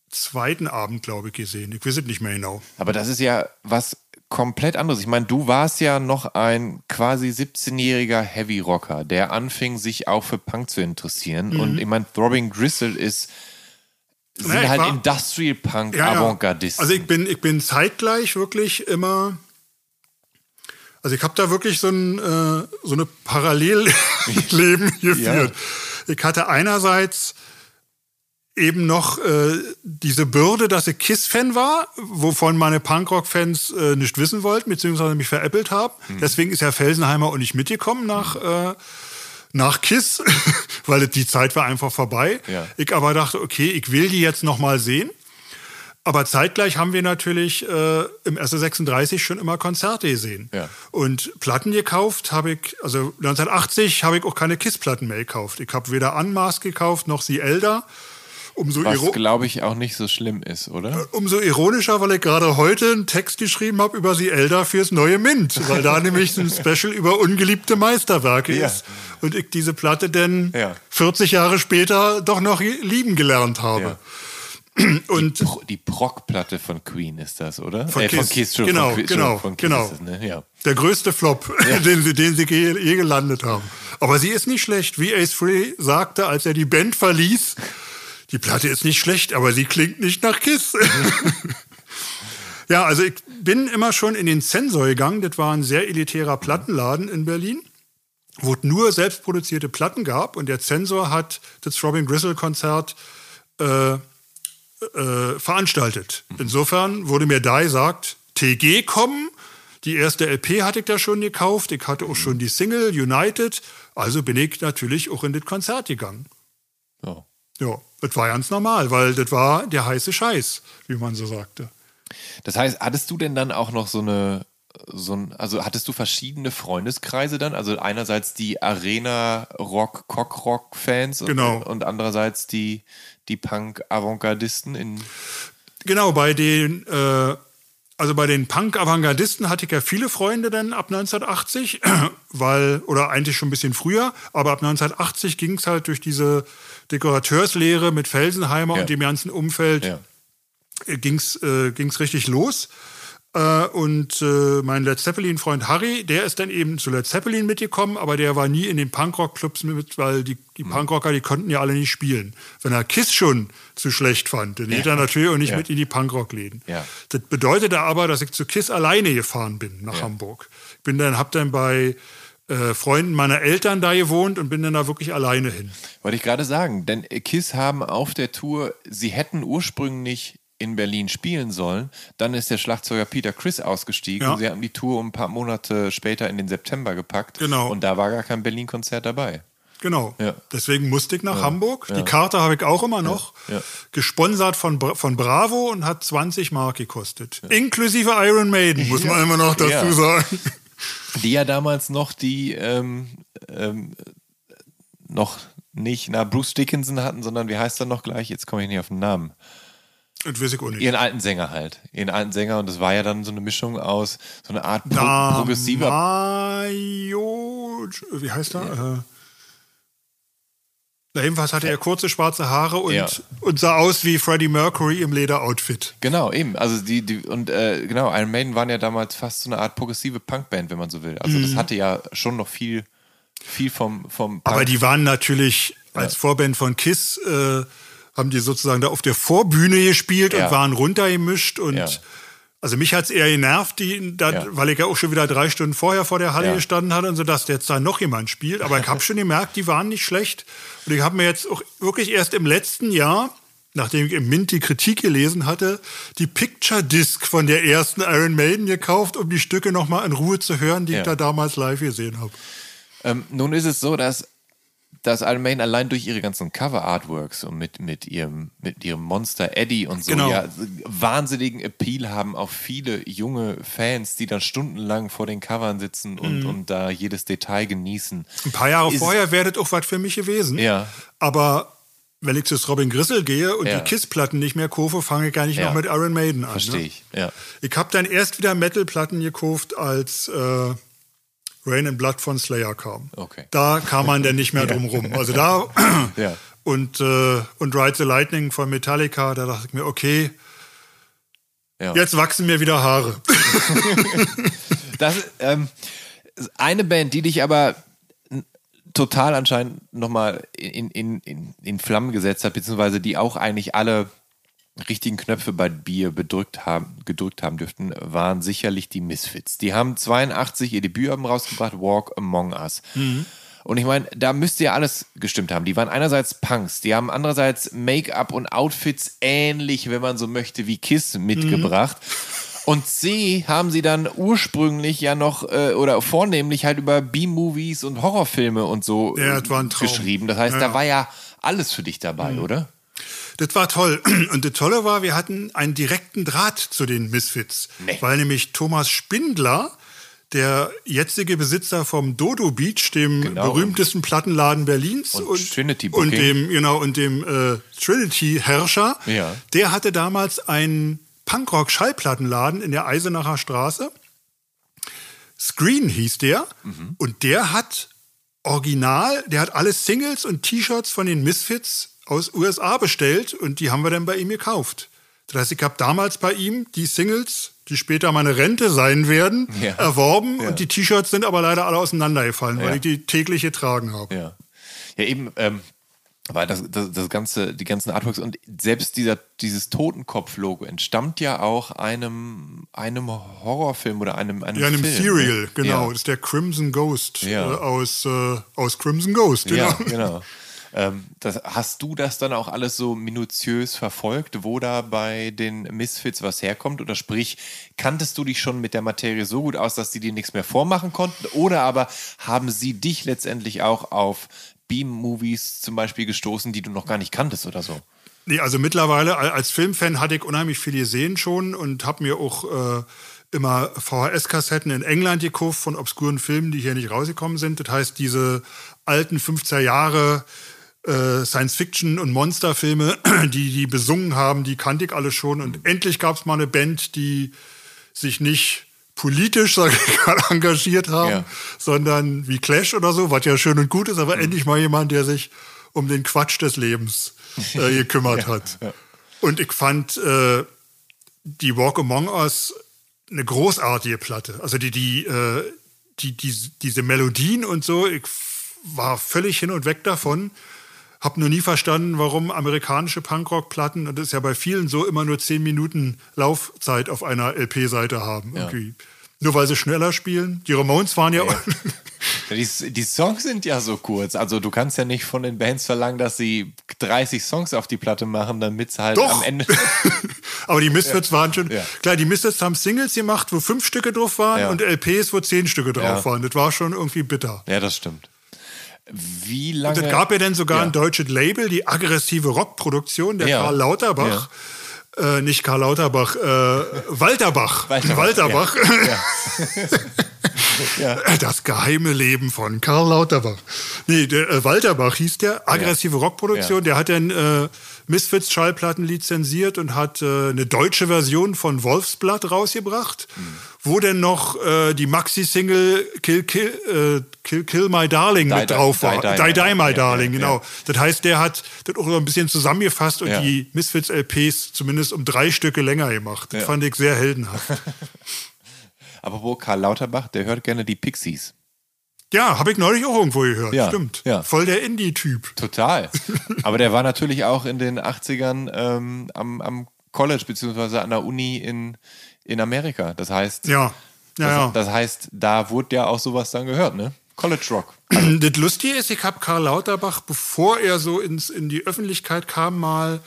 zweiten Abend, glaube ich, gesehen. Ich weiß es nicht mehr genau. Aber das ist ja was komplett anderes. Ich meine, du warst ja noch ein quasi 17-jähriger Heavy Rocker, der anfing, sich auch für Punk zu interessieren. Mhm. Und ich meine, Throbbing Gristle ist sind naja, halt war, Industrial Punk ja, Avantgardisten. Also ich bin, ich bin zeitgleich wirklich immer. Also ich habe da wirklich so ein äh, so eine Parallelleben [laughs] geführt. Ja. Ich hatte einerseits eben noch äh, diese Bürde, dass ich KISS-Fan war, wovon meine Punkrock-Fans äh, nicht wissen wollten, beziehungsweise mich veräppelt haben. Mhm. Deswegen ist Herr Felsenheimer auch nicht mitgekommen nach, äh, nach KISS, [laughs] weil die Zeit war einfach vorbei. Ja. Ich aber dachte, okay, ich will die jetzt noch mal sehen. Aber zeitgleich haben wir natürlich äh, im SR36 schon immer Konzerte gesehen. Ja. Und Platten gekauft habe ich, also 1980 habe ich auch keine KISS-Platten mehr gekauft. Ich habe weder Unmask gekauft noch Sie Elder. Umso Was, glaube ich, auch nicht so schlimm ist, oder? Äh, umso ironischer, weil ich gerade heute einen Text geschrieben habe über sie Elder fürs neue Mint, weil da [laughs] nämlich ein Special über ungeliebte Meisterwerke ja. ist und ich diese Platte denn ja. 40 Jahre später doch noch lieben gelernt habe. Ja. [clears throat] Und die, Pro die Proc-Platte von Queen ist das, oder? Von, äh, Kiss. von Kiss. Schon, genau, von, genau, von Kiss genau. Das, ne? ja. Der größte Flop, [laughs] den sie, den sie je, je gelandet haben. Aber sie ist nicht schlecht, wie Ace Free sagte, als er die Band verließ die Platte ist nicht schlecht, aber sie klingt nicht nach Kiss. [laughs] ja, also ich bin immer schon in den Sensor gegangen. Das war ein sehr elitärer Plattenladen in Berlin, wo es nur selbstproduzierte Platten gab. Und der Zensor hat das Robin Gristle Konzert äh, äh, veranstaltet. Insofern wurde mir da gesagt, TG kommen, Die erste LP hatte ich da schon gekauft. Ich hatte auch schon die Single United. Also bin ich natürlich auch in das Konzert gegangen. Ja. Ja, das war ganz normal, weil das war der heiße Scheiß, wie man so sagte. Das heißt, hattest du denn dann auch noch so eine, so ein, also hattest du verschiedene Freundeskreise dann? Also einerseits die Arena-Rock, Cock-Rock-Fans Genau. und, und andererseits die, die Punk-Avantgardisten in. Genau, bei den, äh, also bei den Punk-Avantgardisten hatte ich ja viele Freunde dann ab 1980, [clears throat] weil, oder eigentlich schon ein bisschen früher, aber ab 1980 ging es halt durch diese Dekorateurslehre mit Felsenheimer Ja. und dem ganzen Umfeld, Ja. ging es äh, ging's richtig los. Äh, und äh, mein Led Zeppelin-Freund Harry, der ist dann eben zu Led Zeppelin mitgekommen, aber der war nie in den Punkrock-Clubs mit, weil die, die Hm. Punkrocker, die konnten ja alle nicht spielen. Wenn er Kiss schon zu schlecht fand, dann geht er natürlich auch nicht Ja. mit in die Punkrock-Läden. Ja. Das bedeutete aber, dass ich zu Kiss alleine gefahren bin nach Hamburg. Ich bin dann, hab dann bei äh, Freunden meiner Eltern da gewohnt und bin dann da wirklich alleine hin. Wollte ich gerade sagen, denn KISS haben auf der Tour, sie hätten ursprünglich in Berlin spielen sollen. Dann ist der Schlagzeuger Peter Chris ausgestiegen. Ja. Sie haben die Tour ein paar Monate später in den September gepackt. Genau. Und da war gar kein Berlin-Konzert dabei. Genau. Ja. Deswegen musste ich nach Hamburg. Ja. Die Karte habe ich auch immer noch. Gesponsert von, von Bravo und hat 20 Mark gekostet. Inklusive Iron Maiden, muss man immer noch dazu sagen. Die ja damals noch die, ähm, ähm, noch nicht, na, Bruce Dickinson hatten, sondern wie heißt er noch gleich? Jetzt komme ich nicht auf den Namen. Das weiß ich auch nicht. Ihren alten Sänger halt. Ihren alten Sänger. Und das war ja dann so eine Mischung aus, so eine Art pro Da progressiver Mayo, wie heißt er? Äh, na, jedenfalls hatte er kurze schwarze Haare und, Ja. und sah aus wie Freddie Mercury im Lederoutfit. Genau, eben. Also die, die und äh, genau, Iron Maiden waren ja damals fast so eine Art progressive Punkband, wenn man so will. Also das hatte ja schon noch viel, viel vom, vom Punk. Mhm. Aber die waren natürlich als Vorband von Kiss, äh, haben die sozusagen da auf der Vorbühne gespielt Ja. und waren runtergemischt und Ja. Also mich hat's eher genervt, die, da, Ja. weil ich ja auch schon wieder drei Stunden vorher vor der Halle Ja. gestanden hatte und so, dass jetzt da noch jemand spielt. Aber ich habe [laughs] schon gemerkt, die waren nicht schlecht. Und ich habe mir jetzt auch wirklich erst im letzten Jahr, nachdem ich im Mint die Kritik gelesen hatte, die Picture Disc von der ersten Iron Maiden gekauft, um die Stücke nochmal in Ruhe zu hören, die Ja. ich da damals live gesehen habe. Ähm, nun ist es so, dass, dass Iron Maiden allein durch ihre ganzen Cover-Artworks und mit, mit, ihrem, mit ihrem Monster Eddie und so Genau. ja wahnsinnigen Appeal haben auf viele junge Fans, die dann stundenlang vor den Covern sitzen und, und da jedes Detail genießen. Ein paar Jahre Ist- vorher wäre das auch was für mich gewesen. Ja. Aber wenn ich zu Robin Grissel gehe und Ja. die Kiss-Platten nicht mehr kaufe, fange ich gar nicht Ja. noch mit Iron Maiden an. Verstehe ne? ich, ja. Ich habe dann erst wieder Metal-Platten gekauft, als äh, Rain and Blood von Slayer kam. Okay. Da kam man dann nicht mehr [laughs] drum rum. Also da [clears throat] Ja. und, äh, und Ride the Lightning von Metallica, da dachte ich mir, okay, Ja. jetzt wachsen mir wieder Haare. [laughs] Das ähm, eine Band, die dich aber total anscheinend nochmal in, in, in, in Flammen gesetzt hat, beziehungsweise die auch eigentlich alle richtigen Knöpfe bei Bier bedrückt haben, gedrückt haben dürften, waren sicherlich die Misfits. Die haben 82 ihr Debütalbum rausgebracht, Walk Among Us. Und ich meine, da müsste ja alles gestimmt haben. Die waren einerseits Punks, die haben andererseits Make-up und Outfits ähnlich, wenn man so möchte, wie Kiss mitgebracht. Und C haben sie dann ursprünglich ja noch äh, oder vornehmlich halt über B-Movies und Horrorfilme und so Ja, das geschrieben. Das heißt, Ja, da war ja alles für dich dabei, oder? Das war toll. [clears throat] Und das Tolle war, wir hatten einen direkten Draht zu den Misfits. Nee. Weil nämlich Thomas Spindler, der jetzige Besitzer vom Dodo Beach, dem Genau. berühmtesten Plattenladen Berlins Und Trinity und dem genau und dem äh, Trinity Herrscher, Ja. der hatte damals einen Punkrock Schallplattenladen in der Eisenacher Straße. Screen hieß der Mhm. und der hat original, der hat alle Singles und T-Shirts von den Misfits aus USA bestellt und die haben wir dann bei ihm gekauft. Das heißt, ich habe damals bei ihm die Singles, die später meine Rente sein werden, Ja. erworben Ja. und die T-Shirts sind aber leider alle auseinandergefallen, Ja. weil ich die täglich getragen habe. Ja. Ja, eben, ähm, weil das, das, das ganze, die ganzen Artworks und selbst dieser, dieses Totenkopf-Logo entstammt ja auch einem, einem Horrorfilm oder einem, einem Ja, in einem Film. Serial, ne? genau. Das ist der Crimson Ghost äh, aus, äh, aus Crimson Ghost, genau. Ja, genau. [laughs] Ähm, das, hast du das dann auch alles so minutiös verfolgt, wo da bei den Misfits was herkommt? Oder sprich, kanntest du dich schon mit der Materie so gut aus, dass die dir nichts mehr vormachen konnten? Oder aber haben sie dich letztendlich auch auf Beam-Movies zum Beispiel gestoßen, die du noch gar nicht kanntest oder so? Nee, also mittlerweile als Filmfan hatte ich unheimlich viel gesehen schon und habe mir auch äh, immer VHS-Kassetten in England gekauft von obskuren Filmen, die hier nicht rausgekommen sind. Das heißt, diese alten 50er Jahre äh, Science-Fiction- und Monsterfilme, [clears throat] die die besungen haben, die kannte ich alle schon. Und endlich gab es mal eine Band, die sich nicht politisch, [laughs] sage ich mal, engagiert haben, ja. sondern wie Clash oder so, was ja schön und gut ist, aber mhm. endlich mal jemand, der sich um den Quatsch des Lebens äh, [laughs] gekümmert ja, hat. Ja. Und ich fand äh, die Walk Among Us eine großartige Platte. Also die, die, äh, die, die, diese Melodien und so, ich war völlig hin und weg davon. Hab nur nie verstanden, warum amerikanische Punkrock-Platten, und das ist ja bei vielen so, immer nur zehn Minuten Laufzeit auf einer LP-Seite haben. Ja. Nur weil sie schneller spielen. Die Ramones waren ja. ja. [laughs] Die, die, Songs sind ja so kurz. Also du kannst ja nicht von den Bands verlangen, dass sie 30 Songs auf die Platte machen, damit sie halt Doch. am Ende. [laughs] Aber die Misfits ja. waren schon. Ja. Klar, die Misfits haben Singles gemacht, wo fünf Stücke drauf waren und LPs, wo zehn Stücke drauf waren. Das war schon irgendwie bitter. Ja, das stimmt. Wie lange. Und es gab ja dann sogar ein deutsches Label, die aggressive Rockproduktion, der Karl Lauterbach äh, nicht Karl Lauterbach, äh, Walterbach. [laughs] Walterbach. Walterbach. Ja. Ja. [laughs] Das geheime Leben von Karl Lauterbach. Nee, der, äh, Walterbach hieß der, aggressive ja. Rockproduktion. Der hat dann äh, Misfits Schallplatten lizenziert und hat äh, eine deutsche Version von Wolfsblatt rausgebracht, mhm. wo denn noch äh, die Maxi-Single Kill, Kill, äh, Kill, Kill My Darling die, mit drauf war. Die, die, die, die My Darling, genau. Ja. Das heißt, der hat das auch ein bisschen zusammengefasst und ja. die Misfits LPs zumindest um drei Stücke länger gemacht. Das fand ich sehr heldenhaft. [laughs] Aber wo Karl Lauterbach, der hört gerne die Pixies. Ja, habe ich neulich auch irgendwo gehört. Ja, Stimmt. Ja. Voll der Indie-Typ. Total. [laughs] Aber der war natürlich auch in den 80ern ähm, am, am College beziehungsweise an der Uni in, in Amerika. Das heißt, ja. Ja, das, ja. das heißt, da wurde ja auch sowas dann gehört, ne? College Rock. Also. [clears throat] Das Lustige ist, ich habe Karl Lauterbach, bevor er so ins, in die Öffentlichkeit kam, mal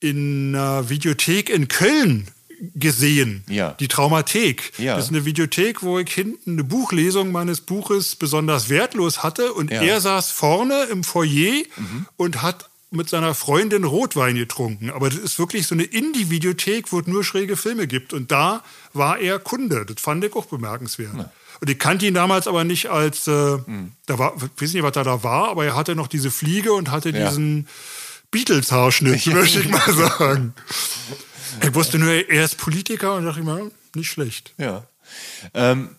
in einer Videothek in Köln gesehen. Ja. Die Traumathek. Ja. Das ist eine Videothek, wo ich hinten eine Buchlesung meines Buches besonders wertlos hatte. Und ja. er saß vorne im Foyer mhm. und hat mit seiner Freundin Rotwein getrunken. Aber das ist wirklich so eine Indie-Videothek, wo es nur schräge Filme gibt. Und da war er Kunde. Das fand ich auch bemerkenswert. Ja. Und ich kannte ihn damals aber nicht als, äh, mhm. da war, ich weiß nicht, was da da war, aber er hatte noch diese Fliege und hatte ja. diesen Beatles-Haarschnitt, möchte ich mal [laughs] sagen. Ich wusste nur, er ist Politiker und dachte ich mal, nicht schlecht. Ja. Ähm,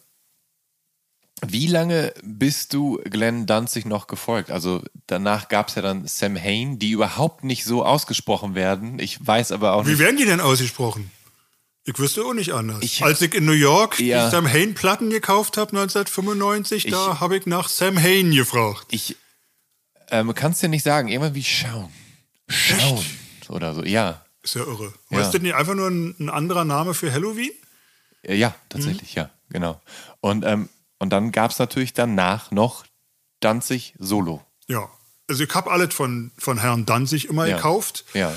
wie lange bist du Glenn Danzig noch gefolgt? Also danach gab es ja dann Sam Hain, die überhaupt nicht so ausgesprochen werden. Ich weiß aber auch Wie nicht. Wie werden die denn ausgesprochen? Ich wüsste auch nicht anders. Ich, Als ich in New York ja, die Sam Hain Platten gekauft habe 1995, ich, da habe ich nach Sam Hain gefragt. Ich ähm, kannst dir nicht sagen, immer wie schauen. Schauen Echt? oder so. Ja. Ist ja irre. Ja. Ist das nicht einfach nur ein, ein, anderer Name für Halloween? Ja, tatsächlich, mhm. ja, genau. Und, ähm, und dann gab es natürlich danach noch Danzig Solo. Ja, also ich habe alles von, von Herrn Danzig immer ja. gekauft. Ja.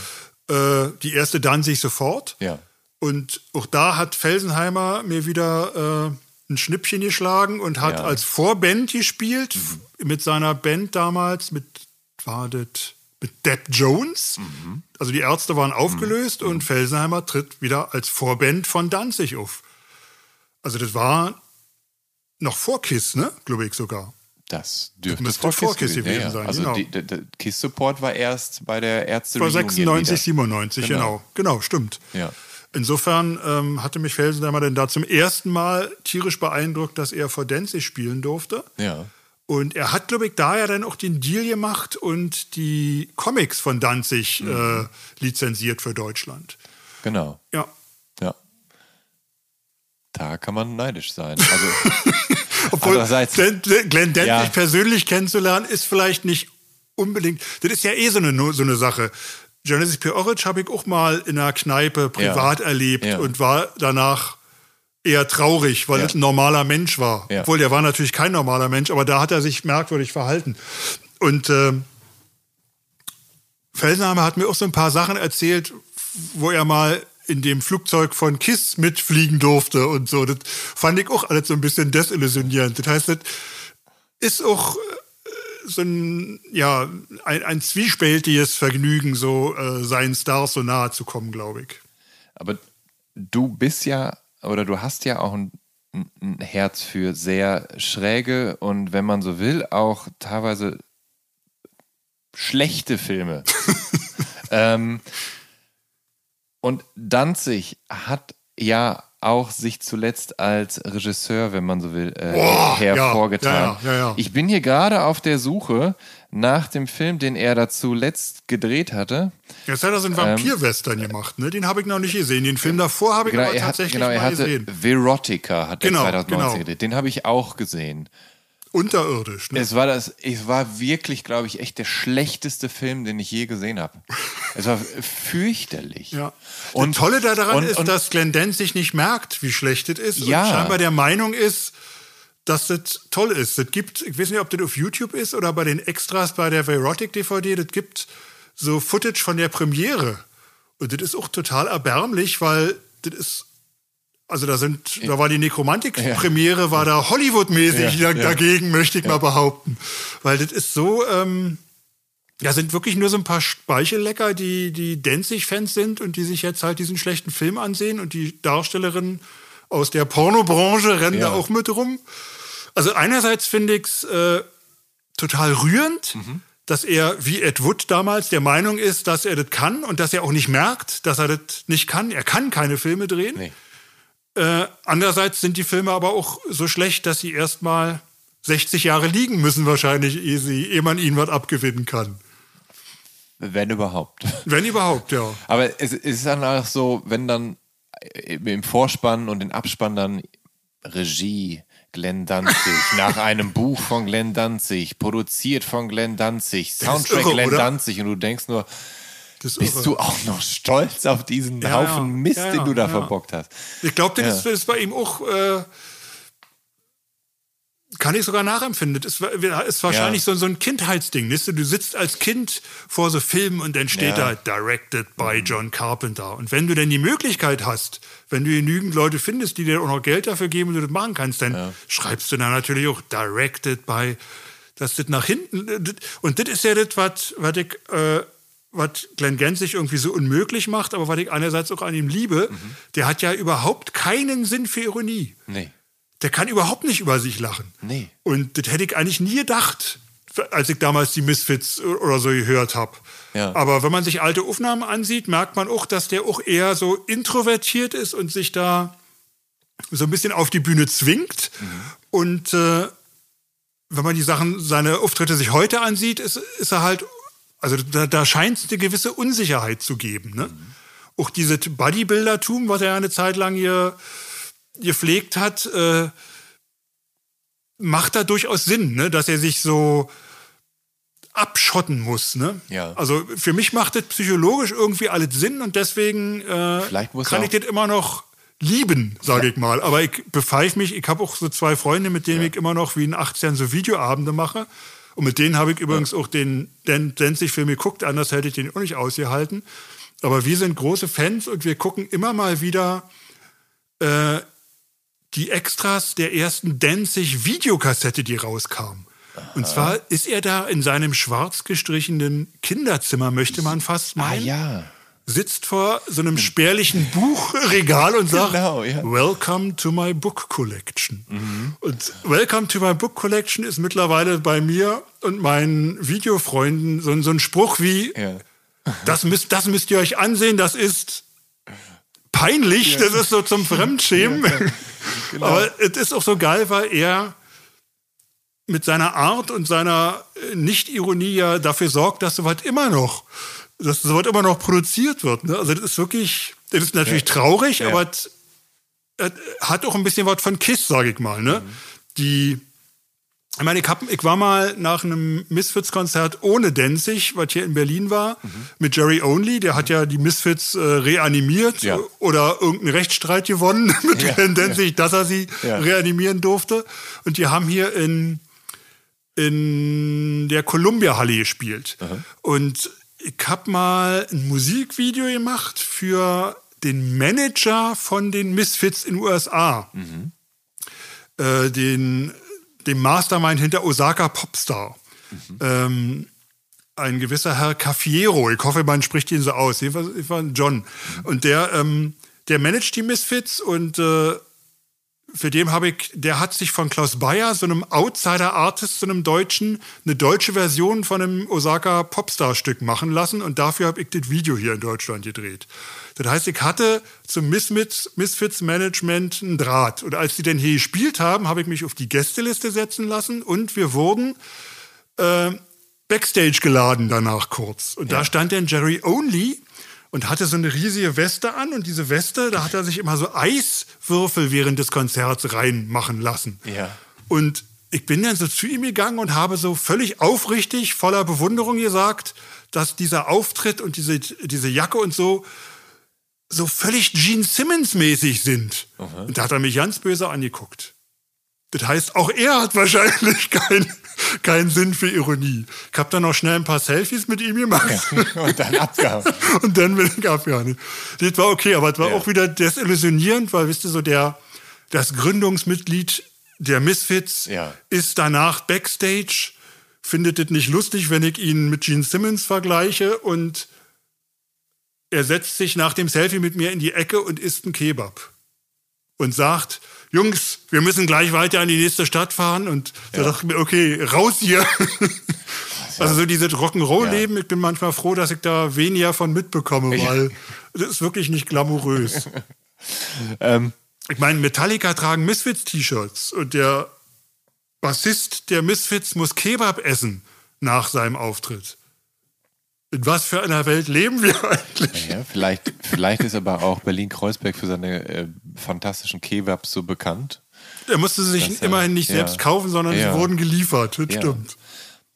Äh, die erste Danzig sofort. Ja. Und auch da hat Felsenheimer mir wieder äh, ein Schnippchen geschlagen und hat ja. als Vorband gespielt mhm. mit seiner Band damals, mit, war das mit Depp Jones. Mhm. Also die Ärzte waren aufgelöst mhm. und Felsenheimer tritt wieder als Vorband von Danzig auf. Also das war noch vor Kiss, ne? Glaube ich sogar. Das dürfte das vor, vor Kiss, Kiss gewesen ja, ja. sein. Also genau. der Kiss-Support war erst bei der Ärzte. War 96, 97, genau. genau. Genau, stimmt. Ja. Insofern ähm, hatte mich Felsenheimer denn da zum ersten Mal tierisch beeindruckt, dass er vor Danzig spielen durfte. Ja. Und er hat, glaube ich, da ja dann auch den Deal gemacht und die Comics von Danzig mhm. äh, lizenziert für Deutschland. Genau. Ja. Ja. Da kann man neidisch sein. [laughs] Also, Obwohl, Glenn, Glenn Danzig ja. persönlich kennenzulernen, ist vielleicht nicht unbedingt. Das ist ja eh so eine, so eine Sache. Genesis P. Orridge habe ich auch mal in einer Kneipe privat ja. erlebt ja. und war danach eher traurig, weil ja. es ein normaler Mensch war. Ja. Obwohl, der war natürlich kein normaler Mensch, aber da hat er sich merkwürdig verhalten. Und äh, Felsenhammer hat mir auch so ein paar Sachen erzählt, wo er mal in dem Flugzeug von KISS mitfliegen durfte und so. Das fand ich auch alles so ein bisschen desillusionierend. Das heißt, das ist auch äh, so ein, ja, ein, ein zwiespältiges Vergnügen, so äh, seinen Stars so nahe zu kommen, glaube ich. Aber du bist ja, oder du hast ja auch ein, ein Herz für sehr schräge und, wenn man so will, auch teilweise schlechte Filme. [laughs] ähm, und Danzig hat ja auch sich zuletzt als Regisseur, wenn man so will, äh, Boah, hervorgetan. ja, ja, ja. Ich bin hier gerade auf der Suche nach dem Film, den er da zuletzt gedreht hatte. Jetzt hat er so einen Vampir-Western gemacht, ne? Den habe ich noch nicht gesehen. Den Film davor habe ich Genau, aber er, hat, tatsächlich genau, er mal hatte gesehen. Verotica, hat Genau, er 2019 genau. gedreht. Den habe ich auch gesehen. Unterirdisch, ne? Es war das, es war wirklich, glaube ich, echt der schlechteste Film, den ich je gesehen habe. Es war fürchterlich. Ja. Und das Tolle daran und, ist, und, dass Glenn Dance nicht merkt, wie schlecht es ist. Ja. Und scheinbar der Meinung ist, dass das toll ist. Das gibt, ich weiß nicht, ob das auf YouTube ist oder bei den Extras bei der Verotic DVD, das gibt so Footage von der Premiere. Und das ist auch total erbärmlich, weil das ist, also da sind, da war die Nekromantik-Premiere, war da Hollywood-mäßig Ja, ja. dagegen, möchte ich mal behaupten. Weil das ist so, ähm, da sind wirklich nur so ein paar Speichellecker, die, die Danzig-Fans sind und die sich jetzt halt diesen schlechten Film ansehen und die Darstellerin aus der Pornobranche rennen da Ja. auch mit rum. Also einerseits finde ich es äh, total rührend, Mhm. dass er, wie Ed Wood damals, der Meinung ist, dass er das kann und dass er auch nicht merkt, dass er das nicht kann. Er kann keine Filme drehen. Nee. Äh, andererseits sind die Filme aber auch so schlecht, dass sie erstmal 60 Jahre liegen müssen wahrscheinlich, ehe, sie, ehe man ihnen was abgewinnen kann. wenn überhaupt. Wenn überhaupt, ja. Aber es, ist dann auch so, wenn dann im Vorspann und im Abspann dann Regie Glenn Danzig, nach einem Buch von Glenn Danzig, produziert von Glenn Danzig, Soundtrack irre, Glenn oder? Danzig und du denkst nur, bist irre. du auch noch stolz auf diesen Ja, Haufen ja. Mist, Ja, den du da verbockt hast? Ich glaube, das, ist- bei ihm auch, äh, kann ich sogar nachempfinden. Das ist, wa- ist wahrscheinlich so, so ein Kindheitsding. Weißt du? du sitzt als Kind vor so Filmen und dann steht da Directed by John Carpenter. Und wenn du denn die Möglichkeit hast, wenn du genügend Leute findest, die dir auch noch Geld dafür geben und du das machen kannst, dann schreibst du da natürlich auch Directed by, dass das nach hinten. das- Und das ist ja das, was was ich. Äh, was Glenn Gensich irgendwie so unmöglich macht, aber was ich einerseits auch an ihm liebe, der hat ja überhaupt keinen Sinn für Ironie. Nee. Der kann überhaupt nicht über sich lachen. Nee. Und das hätte ich eigentlich nie gedacht, als ich damals die Misfits oder so gehört habe. Ja. Aber wenn man sich alte Aufnahmen ansieht, merkt man auch, dass der auch eher so introvertiert ist und sich da so ein bisschen auf die Bühne zwingt. Und äh, wenn man die Sachen, seine Auftritte sich heute ansieht, ist, ist er halt, also da, da scheint es eine gewisse Unsicherheit zu geben. Ne? Auch dieses Bodybuildertum, was er eine Zeit lang hier gepflegt hat, äh, macht da durchaus Sinn, ne? dass er sich so abschotten muss. Ne? Ja. Also für mich macht das psychologisch irgendwie alles Sinn und deswegen äh, kann ich das immer noch lieben, sage ich mal. Aber ich bepfeife mich, ich habe auch so zwei Freunde, mit denen ich immer noch wie in 18 so Videoabende mache. Und mit denen habe ich übrigens auch den Dan- Danzig-Film geguckt, anders hätte ich den auch nicht ausgehalten. Aber wir sind große Fans und wir gucken immer mal wieder äh, die Extras der ersten Danzig-Videokassette, die rauskam. Und zwar ist er da in seinem schwarz gestrichenen Kinderzimmer, möchte man fast Ah meinen ja. sitzt vor so einem spärlichen Buchregal und sagt, Genau, ja. Welcome to my book collection. Und Welcome to my book collection ist mittlerweile bei mir und meinen Videofreunden so, ein- so ein Spruch wie, ja. das müsst, das müsst ihr euch ansehen, das ist peinlich, das ist so zum Fremdschämen. [laughs] Genau. Aber es ist auch so geil, weil er mit seiner Art und seiner äh, Nicht-Ironie ja dafür sorgt, dass sowas immer noch, dass sowas immer noch produziert wird. Ne? Also das ist wirklich, das ist natürlich traurig, Ja. aber es, es hat auch ein bisschen was von Kiss, sage ich mal. Ne? Die ich meine, ich, hab, ich war mal nach einem Misfits-Konzert ohne Denzig, was hier in Berlin war, mit Jerry Only. Der hat ja die Misfits äh, reanimiert Ja. oder irgendeinen Rechtsstreit gewonnen [laughs] mit Ja. Glenn Denzig, dass er sie Ja. reanimieren durfte. Und die haben hier in, in der Columbia-Halle gespielt. Und ich habe mal ein Musikvideo gemacht für den Manager von den Misfits in den USA. Mhm. Äh, den, dem Mastermind hinter Osaka Popstar. Mhm. Ähm, ein gewisser Herr Caffiero, ich hoffe, man spricht ihn so aus, jedenfalls war John. Mhm. Und der, ähm, der managt die Misfits und äh, für den habe ich, der hat sich von Klaus Bayer, so einem Outsider-Artist, so einem Deutschen, eine deutsche Version von einem Osaka Popstar-Stück machen lassen und dafür habe ich das Video hier in Deutschland gedreht. Das heißt, ich hatte zum Misfits, Misfits Management einen Draht. Und als die denn hier gespielt haben, habe ich mich auf die Gästeliste setzen lassen und wir wurden äh, Backstage geladen danach kurz. Und ja. da stand dann Jerry Only und hatte so eine riesige Weste an und diese Weste, da hat er sich immer so Eiswürfel während des Konzerts reinmachen lassen. Ja. Und ich bin dann so zu ihm gegangen und habe so völlig aufrichtig, voller Bewunderung gesagt, dass dieser Auftritt und diese, diese Jacke und so so völlig Gene Simmons mäßig sind. Aha. Und da hat er mich ganz böse angeguckt. Das heißt, auch er hat wahrscheinlich [laughs] [laughs] keinen kein Sinn für Ironie. Ich habe dann noch schnell ein paar Selfies mit ihm gemacht. Ja, und dann abgehauen. [laughs] und dann bin ich abgehauen. Das war okay, aber es war ja. auch wieder desillusionierend, weil, wisst ihr, so der, das Gründungsmitglied der Misfits ja. ist danach Backstage, findet es nicht lustig, wenn ich ihn mit Gene Simmons vergleiche und er setzt sich nach dem Selfie mit mir in die Ecke und isst einen Kebab und sagt, Jungs, wir müssen gleich weiter an die nächste Stadt fahren. Und da dachte ich mir, okay, raus hier. [laughs] also so dieses Rock'n'Roll-Leben, ja. ich bin manchmal froh, dass ich da weniger von mitbekomme, weil das ist wirklich nicht glamourös. [laughs] ähm. Ich meine, Metallica tragen Misfits-T-Shirts und der Bassist der Misfits muss Kebab essen nach seinem Auftritt. In was für einer Welt leben wir [laughs] eigentlich? Ja, vielleicht, vielleicht ist aber auch Berlin-Kreuzberg für seine äh, fantastischen Kebabs so bekannt. Er musste sie sich immerhin nicht ja, selbst kaufen, sondern ja. sie wurden geliefert. Das stimmt.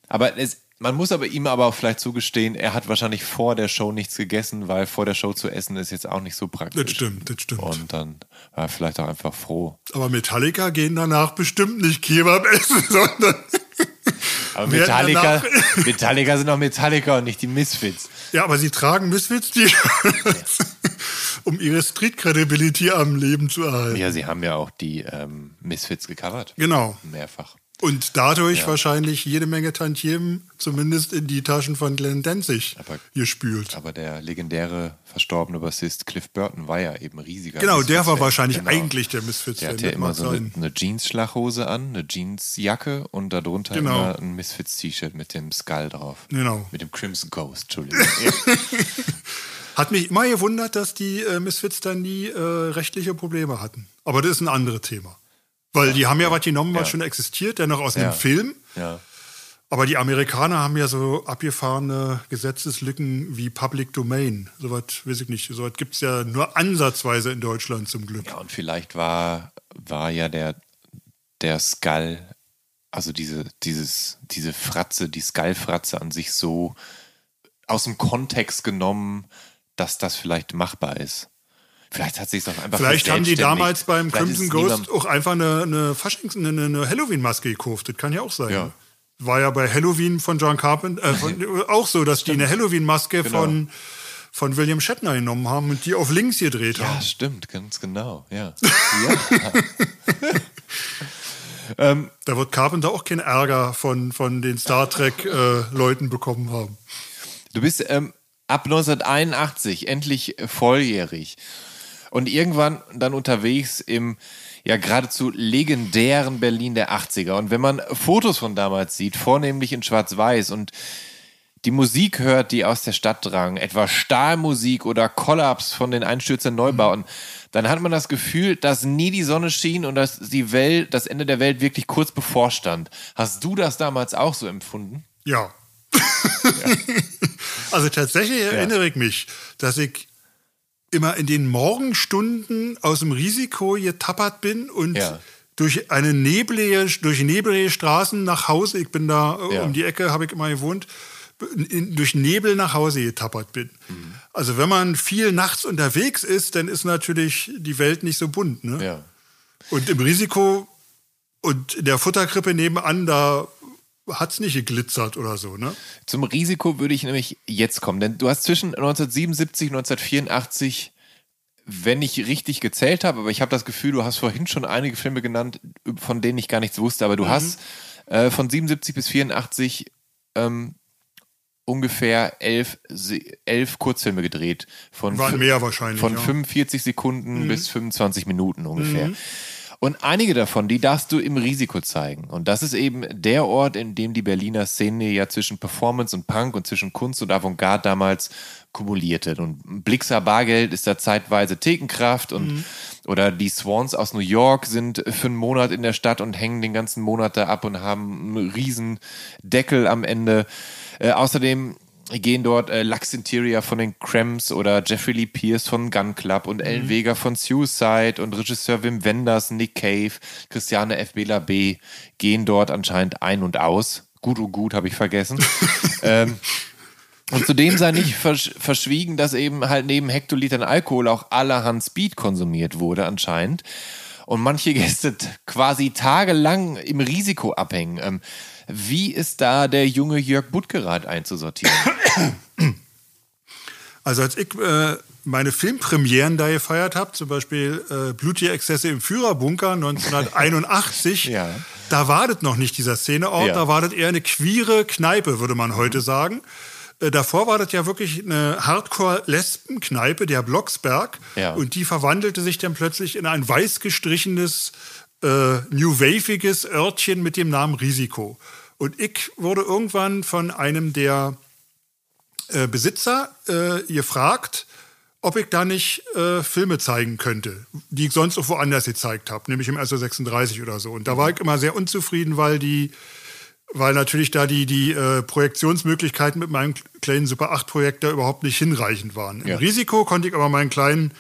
Aber es, man muss aber ihm aber auch vielleicht zugestehen, er hat wahrscheinlich vor der Show nichts gegessen, weil vor der Show zu essen ist jetzt auch nicht so praktisch. Das stimmt, das stimmt. Und dann war er vielleicht auch einfach froh. Aber Metallica gehen danach bestimmt nicht Kebab essen, [laughs] sondern aber Metallica, [laughs] Metallica sind auch Metallica und nicht die Misfits. Ja, aber sie tragen Misfits, die [laughs] um ihre Street-Credibility am Leben zu erhalten. Ja, sie haben ja auch die ähm, Misfits gecovert. Genau. Mehrfach. Und dadurch ja. wahrscheinlich jede Menge Tantiemen zumindest in die Taschen von Glenn Danzig aber, gespült. Aber der legendäre verstorbene Bassist Cliff Burton war ja eben riesiger. Genau, der war wahrscheinlich genau. eigentlich der Misfits. Der hatte ja immer so eine, eine Jeans-Schlachhose an, eine Jeans-Jacke und darunter genau. immer ein Misfits-T-Shirt mit dem Skull drauf. Genau. Mit dem Crimson Ghost, Entschuldigung. [laughs] Hat mich immer gewundert, dass die äh, Misfits dann nie äh, rechtliche Probleme hatten. Aber das ist ein anderes Thema. Weil die haben ja was genommen, was schon existiert, der noch aus dem Film. Ja. Aber die Amerikaner haben ja so abgefahrene Gesetzeslücken wie Public Domain. Soweit weiß ich nicht. Soweit gibt es ja nur ansatzweise in Deutschland zum Glück. Ja, und vielleicht war, war ja der, der Skull, also diese, dieses, diese Fratze, die Skullfratze an sich so aus dem Kontext genommen, dass das vielleicht machbar ist. Vielleicht hat sich auch einfach. Vielleicht haben die damals beim Crimson Ghost auch einfach eine, eine, eine, eine Halloween-Maske gekauft. Das kann ja auch sein. Ja. War ja bei Halloween von John Carpenter äh, von, [laughs] auch so, dass die eine Halloween-Maske genau. von, von William Shatner genommen haben und die auf links gedreht ja, haben. Ja, stimmt, ganz genau. Ja. [laughs] ja. [laughs] ähm, da wird Carpenter auch keinen Ärger von, von den Star Trek-Leuten äh, bekommen haben. Du bist ähm, ab 1981 endlich volljährig und irgendwann dann unterwegs im ja geradezu legendären Berlin der 80er. Und wenn man Fotos von damals sieht, vornehmlich in Schwarz-Weiß und die Musik hört, die aus der Stadt drang, etwa Stahlmusik oder Kollaps von den Einstürzern Neubauten, mhm. dann hat man das Gefühl, dass nie die Sonne schien und dass die Welt, das Ende der Welt wirklich kurz bevorstand. Hast du das damals auch so empfunden? Ja. [laughs] ja. also tatsächlich erinnere ja. ich mich, dass ich immer in den Morgenstunden aus dem Risiko getappert bin und ja. durch eine neblige, durch neblige Straßen nach Hause, ich bin da äh, ja. um die Ecke, habe ich immer gewohnt, in, durch Nebel nach Hause getappert bin. Mhm. Also wenn man viel nachts unterwegs ist, dann ist natürlich die Welt nicht so bunt. Ne? Ja. Und im Risiko und in der Futterkrippe nebenan, da hat es nicht geglitzert oder so, ne? Zum Risiko würde ich nämlich jetzt kommen, denn du hast zwischen 1977 und 1984, wenn ich richtig gezählt habe, aber ich habe das Gefühl, du hast vorhin schon einige Filme genannt, von denen ich gar nichts wusste, aber du mhm. hast äh, von 77 bis 84 ähm, ungefähr elf, elf Kurzfilme gedreht. Von Waren mehr wahrscheinlich. Von ja. 45 Sekunden mhm. bis 25 Minuten ungefähr. Mhm. Und einige davon, die darfst du im Risiko zeigen. Und das ist eben der Ort, in dem die Berliner Szene ja zwischen Performance und Punk und zwischen Kunst und Avantgarde damals kumulierte. Und Blixer Bargeld ist da zeitweise Thekenkraft und mhm. oder die Swans aus New York sind für einen Monat in der Stadt und hängen den ganzen Monat da ab und haben einen riesen Deckel am Ende. Äh, außerdem gehen dort äh, Lux Interior von den Cramps oder Jeffrey Lee Pierce von Gun Club und Ellen mhm. Vega von Suicide und Regisseur Wim Wenders, Nick Cave, Christiane F. Bela B. gehen dort anscheinend ein und aus. Gut und gut, habe ich vergessen. [laughs] ähm, und zudem sei nicht versch verschwiegen, dass eben halt neben Hektolitern Alkohol auch allerhand Speed konsumiert wurde anscheinend. Und manche Gäste quasi tagelang im Risiko abhängen. Ähm, wie ist da der junge Jörg Buttgerad einzusortieren? Also als ich äh, meine Filmpremieren da gefeiert habe, zum Beispiel äh, Blutige Exzesse im Führerbunker [laughs] 1981, ja. da war das noch nicht dieser Szeneort, ja. da war das eher eine queere Kneipe, würde man heute sagen. Äh, davor war das ja wirklich eine Hardcore-Lesbenkneipe, der Blocksberg. Ja. Und die verwandelte sich dann plötzlich in ein weiß gestrichenes äh, New Waveiges Örtchen mit dem Namen Risiko. Und ich wurde irgendwann von einem der äh, Besitzer äh, gefragt, ob ich da nicht äh, Filme zeigen könnte, die ich sonst auch woanders gezeigt habe, nämlich im SO 36 oder so. Und da war ich immer sehr unzufrieden, weil die, weil natürlich da die, die äh, Projektionsmöglichkeiten mit meinem kleinen Super 8 Projektor überhaupt nicht hinreichend waren. Ja. Im Risiko konnte ich aber meinen kleinen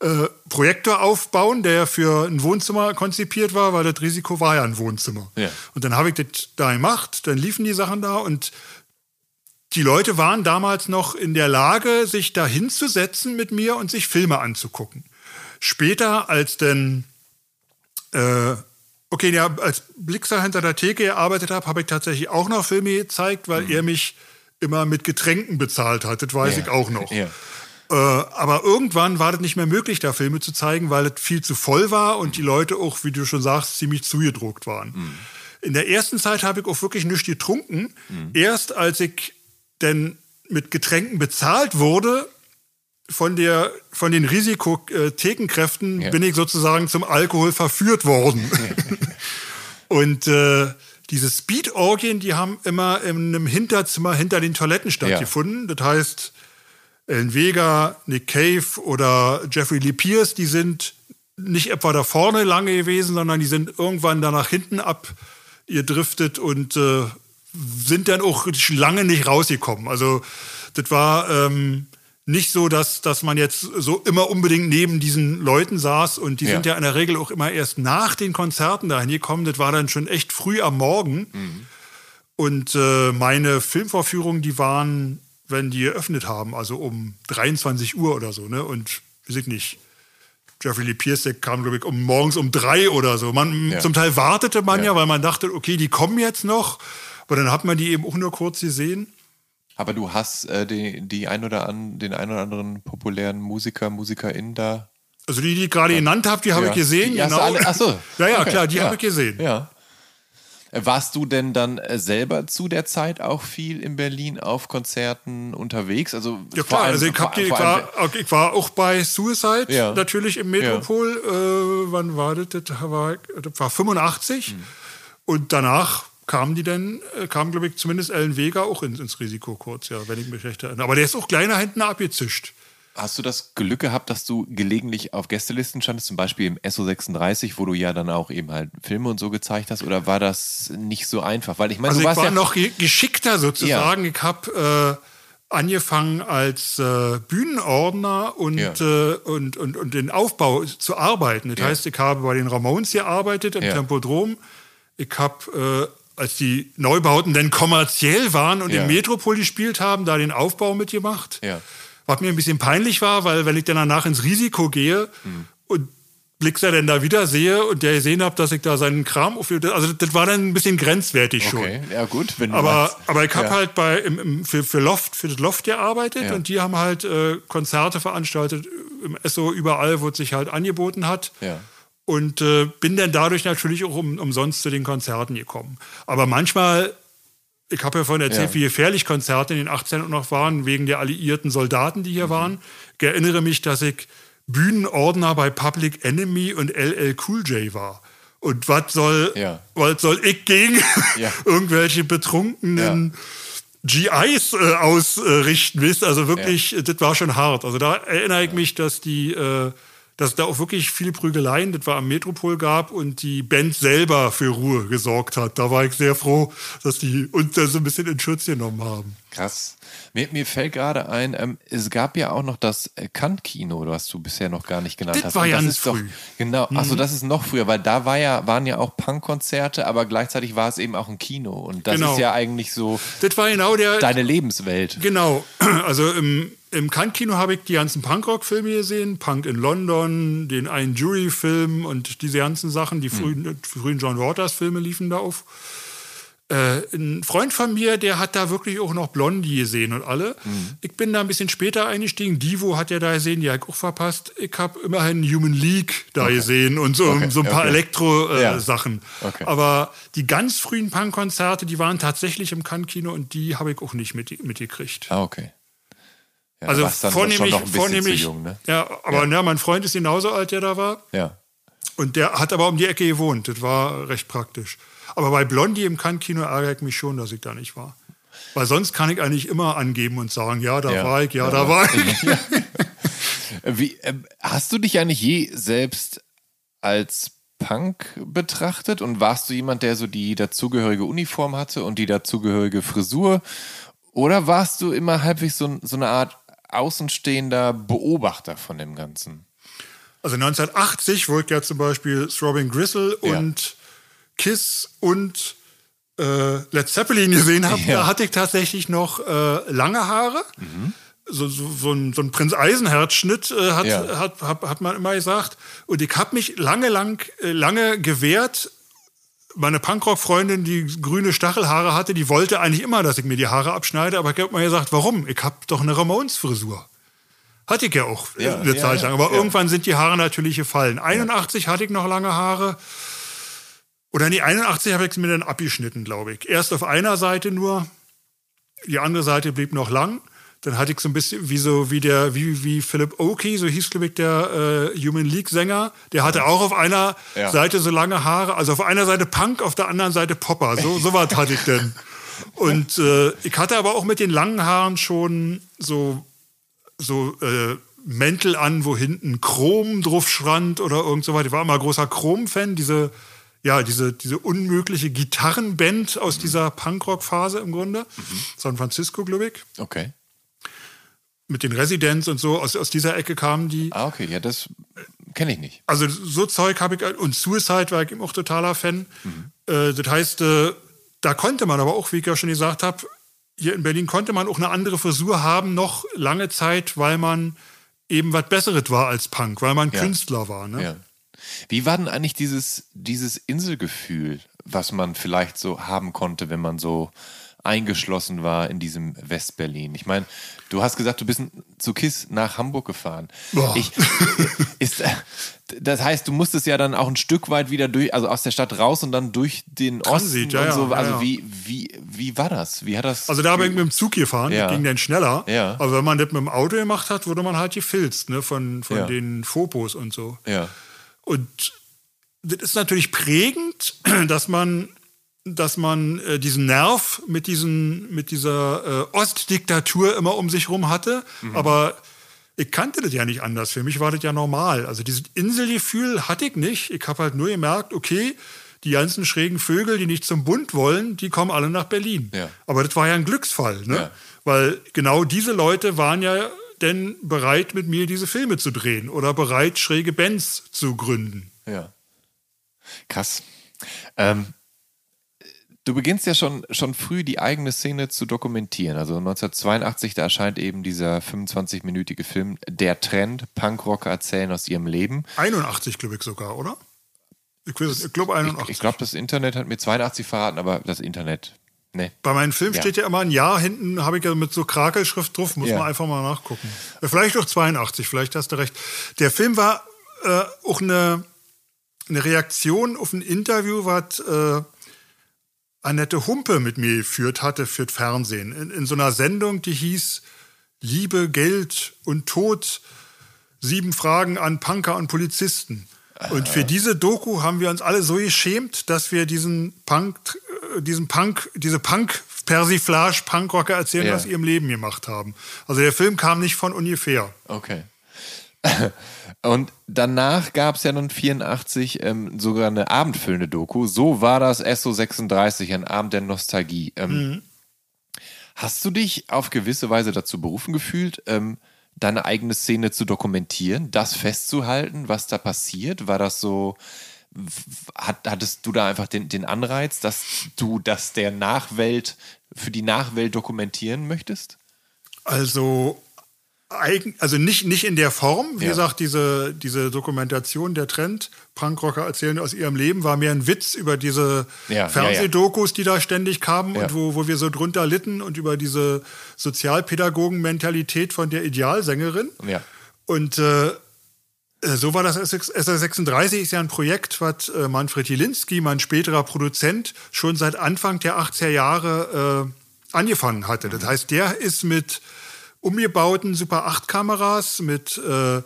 äh, Projektor aufbauen, der für ein Wohnzimmer konzipiert war, weil das Risiko war ja ein Wohnzimmer. Ja. Und dann habe ich das da gemacht, dann liefen die Sachen da und die Leute waren damals noch in der Lage, sich da hinzusetzen mit mir und sich Filme anzugucken. Später, als denn, äh, okay, ja, als Blixer hinter der Theke gearbeitet habe, habe ich tatsächlich auch noch Filme gezeigt, weil mhm. er mich immer mit Getränken bezahlt hat. Das weiß ja. ich auch noch. Ja. Äh, aber irgendwann war das nicht mehr möglich, da Filme zu zeigen, weil es viel zu voll war und die Leute auch, wie du schon sagst, ziemlich zugedruckt waren. Mhm. In der ersten Zeit habe ich auch wirklich nichts getrunken. Mhm. Erst als ich denn mit Getränken bezahlt wurde, von, der, von den Risikothekenkräften ja. bin ich sozusagen zum Alkohol verführt worden. [laughs] und äh, diese Speed-Orgien, die haben immer in einem Hinterzimmer hinter den Toiletten stattgefunden. Ja. Das heißt, Ellen Vega, Nick Cave oder Jeffrey Lee Pierce, die sind nicht etwa da vorne lange gewesen, sondern die sind irgendwann da nach hinten abgedriftet und äh, sind dann auch lange nicht rausgekommen. Also das war ähm, nicht so, dass, dass man jetzt so immer unbedingt neben diesen Leuten saß und die ja. sind ja in der Regel auch immer erst nach den Konzerten dahin gekommen. Das war dann schon echt früh am Morgen. Mhm. Und äh, meine Filmvorführungen, die waren wenn die eröffnet haben, also um 23 Uhr oder so, ne? Und weiß ich nicht. Jeffrey Lee Pierce, der kam, glaube ich, um morgens um drei oder so. Man, ja. Zum Teil wartete man ja. ja, weil man dachte, okay, die kommen jetzt noch. Aber dann hat man die eben auch nur kurz gesehen. Aber du hast äh, die, die ein oder an, den ein oder anderen populären Musiker, Musikerin da. Also die, die ich gerade genannt habe, die habe ja. ich gesehen. Die genau. Alle, ach so. [laughs] ja, ja, okay. klar, die habe ich gesehen. Ja. Warst du denn dann äh, selber zu der Zeit auch viel in Berlin auf Konzerten unterwegs? Also ja klar, allem, also ich, vor, die, ich, war, ich, war, auch bei Suicide ja. natürlich im Metropol. Ja. Äh, wann war das? Das war, das war 85. Hm. Und danach kamen die dann, äh, kam glaube ich zumindest Ellen Vega auch ins, ins Risiko kurz, ja, wenn ich mich recht erinnere. Aber der ist auch kleiner hinten abgezischt. Hast du das Glück gehabt, dass du gelegentlich auf Gästelisten standest, zum Beispiel im SO36, wo du ja dann auch eben halt Filme und so gezeigt hast, oder war das nicht so einfach? Weil ich meine, also du warst ich war ja noch geschickter sozusagen. Ja. Ich habe äh, angefangen als äh, Bühnenordner und, ja. äh, und, und, und den Aufbau zu arbeiten. Das ja. heißt, ich habe bei den Ramones gearbeitet im Tempodrom. Ich habe äh, als die Neubauten dann kommerziell waren und im Metropol gespielt haben, da den Aufbau mitgemacht. Ja. Was mir ein bisschen peinlich war, weil wenn ich dann danach ins Risiko gehe mhm. und Blixer denn da wieder sehe und der gesehen habe, dass ich da seinen Kram aufhöre. Also das war dann ein bisschen grenzwertig schon. Okay, ja gut. Wenn du aber, meinst. aber ich habe Ja. halt bei im, im, für, für Loft, für das Loft gearbeitet Ja. und die haben halt äh, Konzerte veranstaltet im Esso überall, wo es sich halt angeboten hat. Ja. Und äh, bin dann dadurch natürlich auch um, umsonst zu den Konzerten gekommen. Aber manchmal, ich habe ja vorhin erzählt, Ja. wie gefährlich Konzerte in den 18 noch waren, wegen der alliierten Soldaten, die hier waren. Ich erinnere mich, dass ich Bühnenordner bei Public Enemy und LL Cool J war. Und was soll, Ja. was soll ich gegen [laughs] Ja. [laughs] irgendwelche betrunkenen GIs äh, ausrichten, wisst? Also wirklich, das war schon hart. Also da erinnere ich mich, dass die, äh, dass da auch wirklich viele Prügeleien, das war am Metropol gab und die Band selber für Ruhe gesorgt hat. Da war ich sehr froh, dass die uns da so ein bisschen in Schutz genommen haben. Krass. Mir, mir fällt gerade ein, ähm, es gab ja auch noch das äh, Kant-Kino, was du bisher noch gar nicht genannt Das hast. war Und ganz ist doch, früh. Mhm. genau, also das ist noch früher, weil da war ja, waren ja auch Punkkonzerte, aber gleichzeitig war es eben auch ein Kino. Und das Genau. ist ja eigentlich so Das war genau der, deine Lebenswelt. Genau, [clears throat] also im, im Kant-Kino habe ich die ganzen Punkrock-Filme gesehen, Punk in London, den einen Jury-Film und diese ganzen Sachen, die frühen, frühen John Waters-Filme liefen da auf. Äh, ein Freund von mir, der hat da wirklich auch noch Blondie gesehen und alle. Ich bin da ein bisschen später eingestiegen. Divo hat ja da gesehen, die habe ich auch verpasst. Ich habe immerhin Human League da gesehen und so, Okay, so ein paar okay. Elektro-Sachen. Ja. Okay. Aber die ganz frühen Punk-Konzerte, die waren tatsächlich im Kant-Kino und die habe ich auch nicht mit, mitgekriegt. Ah, okay. Ja, Also vornehmlich, vornehmlich, jung, ne? ja, aber ja. mein Freund ist genauso alt, der da war. Ja. Und der hat aber um die Ecke gewohnt. Das war recht praktisch. Aber bei Blondie im Kant-Kino ärgere ich mich schon, dass ich da nicht war. Weil sonst kann ich eigentlich immer angeben und sagen, ja, da Ja. war ich, ja, Ja, da ja. war [laughs] ich. Wie, ähm, hast du dich eigentlich je selbst als Punk betrachtet und warst du jemand, der so die dazugehörige Uniform hatte und die dazugehörige Frisur? Oder warst du immer halbwegs so, so eine Art außenstehender Beobachter von dem Ganzen? Also 1980, wo ich ja zum Beispiel Throbbing Gristle Ja. und Kiss und äh, Led Zeppelin gesehen habe, Ja. da hatte ich tatsächlich noch äh, lange Haare. So, so, so, ein, so ein Prinz Eisenherz-Schnitt äh, hat, Ja. hat, hat, hat man immer gesagt. Und ich habe mich lange, lang, äh, lange gewehrt. Meine Punkrock-Freundin, die grüne Stachelhaare hatte, die wollte eigentlich immer, dass ich mir die Haare abschneide. Aber ich habe mir gesagt, warum? Ich habe doch eine Ramones-Frisur. Hatte ich ja auch Ja, eine ja, Zeit lang. Aber irgendwann sind die Haare natürlich gefallen. 81 hatte ich noch lange Haare. Oder nee, 81 habe ich es mir dann abgeschnitten, glaube ich. Erst auf einer Seite nur. Die andere Seite blieb noch lang. Dann hatte ich so ein bisschen wie so wie der wie wie Philip Oakey, so hieß glaube ich der äh, Human League Sänger. Der hatte auch auf einer Ja. Seite so lange Haare, also auf einer Seite Punk, auf der anderen Seite Popper. So so was hatte ich denn. Und äh, ich hatte aber auch mit den langen Haaren schon so so äh, Mäntel an, wo hinten Chrom drauf stand oder irgend so weiter. Ich war immer großer Chrom-Fan, diese, ja, diese, diese unmögliche Gitarrenband aus dieser Punkrock-Phase im Grunde. San Francisco, glaube ich. Okay. Mit den Residents und so, aus, aus dieser Ecke kamen die. Ah, okay. Ja, das kenne ich nicht. Also so Zeug habe ich, und Suicide war ich eben auch totaler Fan. Äh, das heißt, äh, da konnte man aber auch, wie ich ja schon gesagt habe, hier in Berlin konnte man auch eine andere Frisur haben, noch lange Zeit, weil man eben was Besseres war als Punk, weil man Ja. Künstler war. Ne? Ja. Wie war denn eigentlich dieses, dieses Inselgefühl, was man vielleicht so haben konnte, wenn man so eingeschlossen war in diesem Westberlin? Ich meine, du hast gesagt, du bist zu KISS nach Hamburg gefahren. Ich, ist, äh, das heißt, du musstest ja dann auch ein Stück weit wieder durch, also aus der Stadt raus und dann durch den Transit, Osten ja, und so. ja, ja, Also ja. wie, wie, wie war das? Wie hat das? Also da bin ich mit dem Zug gefahren, Ja. ging dann schneller. Ja. Aber wenn man das mit dem Auto gemacht hat, wurde man halt gefilzt ne, von, von den Fopos und so. ja. Und das ist natürlich prägend, [clears throat] dass man, dass man äh, diesen Nerv mit, diesen, mit dieser äh, Ostdiktatur immer um sich rum hatte. Aber ich kannte das ja nicht anders. Für mich war das ja normal. Also dieses Inselgefühl hatte ich nicht. Ich habe halt nur gemerkt, okay, die ganzen schrägen Vögel, die nicht zum Bund wollen, die kommen alle nach Berlin. Ja. Aber das war ja ein Glücksfall, ne? Ja. Weil genau diese Leute waren ja denn bereit, mit mir diese Filme zu drehen oder bereit, schräge Bands zu gründen. Ja. Krass. Ähm, Du beginnst ja schon, schon früh die eigene Szene zu dokumentieren. Also 1982, da erscheint eben dieser 25-minütige Film Der Trend, Punkrocker erzählen aus ihrem Leben. 81, glaube ich sogar, oder? Ich, ich glaube 81. Ich, ich glaube, das Internet hat mir 82 verraten, aber das Internet, nee. Bei meinem Film Ja. steht ja immer ein Jahr hinten, habe ich ja mit so Krakelschrift drauf, muss Ja. man einfach mal nachgucken. Äh, Vielleicht auch 82, vielleicht hast du recht. Der Film war äh, auch eine, eine Reaktion auf ein Interview, was äh, Annette Humpe mit mir geführt hatte für das Fernsehen. In, in so einer Sendung, die hieß Liebe, Geld und Tod. Sieben Fragen an Punker und Polizisten. Und für diese Doku haben wir uns alle so geschämt, dass wir diesen Punk, äh, diesen Punk, diese Punk-Persiflage Punkrocker erzählen Ja. aus ihrem Leben gemacht haben. Also der Film kam nicht von ungefähr. Okay. [laughs] Und danach gab es ja dann 84 ähm, sogar eine abendfüllende Doku. So war das SO36, ein Abend der Nostalgie. Ähm, Hast du dich auf gewisse Weise dazu berufen gefühlt, ähm, deine eigene Szene zu dokumentieren, das festzuhalten, was da passiert? War das so, hat, hattest du da einfach den, den Anreiz, dass du das der Nachwelt, für die Nachwelt dokumentieren möchtest? Also, eigen, also nicht, nicht in der Form. Wie Ja. gesagt, diese, diese Dokumentation, der Trend, Punkrocker erzählen aus ihrem Leben, war mehr ein Witz über diese Ja, Fernsehdokus, die da ständig kamen Ja. und wo, wo wir so drunter litten und über diese Sozialpädagogen-Mentalität von der Idealsängerin. Ja. Und äh, äh, so war das SR36 ist ja ein Projekt, was äh, Manfred Jelinski, mein späterer Produzent, schon seit Anfang der 80er Jahre äh, angefangen hatte. Das heißt, der ist mit umgebauten Super 8 Kameras, mit äh,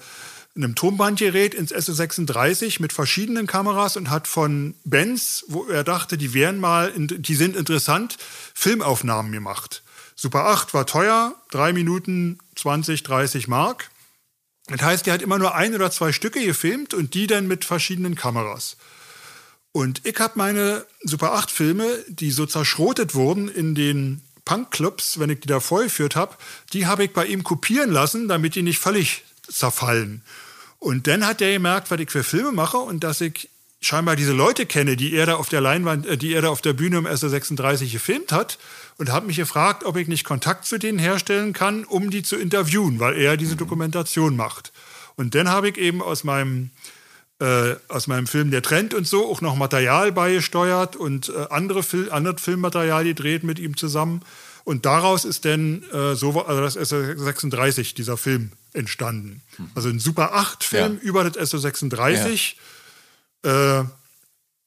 einem Tonbandgerät ins SO36 mit verschiedenen Kameras und hat von Benz, wo er dachte, die wären mal, die sind interessant, Filmaufnahmen gemacht. Super 8 war teuer, drei Minuten 20, 30 Mark. Das heißt, er hat immer nur ein oder zwei Stücke gefilmt und die dann mit verschiedenen Kameras. Und ich habe meine Super 8 Filme, die so zerschrotet wurden in den Punkclubs, wenn ich die da vorgeführt habe, die habe ich bei ihm kopieren lassen, damit die nicht völlig zerfallen. Und dann hat er gemerkt, was ich für Filme mache und dass ich scheinbar diese Leute kenne, die er da auf der Leinwand, äh, die er da auf der Bühne im SR36 gefilmt hat und hat mich gefragt, ob ich nicht Kontakt zu denen herstellen kann, um die zu interviewen, weil er diese Dokumentation macht. Und dann habe ich eben aus meinem äh, aus meinem Film Der Trend und so auch noch Material beigesteuert und äh, andere Fil anderes Filmmaterial gedreht mit ihm zusammen. Und daraus ist dann äh, so, also das SO36, dieser Film, entstanden. Also ein Super 8-Film Ja. über das SO36. Äh,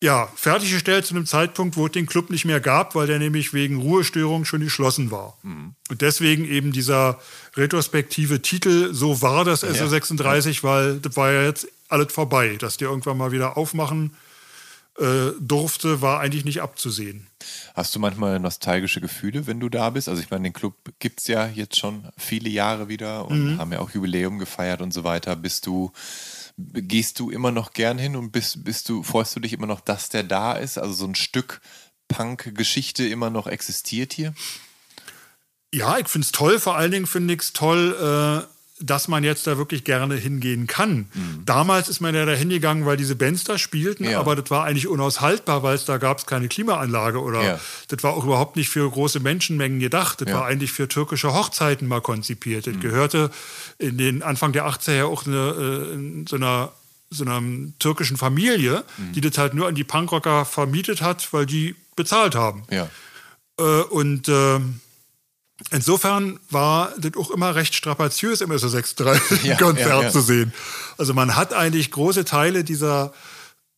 ja, fertiggestellt zu einem Zeitpunkt, wo es den Club nicht mehr gab, weil der nämlich wegen Ruhestörung schon geschlossen war. Und deswegen eben dieser retrospektive Titel, so war das SO36, weil das war ja jetzt alles vorbei. Dass der irgendwann mal wieder aufmachen äh, durfte, war eigentlich nicht abzusehen. Hast du manchmal nostalgische Gefühle, wenn du da bist? Also ich meine, den Club gibt es ja jetzt schon viele Jahre wieder und haben ja auch Jubiläum gefeiert und so weiter. Bist du, gehst du immer noch gern hin und bist, bist du, freust du dich immer noch, dass der da ist? Also so ein Stück Punk-Geschichte immer noch existiert hier? Ja, ich finde es toll. Vor allen Dingen finde ich es toll, äh, dass man jetzt da wirklich gerne hingehen kann. Damals ist man ja da hingegangen, weil diese Bands da spielten, Mhm. Ja. aber das war eigentlich unaushaltbar, weil es da gab es keine Klimaanlage oder Ja. das war auch überhaupt nicht für große Menschenmengen gedacht. Das Ja. Mhm. war eigentlich für türkische Hochzeiten mal konzipiert. Das gehörte in den Anfang der 80er ja auch eine, äh, in so einer so einer türkischen Familie, Mhm. die das halt nur an die Punkrocker vermietet hat, weil die bezahlt haben. Ja. Äh, und ähm, insofern war das auch immer recht strapaziös im SO36 Ja, [laughs] ja, ja. zu sehen. Also man hat eigentlich große Teile dieser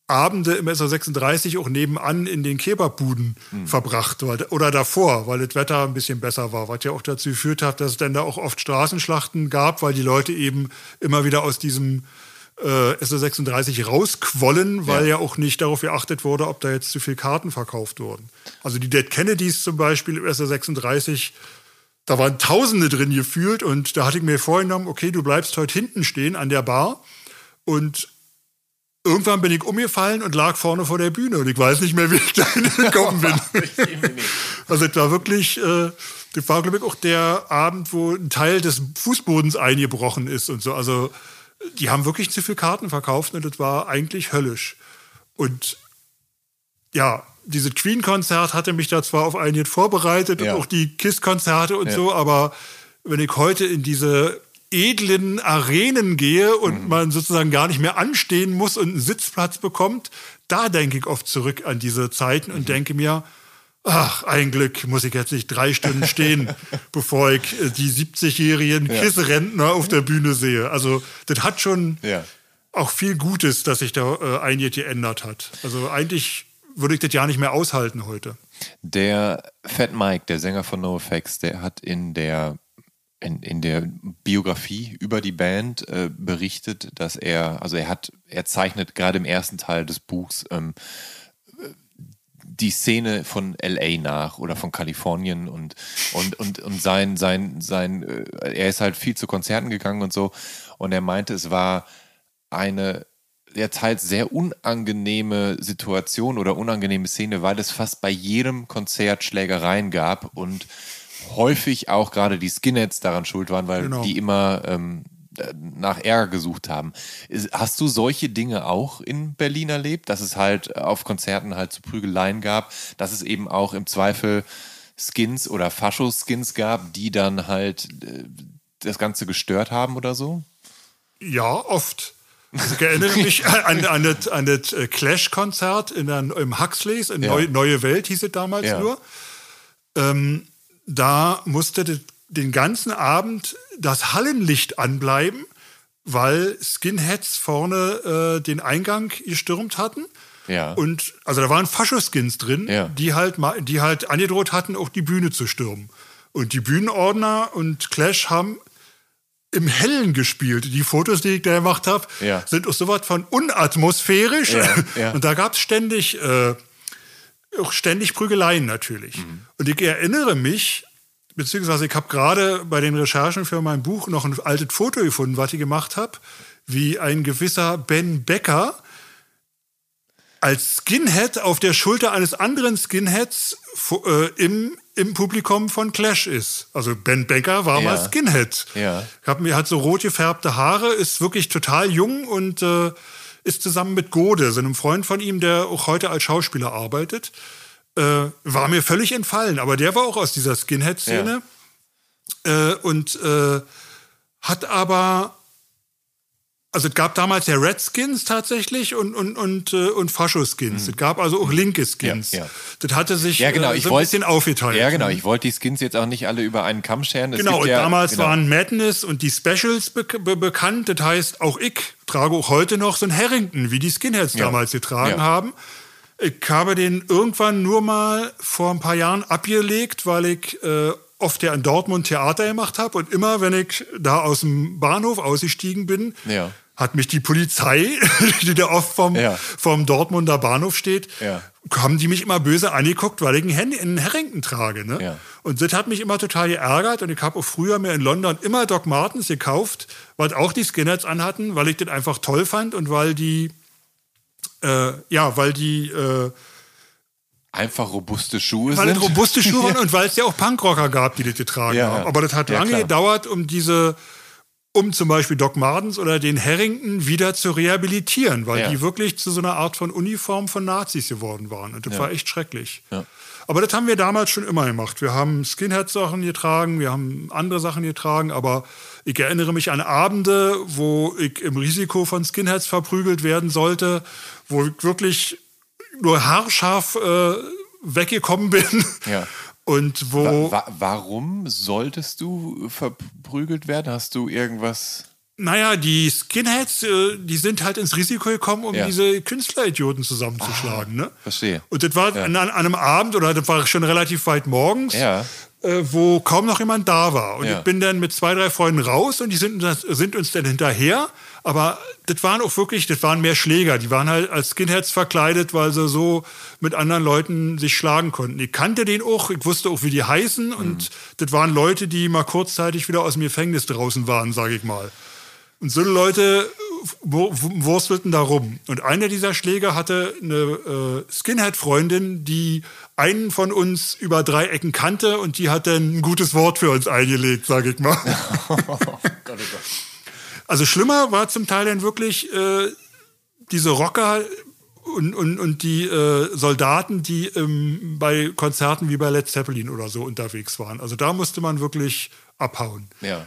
Abende im SO36 auch nebenan in den Kebabbuden Hm. verbracht oder davor, weil das Wetter ein bisschen besser war, was ja auch dazu geführt hat, dass es dann da auch oft Straßenschlachten gab, weil die Leute eben immer wieder aus diesem äh, SO36 rausquollen, weil ja. Ja. auch nicht darauf geachtet wurde, ob da jetzt zu viel Karten verkauft wurden. Also die Dead Kennedys zum Beispiel im SO36, da waren Tausende drin gefühlt und da hatte ich mir vorgenommen, okay, du bleibst heute hinten stehen an der Bar und irgendwann bin ich umgefallen und lag vorne vor der Bühne und ich weiß nicht mehr, wie ich [laughs] da hingekommen bin. [laughs] Also es war wirklich, äh, das war glaube ich auch der Abend, wo ein Teil des Fußbodens eingebrochen ist und so. Also die haben wirklich zu viel Karten verkauft und das war eigentlich höllisch. Und ja, dieses Queen-Konzert hatte mich da zwar auf einiges vorbereitet Ja. und auch die KISS-Konzerte und Ja. so, aber wenn ich heute in diese edlen Arenen gehe und Mhm. man sozusagen gar nicht mehr anstehen muss und einen Sitzplatz bekommt, da denke ich oft zurück an diese Zeiten Mhm. und denke mir, ach, ein Glück muss ich jetzt nicht drei Stunden stehen, [laughs] bevor ich äh, die 70-jährigen Ja. KISS-Rentner auf der Bühne sehe. Also das hat schon Ja. auch viel Gutes, dass sich da äh, einiges geändert hat. Also eigentlich würde ich das ja nicht mehr aushalten heute. Der Fat Mike, der Sänger von NoFX, der hat in der in, in der Biografie über die Band äh, berichtet, dass er, also er hat, er zeichnet gerade im ersten Teil des Buchs ähm, die Szene von LA nach oder von Kalifornien und, und, und, und sein, sein, sein, äh, er ist halt viel zu Konzerten gegangen und so und er meinte, es war eine ja teils sehr unangenehme Situation oder unangenehme Szene, weil es fast bei jedem Konzert Schlägereien gab und häufig auch gerade die Skinheads daran schuld waren, weil Genau. die immer ähm, nach Ärger gesucht haben. Hast du solche Dinge auch in Berlin erlebt, dass es halt auf Konzerten halt zu Prügeleien gab, dass es eben auch im Zweifel Skins oder Fascho-Skins gab, die dann halt äh, das Ganze gestört haben oder so? Ja, oft. Ich erinnere mich [laughs] an, an das, an das äh, Clash-Konzert im Huxleys, in Ja. Neu, Neue Welt hieß es damals Ja. nur. Ähm, da musste das, den ganzen Abend das Hallenlicht anbleiben, weil Skinheads vorne äh, den Eingang gestürmt hatten. Ja. Und also da waren Faschoskins drin, Ja. die halt die halt angedroht hatten, auch die Bühne zu stürmen. Und die Bühnenordner und Clash haben im Hellen gespielt. Die Fotos, die ich da gemacht habe, Ja. sind auch sowas von unatmosphärisch. Ja, ja. Und da gab es ständig, äh, auch ständig Prügeleien natürlich. Mhm. Und ich erinnere mich, beziehungsweise ich habe gerade bei den Recherchen für mein Buch noch ein altes Foto gefunden, was ich gemacht habe, wie ein gewisser Ben Becker als Skinhead auf der Schulter eines anderen Skinheads äh, im, im Publikum von Clash ist. Also Ben Becker war mal Ja. Skinhead. Ja. Mir hat so rot gefärbte Haare, ist wirklich total jung und äh, ist zusammen mit Gode, so einem Freund von ihm, der auch heute als Schauspieler arbeitet. Äh, war mir völlig entfallen, aber der war auch aus dieser Skinhead-Szene äh, und äh, hat aber also es gab damals ja Redskins tatsächlich und, und, und, äh, und Faschoskins. Es gab also auch linke Skins. Ja, ja. Das hatte sich Ja, genau. äh, so ein wollte bisschen aufgeteilt. Ja, genau. Ich wollte die Skins jetzt auch nicht alle über einen Kamm scheren. Es Genau, und ja, damals genau. waren Madness und die Specials be be bekannt. Das heißt, auch ich trage auch heute noch so ein Harrington, wie die Skinheads damals getragen haben. Ich habe den irgendwann nur mal vor ein paar Jahren abgelegt, weil ich äh, oft ja in Dortmund Theater gemacht habe. Und immer, wenn ich da aus dem Bahnhof ausgestiegen bin, Ja. Hat mich die Polizei, [laughs] die da oft vom, Ja. vom Dortmunder Bahnhof steht, Ja. haben die mich immer böse angeguckt, weil ich einen, einen Harrington trage. Ne? Ja. Und das hat mich immer total geärgert. Und ich habe auch früher mir in London immer Doc Martens gekauft, was auch die Skinheads anhatten, weil ich das einfach toll fand und weil die, äh, ja, weil die, äh, einfach robuste Schuhe weil sind. robuste Schuhe waren [laughs] und weil es ja auch Punkrocker gab, die das getragen haben. Aber das hat lange gedauert, um diese, um zum Beispiel Doc Martens oder den Harrington wieder zu rehabilitieren, weil Ja. die wirklich zu so einer Art von Uniform von Nazis geworden waren. Und das war echt schrecklich. Ja. Aber das haben wir damals schon immer gemacht. Wir haben Skinhead-Sachen getragen, wir haben andere Sachen getragen, aber ich erinnere mich an Abende, wo ich im Risiko von Skinheads verprügelt werden sollte, wo ich wirklich nur haarscharf äh, weggekommen bin. Ja. Und wo, Wa warum solltest du verprügelt werden? Hast du irgendwas? naja, die Skinheads, äh, die sind halt ins Risiko gekommen, um Ja. diese Künstleridioten zusammenzuschlagen. ne? Verstehe. Und das war an, an einem Abend, oder das war schon relativ weit morgens, Ja. äh, wo kaum noch jemand da war. Und Ja. ich bin dann mit zwei, drei Freunden raus und die sind, sind uns dann hinterher. Aber das waren auch wirklich, das waren mehr Schläger. Die waren halt als Skinheads verkleidet, weil sie so mit anderen Leuten sich schlagen konnten. Ich kannte den auch, ich wusste auch, wie die heißen. Mhm. Und das waren Leute, die mal kurzzeitig wieder aus dem Gefängnis draußen waren, sage ich mal. Und so Leute wur- wurstelten da rum. Und einer dieser Schläger hatte eine äh, Skinhead-Freundin, die einen von uns über drei Ecken kannte und die hat dann ein gutes Wort für uns eingelegt, sage ich mal. [laughs] [laughs] Also schlimmer war zum Teil dann wirklich äh, diese Rocker und, und, und die äh, Soldaten, die ähm, bei Konzerten wie bei Led Zeppelin oder so unterwegs waren. Also da musste man wirklich abhauen. Ja.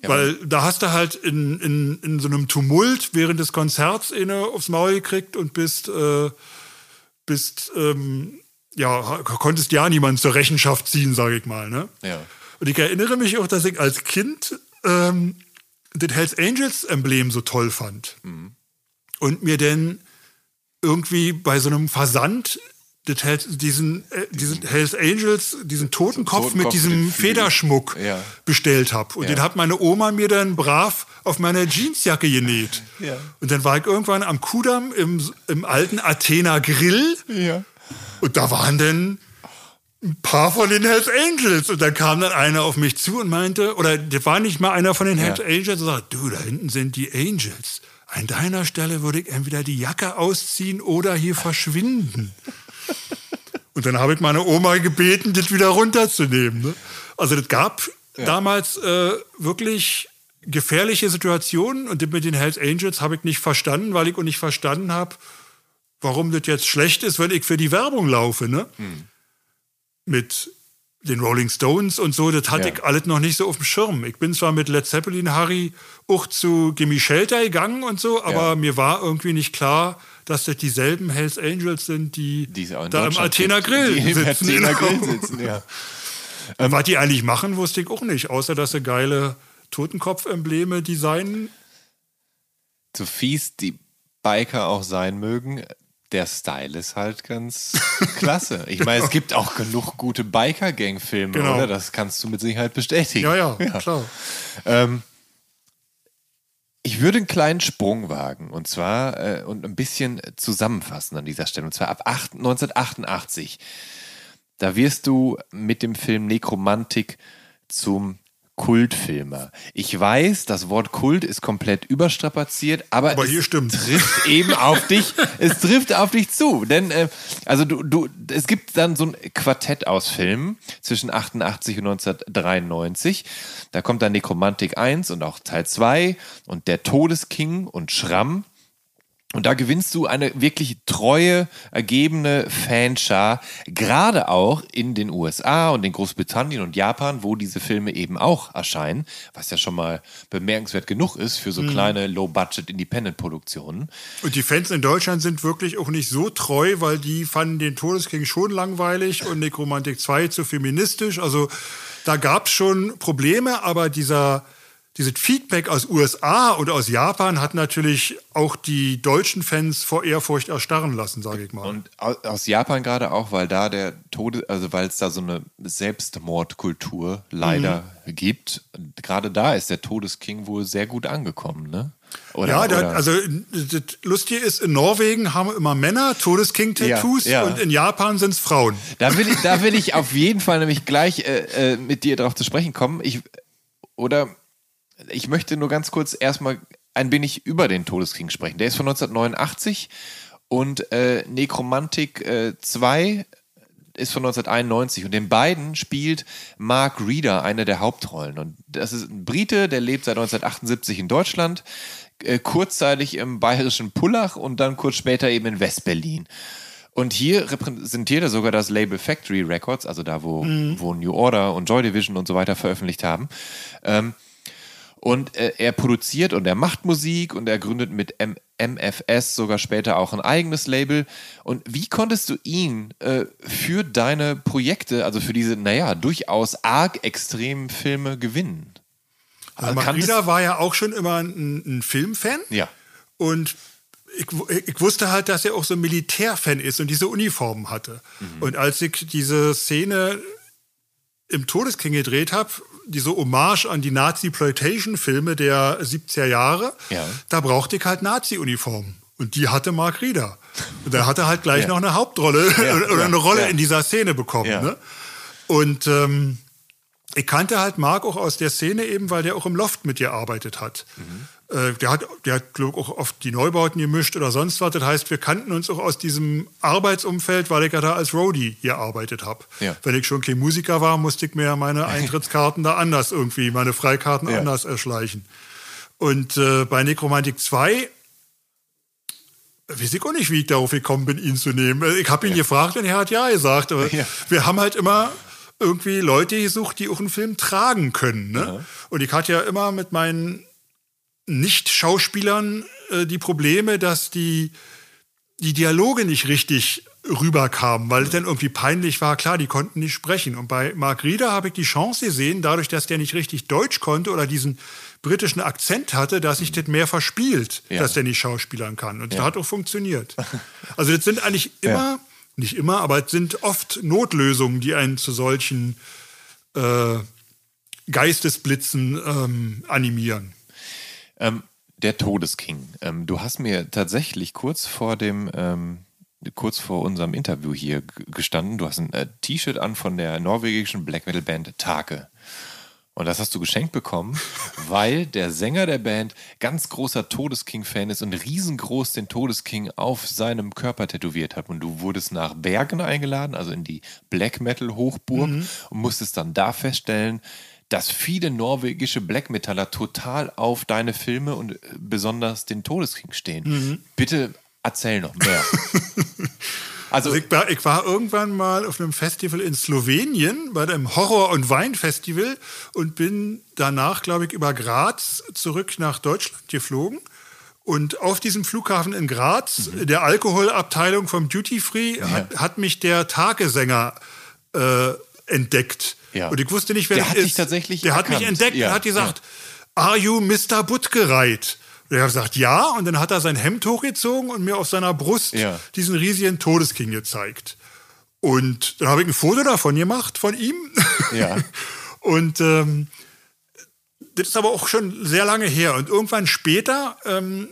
ja Weil da hast du halt in, in, in so einem Tumult während des Konzerts eine aufs Maul gekriegt und bist, äh, bist ähm, ja, konntest ja niemanden zur Rechenschaft ziehen, sage ich mal. Ne? Ja. Und ich erinnere mich auch, dass ich als Kind ähm, das Hells Angels Emblem so toll fand. Mhm. Und mir denn irgendwie bei so einem Versand das Hells, diesen, äh, diesen Hells Angels, diesen Totenkopf, Totenkopf mit diesem mit. Federschmuck Ja. bestellt habe. Und Ja. den hat meine Oma mir dann brav auf meine Jeansjacke genäht. Ja. Und dann war ich irgendwann am Kudamm im, im alten Athena Grill. Ja. Und da waren dann ein paar von den Hells Angels. Und dann kam dann einer auf mich zu und meinte, oder das war nicht mal einer von den Hells Ja. Angels, und sagte, du, da hinten sind die Angels. An deiner Stelle würde ich entweder die Jacke ausziehen oder hier verschwinden. [laughs] Und dann habe ich meine Oma gebeten, das wieder runterzunehmen. Ne? Also das gab damals äh, wirklich gefährliche Situationen und das mit den Hells Angels habe ich nicht verstanden, weil ich auch nicht verstanden habe, warum das jetzt schlecht ist, wenn ich für die Werbung laufe. Ne? Mit den Rolling Stones und so, das hatte Ja. ich alles noch nicht so auf dem Schirm. Ich bin zwar mit Led Zeppelin Harry auch zu Gimme Shelter gegangen und so, aber Ja. mir war irgendwie nicht klar, dass das dieselben Hells Angels sind, die, Die da im Athena. Grill Die im sitzen. Athena genau. Grill sitzen, ja. Was die eigentlich machen, wusste ich auch nicht, außer dass sie geile Totenkopf-Embleme designen. So fies die Biker auch sein mögen, der Style ist halt ganz [laughs] klasse. Ich meine, es gibt auch genug gute Biker-Gang-Filme, Genau. oder? Das kannst du mit Sicherheit bestätigen. Ja, ja, klar. Ähm, ich würde einen kleinen Sprung wagen und zwar äh, und ein bisschen zusammenfassen an dieser Stelle. Und zwar ab acht- 1988. Da wirst du mit dem Film Nekromantik zum Kultfilmer. Ich weiß, das Wort Kult ist komplett überstrapaziert, aber, Aber es trifft eben auf dich. [laughs] Es trifft auf dich zu, denn äh, also du, du, es gibt dann so ein Quartett aus Filmen zwischen 88 und 1993. Da kommt dann Nekromantik 1 und auch Teil 2 und Der Todesking und Schramm. Und da gewinnst du eine wirklich treue, ergebene Fanschar, gerade auch in den USA und in Großbritannien und Japan, wo diese Filme eben auch erscheinen, was ja schon mal bemerkenswert genug ist für so kleine Low-Budget-Independent-Produktionen. Und die Fans in Deutschland sind wirklich auch nicht so treu, weil die fanden den Todesking schon langweilig und Nekromantik 2 zu feministisch. Also da gab es schon Probleme, aber dieser, dieses Feedback aus USA und aus Japan hat natürlich auch die deutschen Fans vor Ehrfurcht erstarren lassen, sage ich mal. Und au- aus Japan gerade auch, weil da der Tode, also weil es da so eine Selbstmordkultur leider Mhm. gibt. Gerade da ist der Todesking wohl sehr gut angekommen, ne? Oder, ja, da, oder- also das Lustige ist, in Norwegen haben immer Männer Todesking-Tattoos Ja, ja. und in Japan sind es Frauen. Da will ich, da will ich auf jeden Fall nämlich gleich äh, äh, mit dir darauf zu sprechen kommen. Ich, oder ich möchte nur ganz kurz erstmal ein wenig über den Todesking sprechen. Der ist von 1989 und äh, Nekromantik äh, 2 ist von 1991 und in beiden spielt Mark Reeder eine der Hauptrollen. Und das ist ein Brite, der lebt seit 1978 in Deutschland, äh, kurzzeitig im bayerischen Pullach und dann kurz später eben in Westberlin. Und hier repräsentiert er sogar das Label Factory Records, also da, wo, wo New Order und Joy Division und so weiter veröffentlicht haben. Ähm, und äh, er produziert und er macht Musik und er gründet mit M MFS sogar später auch ein eigenes Label. Und wie konntest du ihn äh, für deine Projekte, also für diese, naja, durchaus arg extremen Filme gewinnen? Also kanntest- Rieder war ja auch schon immer ein, ein Filmfan. Ja. Und ich, ich wusste halt, dass er auch so ein Militärfan ist und diese Uniformen hatte. Mhm. Und als ich diese Szene im Todesking gedreht habe, diese Hommage an die Nazi-Ploitation-Filme der 70er Jahre, Ja. da brauchte ich halt Nazi-Uniformen. Und die hatte Mark Rieder. Und er halt gleich Ja. noch eine Hauptrolle [laughs] oder ja, eine Rolle in dieser Szene bekommen. Ne? Und ähm, ich kannte halt Marc auch aus der Szene eben, weil der auch im Loft mit gearbeitet hat. Mhm. Äh, der hat, der hat glaub, ich, auch oft die Neubauten gemischt oder sonst was. Das heißt, wir kannten uns auch aus diesem Arbeitsumfeld, weil ich ja da als Roadie gearbeitet habe. Ja. Wenn ich schon kein Musiker war, musste ich mir meine Eintrittskarten [laughs] da anders irgendwie, meine Freikarten Ja. anders erschleichen. Und äh, bei Necromantic 2 äh, weiß ich auch nicht, wie ich darauf gekommen bin, ihn zu nehmen. Ich habe ihn ja. gefragt und er hat ja gesagt. Aber wir haben halt immer irgendwie Leute gesucht, die auch einen Film tragen können. Ne? Und ich hatte ja immer mit meinen Nicht-Schauspielern äh, die Probleme, dass die, die Dialoge nicht richtig rüberkamen, weil es dann irgendwie peinlich war. Klar, die konnten nicht sprechen. Und bei Mark Rieder habe ich die Chance gesehen, dadurch, dass der nicht richtig Deutsch konnte oder diesen britischen Akzent hatte, dass sich das mehr verspielt, ja. dass der nicht schauspielern kann. Und ja. das hat auch funktioniert. Also das sind eigentlich immer, ja. nicht immer, aber es sind oft Notlösungen, die einen zu solchen äh, Geistesblitzen ähm, animieren. Ähm, der Todesking. Ähm, du hast mir tatsächlich kurz vor dem ähm, kurz vor unserem Interview hier gestanden. Du hast ein äh, T-Shirt an von der norwegischen Black Metal Band Take. Und das hast du geschenkt bekommen, [laughs] weil der Sänger der Band ganz großer Todesking-Fan ist und riesengroß den Todesking auf seinem Körper tätowiert hat. Und du wurdest nach Bergen eingeladen, also in die Black Metal-Hochburg, mhm. und musstest dann da feststellen, dass viele norwegische Black Metaller total auf deine Filme und äh, besonders den Todesking stehen. Mhm. Bitte erzähl noch mehr. [laughs] Also, also ich, war, ich, war, irgendwann mal auf einem Festival in Slowenien, bei dem Horror- und Wein-Festival und bin danach, glaube ich, über Graz zurück nach Deutschland geflogen. Und auf diesem Flughafen in Graz, mhm. der Alkoholabteilung vom Duty Free, ja. hat, hat, mich der Tagesänger äh, entdeckt. Ja. Und ich wusste nicht, wer der das hat ist. Dich tatsächlich der erkannt. hat mich entdeckt ja. und hat gesagt, Are you Mr. Buttgereit? Und er hat gesagt, ja. Und dann hat er sein Hemd hochgezogen und mir auf seiner Brust ja. diesen riesigen Todesking gezeigt. Und dann habe ich ein Foto davon gemacht, von ihm. Ja. [laughs] und ähm, das ist aber auch schon sehr lange her. Und irgendwann später, ähm,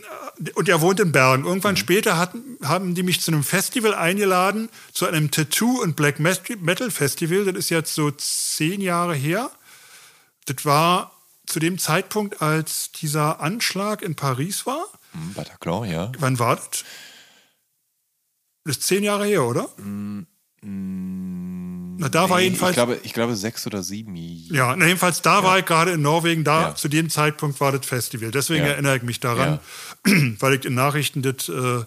und er wohnt in Bergen, irgendwann mhm. später hat, haben die mich zu einem Festival eingeladen, zu einem Tattoo- und Black Metal Festival. Das ist jetzt so zehn Jahre her. Das war zu dem Zeitpunkt, als dieser Anschlag in Paris war. Mhm, Bataclan, ja. Wann war das? Das ist zehn Jahre her, oder? Mm, na, da nee, war jedenfalls. Ich glaube, ich glaube sechs oder sieben. Ja, na, jedenfalls da ja. war ich gerade in Norwegen. Da ja. zu dem Zeitpunkt war das Festival. Deswegen ja. erinnere ich mich daran, [clears throat] weil ich in Nachrichten das, äh,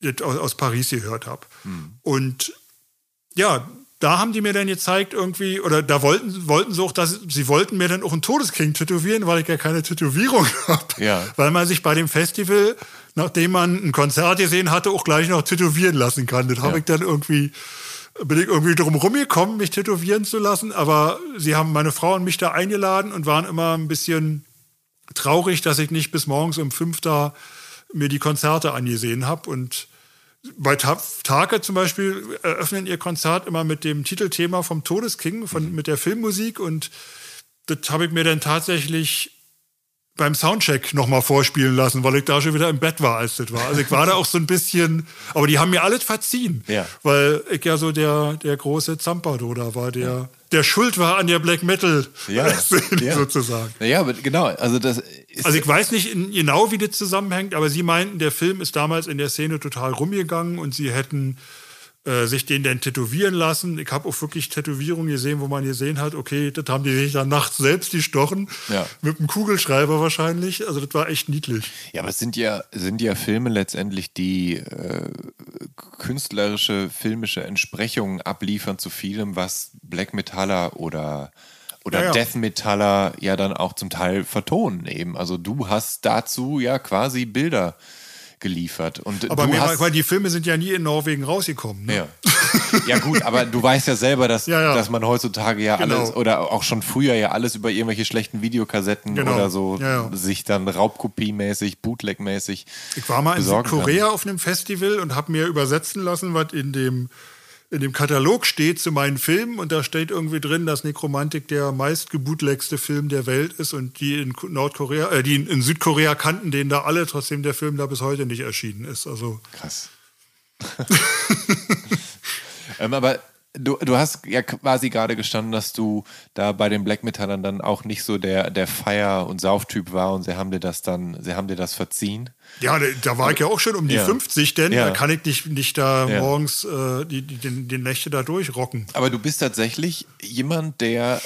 das aus, aus, Paris gehört habe. Hm. Und ja, da haben die mir dann gezeigt irgendwie, oder da wollten, wollten sie auch, dass sie wollten mir dann auch einen Todesking tätowieren, weil ich ja keine Tätowierung [laughs] habe. Ja. Weil man sich bei dem Festival, nachdem man ein Konzert gesehen hatte, auch gleich noch tätowieren lassen kann. Das ja. habe ich dann irgendwie, bin ich irgendwie drum rumgekommen, mich tätowieren zu lassen. Aber sie haben meine Frau und mich da eingeladen und waren immer ein bisschen traurig, dass ich nicht bis morgens um fünf da mir die Konzerte angesehen habe und bei Tage zum Beispiel eröffnen ihr Konzert immer mit dem Titelthema vom Todesking, von, mhm. mit der Filmmusik und das habe ich mir dann tatsächlich beim Soundcheck nochmal vorspielen lassen, weil ich da schon wieder im Bett war, als das war. Also ich war da auch so ein bisschen, aber die haben mir alles verziehen, ja. weil ich ja so der, der große Zampado da war, der, ja. der schuld war an der Black Metal ja. [laughs] Szene ja. sozusagen. Ja, genau. Also das also ich weiß nicht genau, wie das zusammenhängt, aber sie meinten, der Film ist damals in der Szene total rumgegangen und sie hätten äh, sich den dann tätowieren lassen. Ich habe auch wirklich Tätowierungen gesehen, wo man gesehen hat, okay, das haben die sich dann nachts selbst gestochen. Ja. Mit einem Kugelschreiber wahrscheinlich. Also das war echt niedlich. Ja, aber es sind ja, sind ja Filme letztendlich, die äh, künstlerische, filmische Entsprechungen abliefern zu vielem, was Black Metaller oder oder ja, ja. Death Metaller ja dann auch zum Teil vertonen eben. Also du hast dazu ja quasi Bilder geliefert. Und aber mir, hast, weil die Filme sind ja nie in Norwegen rausgekommen. Ne? Ja. ja gut, aber du weißt ja selber, dass, ja, ja. dass man heutzutage ja genau. alles oder auch schon früher ja alles über irgendwelche schlechten Videokassetten genau. oder so ja, sich dann Raubkopiemäßig, Bootlegmäßig. Ich war mal in Südkorea auf einem Festival und habe mir übersetzen lassen, was in dem in dem Katalog steht zu meinen Filmen und da steht irgendwie drin, dass Nekromantik der meistgebootlegste Film der Welt ist und die in Nordkorea, äh, die in Südkorea kannten den da alle, trotzdem der Film da bis heute nicht erschienen ist. Also krass. [laughs] ähm, aber du, du hast ja quasi gerade gestanden, dass du da bei den Black Metallern dann auch nicht so der, der Feier- und Sauftyp war und sie haben dir das dann, sie haben dir das verziehen. Ja, da war ich ja auch schon um die ja. 50, denn ja. da kann ich nicht, nicht da ja. morgens äh, die, die, den, den Nächte da durchrocken. Aber du bist tatsächlich jemand, der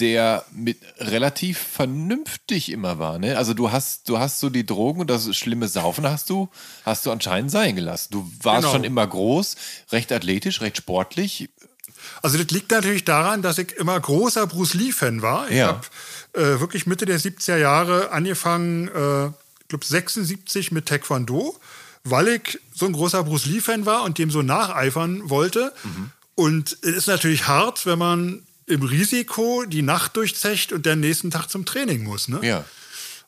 der mit relativ vernünftig immer war. Ne? Also du hast, du hast so die Drogen und das schlimme Saufen hast du, hast du anscheinend sein gelassen. Du warst Genau. schon immer groß, recht athletisch, recht sportlich. Also das liegt natürlich daran, dass ich immer großer Bruce Lee-Fan war. Ich Ja. habe äh, wirklich Mitte der 70er Jahre angefangen, äh, ich glaube 76 mit Taekwondo, weil ich so ein großer Bruce Lee-Fan war und dem so nacheifern wollte. Und es ist natürlich hart, wenn man im Risiko die Nacht durchzecht und den nächsten Tag zum Training muss. Ne? Ja.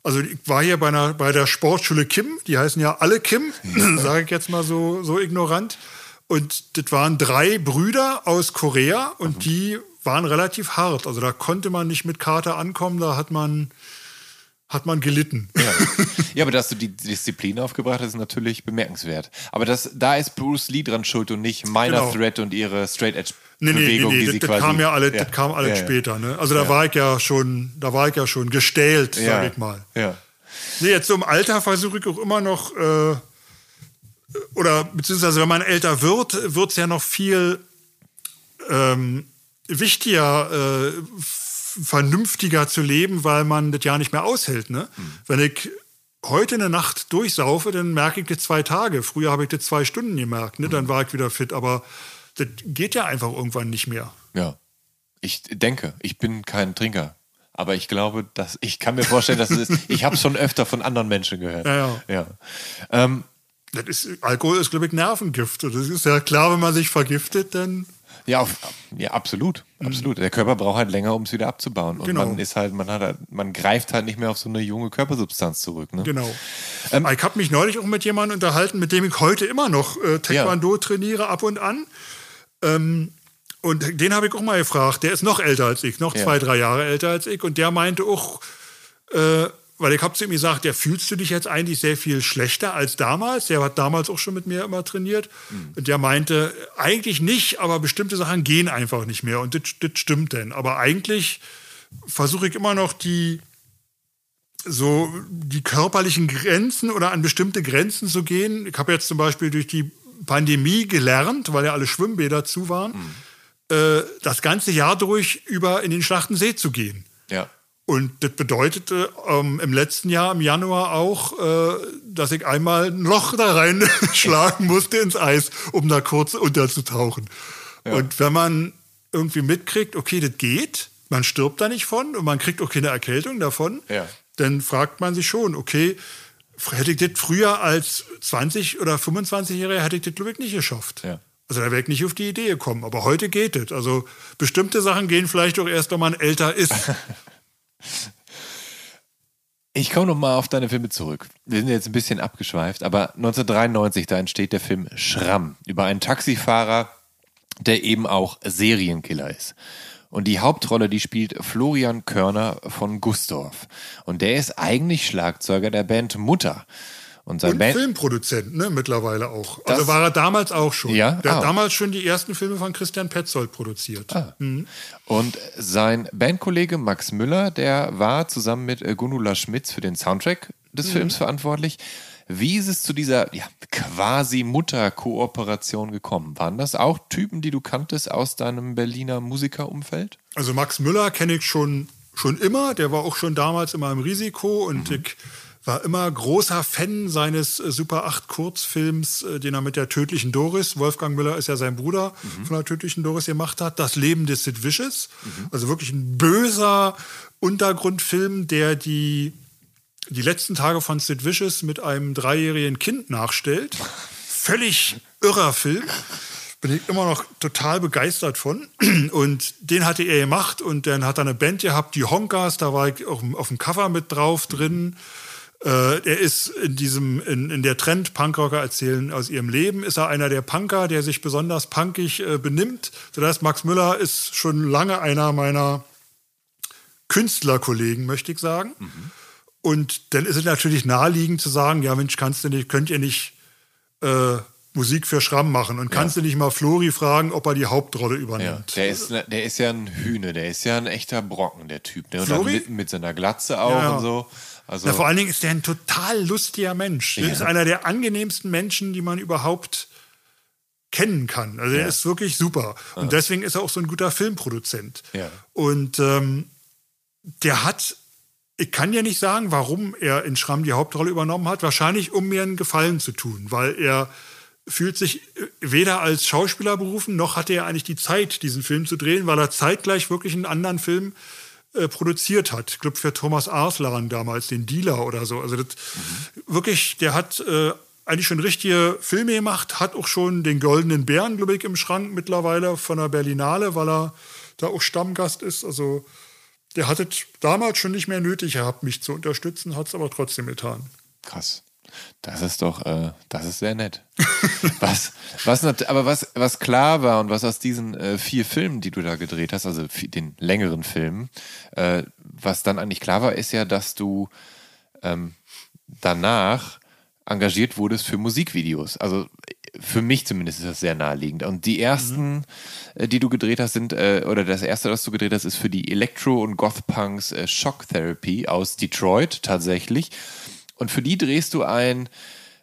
Also ich war hier bei, einer, bei der Sportschule Kim, die heißen ja alle Kim, [laughs] sage ich jetzt mal so, so ignorant. Und das waren drei Brüder aus Korea und die waren relativ hart. Also da konnte man nicht mit Karte ankommen, da hat man, hat man gelitten. Ja. ja, aber dass du die Disziplin aufgebracht hast, ist natürlich bemerkenswert. Aber das, da ist Bruce Lee dran schuld und nicht Minor Genau. Threat und ihre Straight Edge Nee, nee, nee, Bewegung, nee die das, sie das kam ja alle, Ja. das kam alles Ja, ja. später. Ne? Also da war ich ja schon, da war ich ja schon gestählt, sag ich mal. Ja. Nee, jetzt so im Alter versuche ich auch immer noch, äh, oder beziehungsweise wenn man älter wird, wird es ja noch viel ähm, wichtiger, äh, vernünftiger zu leben, weil man das ja nicht mehr aushält. Ne? Wenn ich heute eine Nacht durchsaufe, dann merke ich das zwei Tage. Früher habe ich das zwei Stunden gemerkt, ne? dann war ich wieder fit, aber das geht ja einfach irgendwann nicht mehr. Ja. Ich denke, ich bin kein Trinker. Aber ich glaube, dass ich kann mir vorstellen, dass es ist. Ich habe es schon öfter von anderen Menschen gehört. Ja, ja. ja. Ähm, ist, Alkohol ist, glaube ich, Nervengift. Das ist ja klar, wenn man sich vergiftet, dann ja, auf, ja, absolut, absolut. Der Körper braucht halt länger, um es wieder abzubauen. Und Mhm. Genau. man ist halt, man hat, halt- man greift halt nicht mehr auf so eine junge Körpersubstanz zurück. Ne? Genau. Ähm, ich habe mich neulich auch mit jemandem unterhalten, mit dem ich heute immer noch äh, Taekwondo trainiere, ab und an. Ähm, und den habe ich auch mal gefragt. Der ist noch älter als ich, noch Ja. zwei, drei Jahre älter als ich. Und der meinte auch, äh, weil ich habe zu ihm gesagt, ja, fühlst du dich jetzt eigentlich sehr viel schlechter als damals? Der hat damals auch schon mit mir immer trainiert. Hm. Und der meinte, eigentlich nicht, aber bestimmte Sachen gehen einfach nicht mehr. Und das, das stimmt denn. Aber eigentlich versuche ich immer noch die, so die körperlichen Grenzen oder an bestimmte Grenzen zu gehen. Ich habe jetzt zum Beispiel durch die Pandemie gelernt, weil ja alle Schwimmbäder zu waren, äh, das ganze Jahr durch über in den Schlachtensee zu gehen. Ja. Und das bedeutete ähm, im letzten Jahr, im Januar auch, äh, dass ich einmal ein Loch da reinschlagen [laughs] musste ins Eis, um da kurz unterzutauchen. Und wenn man irgendwie mitkriegt, okay, das geht, man stirbt da nicht von und man kriegt auch keine Erkältung davon, Ja. dann fragt man sich schon, okay, hätte ich das früher als 20- oder 25-Jähriger, hätte ich das, glaube ich, nicht geschafft. Ja. Also da wäre ich nicht auf die Idee gekommen. Aber heute geht es. Also bestimmte Sachen gehen vielleicht auch erst, wenn man älter ist. [laughs] Ich komme noch mal auf deine Filme zurück. Wir sind jetzt ein bisschen abgeschweift, aber 1993, da entsteht der Film Schramm über einen Taxifahrer, der eben auch Serienkiller ist. Und die Hauptrolle, die spielt Florian Körner von Gustorf. Und der ist eigentlich Schlagzeuger der Band Mutter. Und sein Und Band Filmproduzent, ne, mittlerweile auch. Das- also war er damals auch schon. Ja? Der Ah. hat damals schon die ersten Filme von Christian Petzold produziert. Und sein Bandkollege Max Müller, der war zusammen mit äh, Gunula Schmitz für den Soundtrack des Films verantwortlich. Wie ist es zu dieser ja, quasi Mutter-Kooperation gekommen? Waren das auch Typen, die du kanntest aus deinem Berliner Musikerumfeld? Also Max Müller kenne ich schon, schon immer. Der war auch schon damals immer im Risiko Mhm. und ich war immer großer Fan seines äh, Super 8 Kurzfilms, äh, den er mit der tödlichen Doris, Wolfgang Müller ist ja sein Bruder, Mhm. von der tödlichen Doris gemacht hat. Das Leben des Sid Vicious. Also wirklich ein böser Untergrundfilm, der die, die letzten Tage von Sid Vicious mit einem dreijährigen Kind nachstellt. [laughs] Völlig irrer Film bin ich immer noch total begeistert von. [clears throat] Und den hatte er gemacht und dann hat er eine Band gehabt, die Honkers, da war ich auch auf dem Cover mit drauf drin. Äh, er ist in diesem, in, in der Trend Punkrocker erzählen aus ihrem Leben, ist er einer der Punker, der sich besonders punkig äh, benimmt. Das heißt, Max Müller ist schon lange einer meiner Künstlerkollegen, möchte ich sagen. Und dann ist es natürlich naheliegend zu sagen, ja Mensch, kannst du nicht, könnt ihr nicht äh, Musik für Schramm machen und kannst du nicht mal Flori fragen, ob er die Hauptrolle Ja, übernimmt. der ist, ne- der ist ja ein Hühne, der ist ja ein echter Brocken, der Typ. Ne? Und dann Flori? mit, mit seiner Glatze auch Ja, ja. und so. Also, Na, vor allen Dingen ist der ein total lustiger Mensch. Er ist einer der angenehmsten Menschen, die man überhaupt kennen kann. Also ja. er ist wirklich super. Und Aha. deswegen ist er auch so ein guter Filmproduzent. Ja. Und ähm, der hat, ich kann ja nicht sagen, warum er in Schramm die Hauptrolle übernommen hat. Wahrscheinlich, um mir einen Gefallen zu tun, weil er fühlt sich äh, weder als Schauspieler berufen, noch hatte er eigentlich die Zeit, diesen Film zu drehen, weil er zeitgleich wirklich einen anderen Film äh, produziert hat. Ich glaube, für Thomas Arslan damals, den Dealer oder so. Also das, mhm. wirklich, der hat äh, eigentlich schon richtige Filme gemacht, hat auch schon den Goldenen Bären, glaube ich, im Schrank mittlerweile von der Berlinale, weil er da auch Stammgast ist. Also der hatte damals schon nicht mehr nötig gehabt, mich zu unterstützen, hat es aber trotzdem getan. Krass. Das ist doch, äh, das ist sehr nett. [laughs] was, was, aber was, was klar war und was aus diesen äh, vier Filmen, die du da gedreht hast, also den längeren Filmen, äh, was dann eigentlich klar war, ist ja, dass du ähm, danach engagiert wurdest für Musikvideos. Also für mich zumindest ist das sehr naheliegend. Und die ersten, mhm. Äh, die du gedreht hast, sind, äh, oder das erste, das du gedreht hast, ist für die Electro- und Goth-Punks äh, Shock Therapy aus Detroit tatsächlich. Und für die drehst du ein,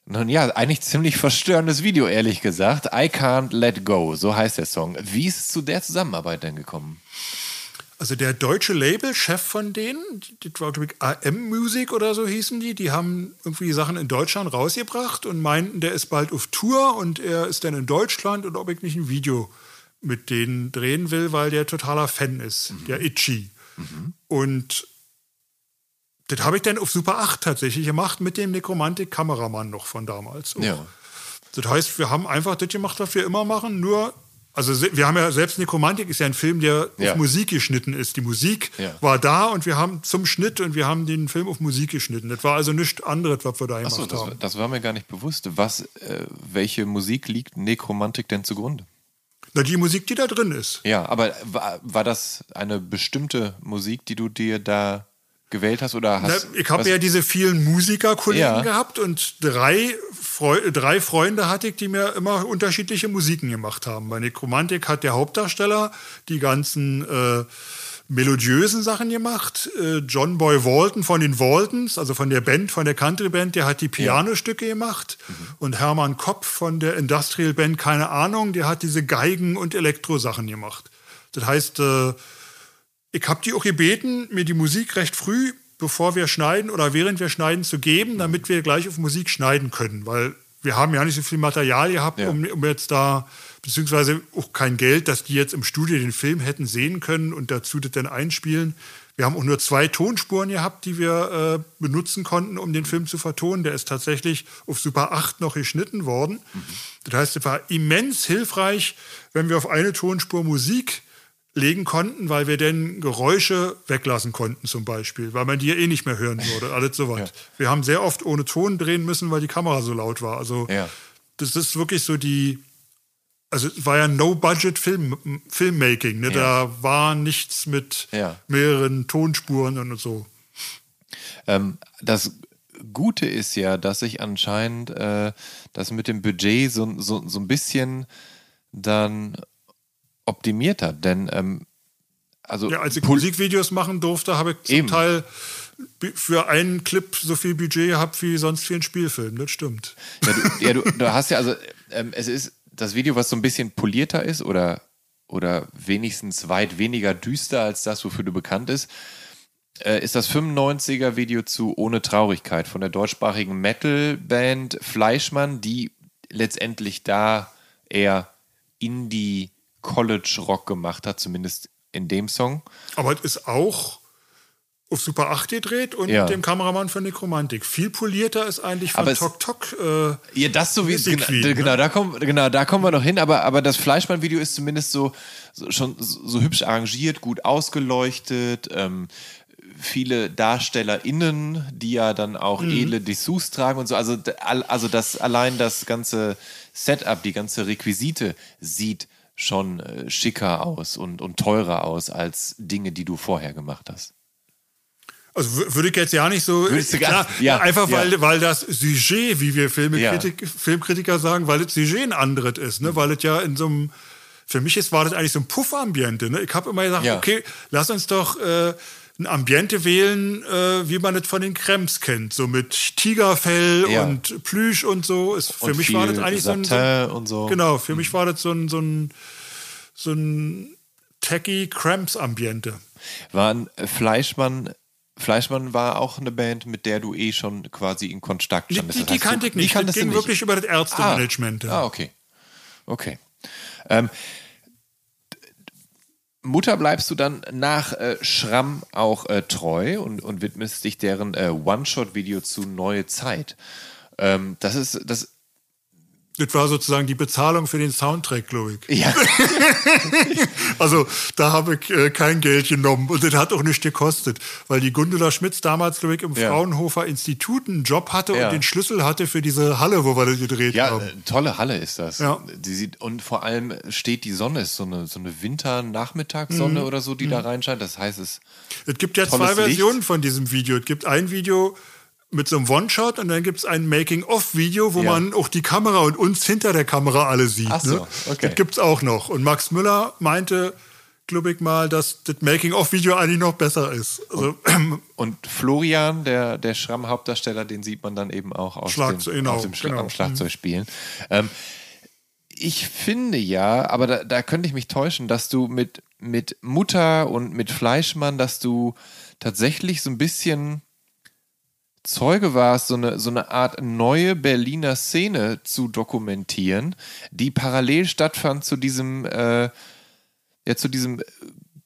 nun ja, eigentlich ziemlich verstörendes Video, ehrlich gesagt. I Can't Let Go, so heißt der Song. Wie ist es zu der Zusammenarbeit denn gekommen? Also der deutsche Labelchef von denen, die ich AM Music oder so hießen die, die haben irgendwie Sachen in Deutschland rausgebracht und meinten, der ist bald auf Tour und er ist dann in Deutschland und ob ich nicht ein Video mit denen drehen will, weil der totaler Fan ist, mhm. der Itchy. Mhm. Und das habe ich dann auf Super 8 tatsächlich gemacht mit dem Nekromantik-Kameramann noch von damals. Ja. Das heißt, wir haben einfach das gemacht, was wir immer machen, nur also wir haben ja selbst Nekromantik ist ja ein Film, der ja. auf Musik geschnitten ist. Die Musik ja. war da und wir haben zum Schnitt und wir haben den Film auf Musik geschnitten. Das war also nichts anderes, was wir da gemacht so, das, haben. Das war mir gar nicht bewusst. Was, äh, welche Musik liegt Nekromantik denn zugrunde? Na, die Musik, die da drin ist. Ja, aber war, war das eine bestimmte Musik, die du dir da gewählt hast oder hast? Na, ich habe ja diese vielen Musikerkollegen ja. gehabt und drei, Freu drei Freunde hatte ich, die mir immer unterschiedliche Musiken gemacht haben. Bei Nekromantik hat der Hauptdarsteller die ganzen äh, melodiösen Sachen gemacht. Äh, John Boy Walton von den Waltons, also von der Band, von der Country Band, der hat die Pianostücke ja. gemacht. Mhm. Und Hermann Kopp von der Industrial Band, keine Ahnung, der hat diese Geigen- und Elektrosachen gemacht. Das heißt, äh, ich habe die auch gebeten, mir die Musik recht früh, bevor wir schneiden oder während wir schneiden, zu geben, damit wir gleich auf Musik schneiden können. Weil wir haben ja nicht so viel Material gehabt, ja. um, um, jetzt da, beziehungsweise auch kein Geld, dass die jetzt im Studio den Film hätten sehen können und dazu das dann einspielen. Wir haben auch nur zwei Tonspuren gehabt, die wir äh, benutzen konnten, um den Film zu vertonen. Der ist tatsächlich auf Super 8 noch geschnitten worden. Mhm. Das heißt, es war immens hilfreich, wenn wir auf eine Tonspur Musik legen konnten, weil wir dann Geräusche weglassen konnten zum Beispiel, weil man die ja eh nicht mehr hören würde, alles so Ja. Wir haben sehr oft ohne Ton drehen müssen, weil die Kamera so laut war. Also ja. das ist wirklich so die, also es war ja No-Budget-Film, Filmmaking, ne? Ja. da war nichts mit mehreren Tonspuren und so. Ähm, das Gute ist ja, dass sich anscheinend äh, das mit dem Budget so, so, so ein bisschen dann optimiert hat. Denn ähm, also ja, als ich Musikvideos machen durfte, habe ich zum eben. Teil für einen Clip so viel Budget gehabt wie sonst für einen Spielfilm. Das stimmt. Ja, du, ja, du, du hast ja also ähm, es ist das Video, was so ein bisschen polierter ist oder oder wenigstens weit weniger düster als das, wofür du bekannt ist, äh, ist das 95er Video zu Ohne Traurigkeit von der deutschsprachigen Metal-Band Fleischmann, die letztendlich da eher Indie College-Rock gemacht hat, zumindest in dem Song. Aber es ist auch auf Super 8 gedreht und ja. dem Kameramann von Nekromantik. Viel polierter ist eigentlich von aber Tok Tok. Äh, ja, das so wie es genau, ne? genau, da kommen, genau, da kommen wir noch hin. Aber, aber das Fleischmann-Video ist zumindest so, so schon so, so, hübsch arrangiert, gut ausgeleuchtet. Ähm, viele DarstellerInnen, die ja dann auch mhm. edle Dessous tragen und so. Also, also das allein das ganze Setup, die ganze Requisite sieht schon äh, schicker aus und, und teurer aus als Dinge, die du vorher gemacht hast. Also würde ich jetzt ja nicht so. Klar, ja, einfach weil, ja. weil das Sujet, wie wir Filmkritik, ja. Filmkritiker sagen, weil das Sujet ein anderes ist, ne? Weil es ja in so einem, für mich ist, war das eigentlich so ein Puff-Ambiente. Ne? Ich habe immer gesagt, okay, lass uns doch äh, ein Ambiente wählen, äh, wie man es von den Krems kennt. So mit Tigerfell Ja. und Plüsch und so. Ist, für Und mich war das eigentlich so ein, so und so. Genau, für mich war das so ein, so ein, so ein tacky Cramps-Ambiente. Waren äh, Fleischmann, Fleischmann war auch eine Band, mit der du eh schon quasi in Kontakt Die, standest. die, Das die du- kannte ich die nicht. Das kanntest du ging nicht. wirklich über das Ärztemanagement. Ah, ah, okay. Okay. Ähm, Mutter bleibst du dann nach äh, Schramm auch äh, treu und, und widmest dich deren äh, One-Shot-Video zu Neue Zeit. Ähm, das ist, das, Das war sozusagen die Bezahlung für den Soundtrack, glaube ich. ja, [laughs] Also da habe ich äh, kein Geld genommen und das hat auch nichts gekostet, weil die Gundula Schmitz damals, glaube ich, im Ja. Fraunhofer Institut einen Job hatte Ja. und den Schlüssel hatte für diese Halle, wo wir das gedreht ja haben. äh, tolle Halle ist das. Ja. Die sieht, und vor allem steht die Sonne, ist so eine, so eine Winter-Nachmittagssonne Mhm. oder so, die da reinscheint. Das heißt, es Es gibt ja zwei Licht. Versionen von diesem Video. Es gibt ein Video mit so einem One-Shot und dann gibt es ein Making-of-Video, wo Ja. man auch die Kamera und uns hinter der Kamera alle sieht. Ach so, ne? okay. Das gibt es auch noch. Und Max Müller meinte, glaube ich mal, dass das Making-of-Video eigentlich noch besser ist. Also, Und Florian, der, der Schramm-Hauptdarsteller, den sieht man dann eben auch auf Schlagzeug, dem, genau, auf dem Schla genau. am Schlagzeug spielen. Ähm, ich finde ja, aber da, da könnte ich mich täuschen, dass du mit, mit Mutter und mit Fleischmann, dass du tatsächlich so ein bisschen Zeuge warst, so eine, so eine Art neue Berliner Szene zu dokumentieren, die parallel stattfand zu diesem, äh, ja, zu diesem äh,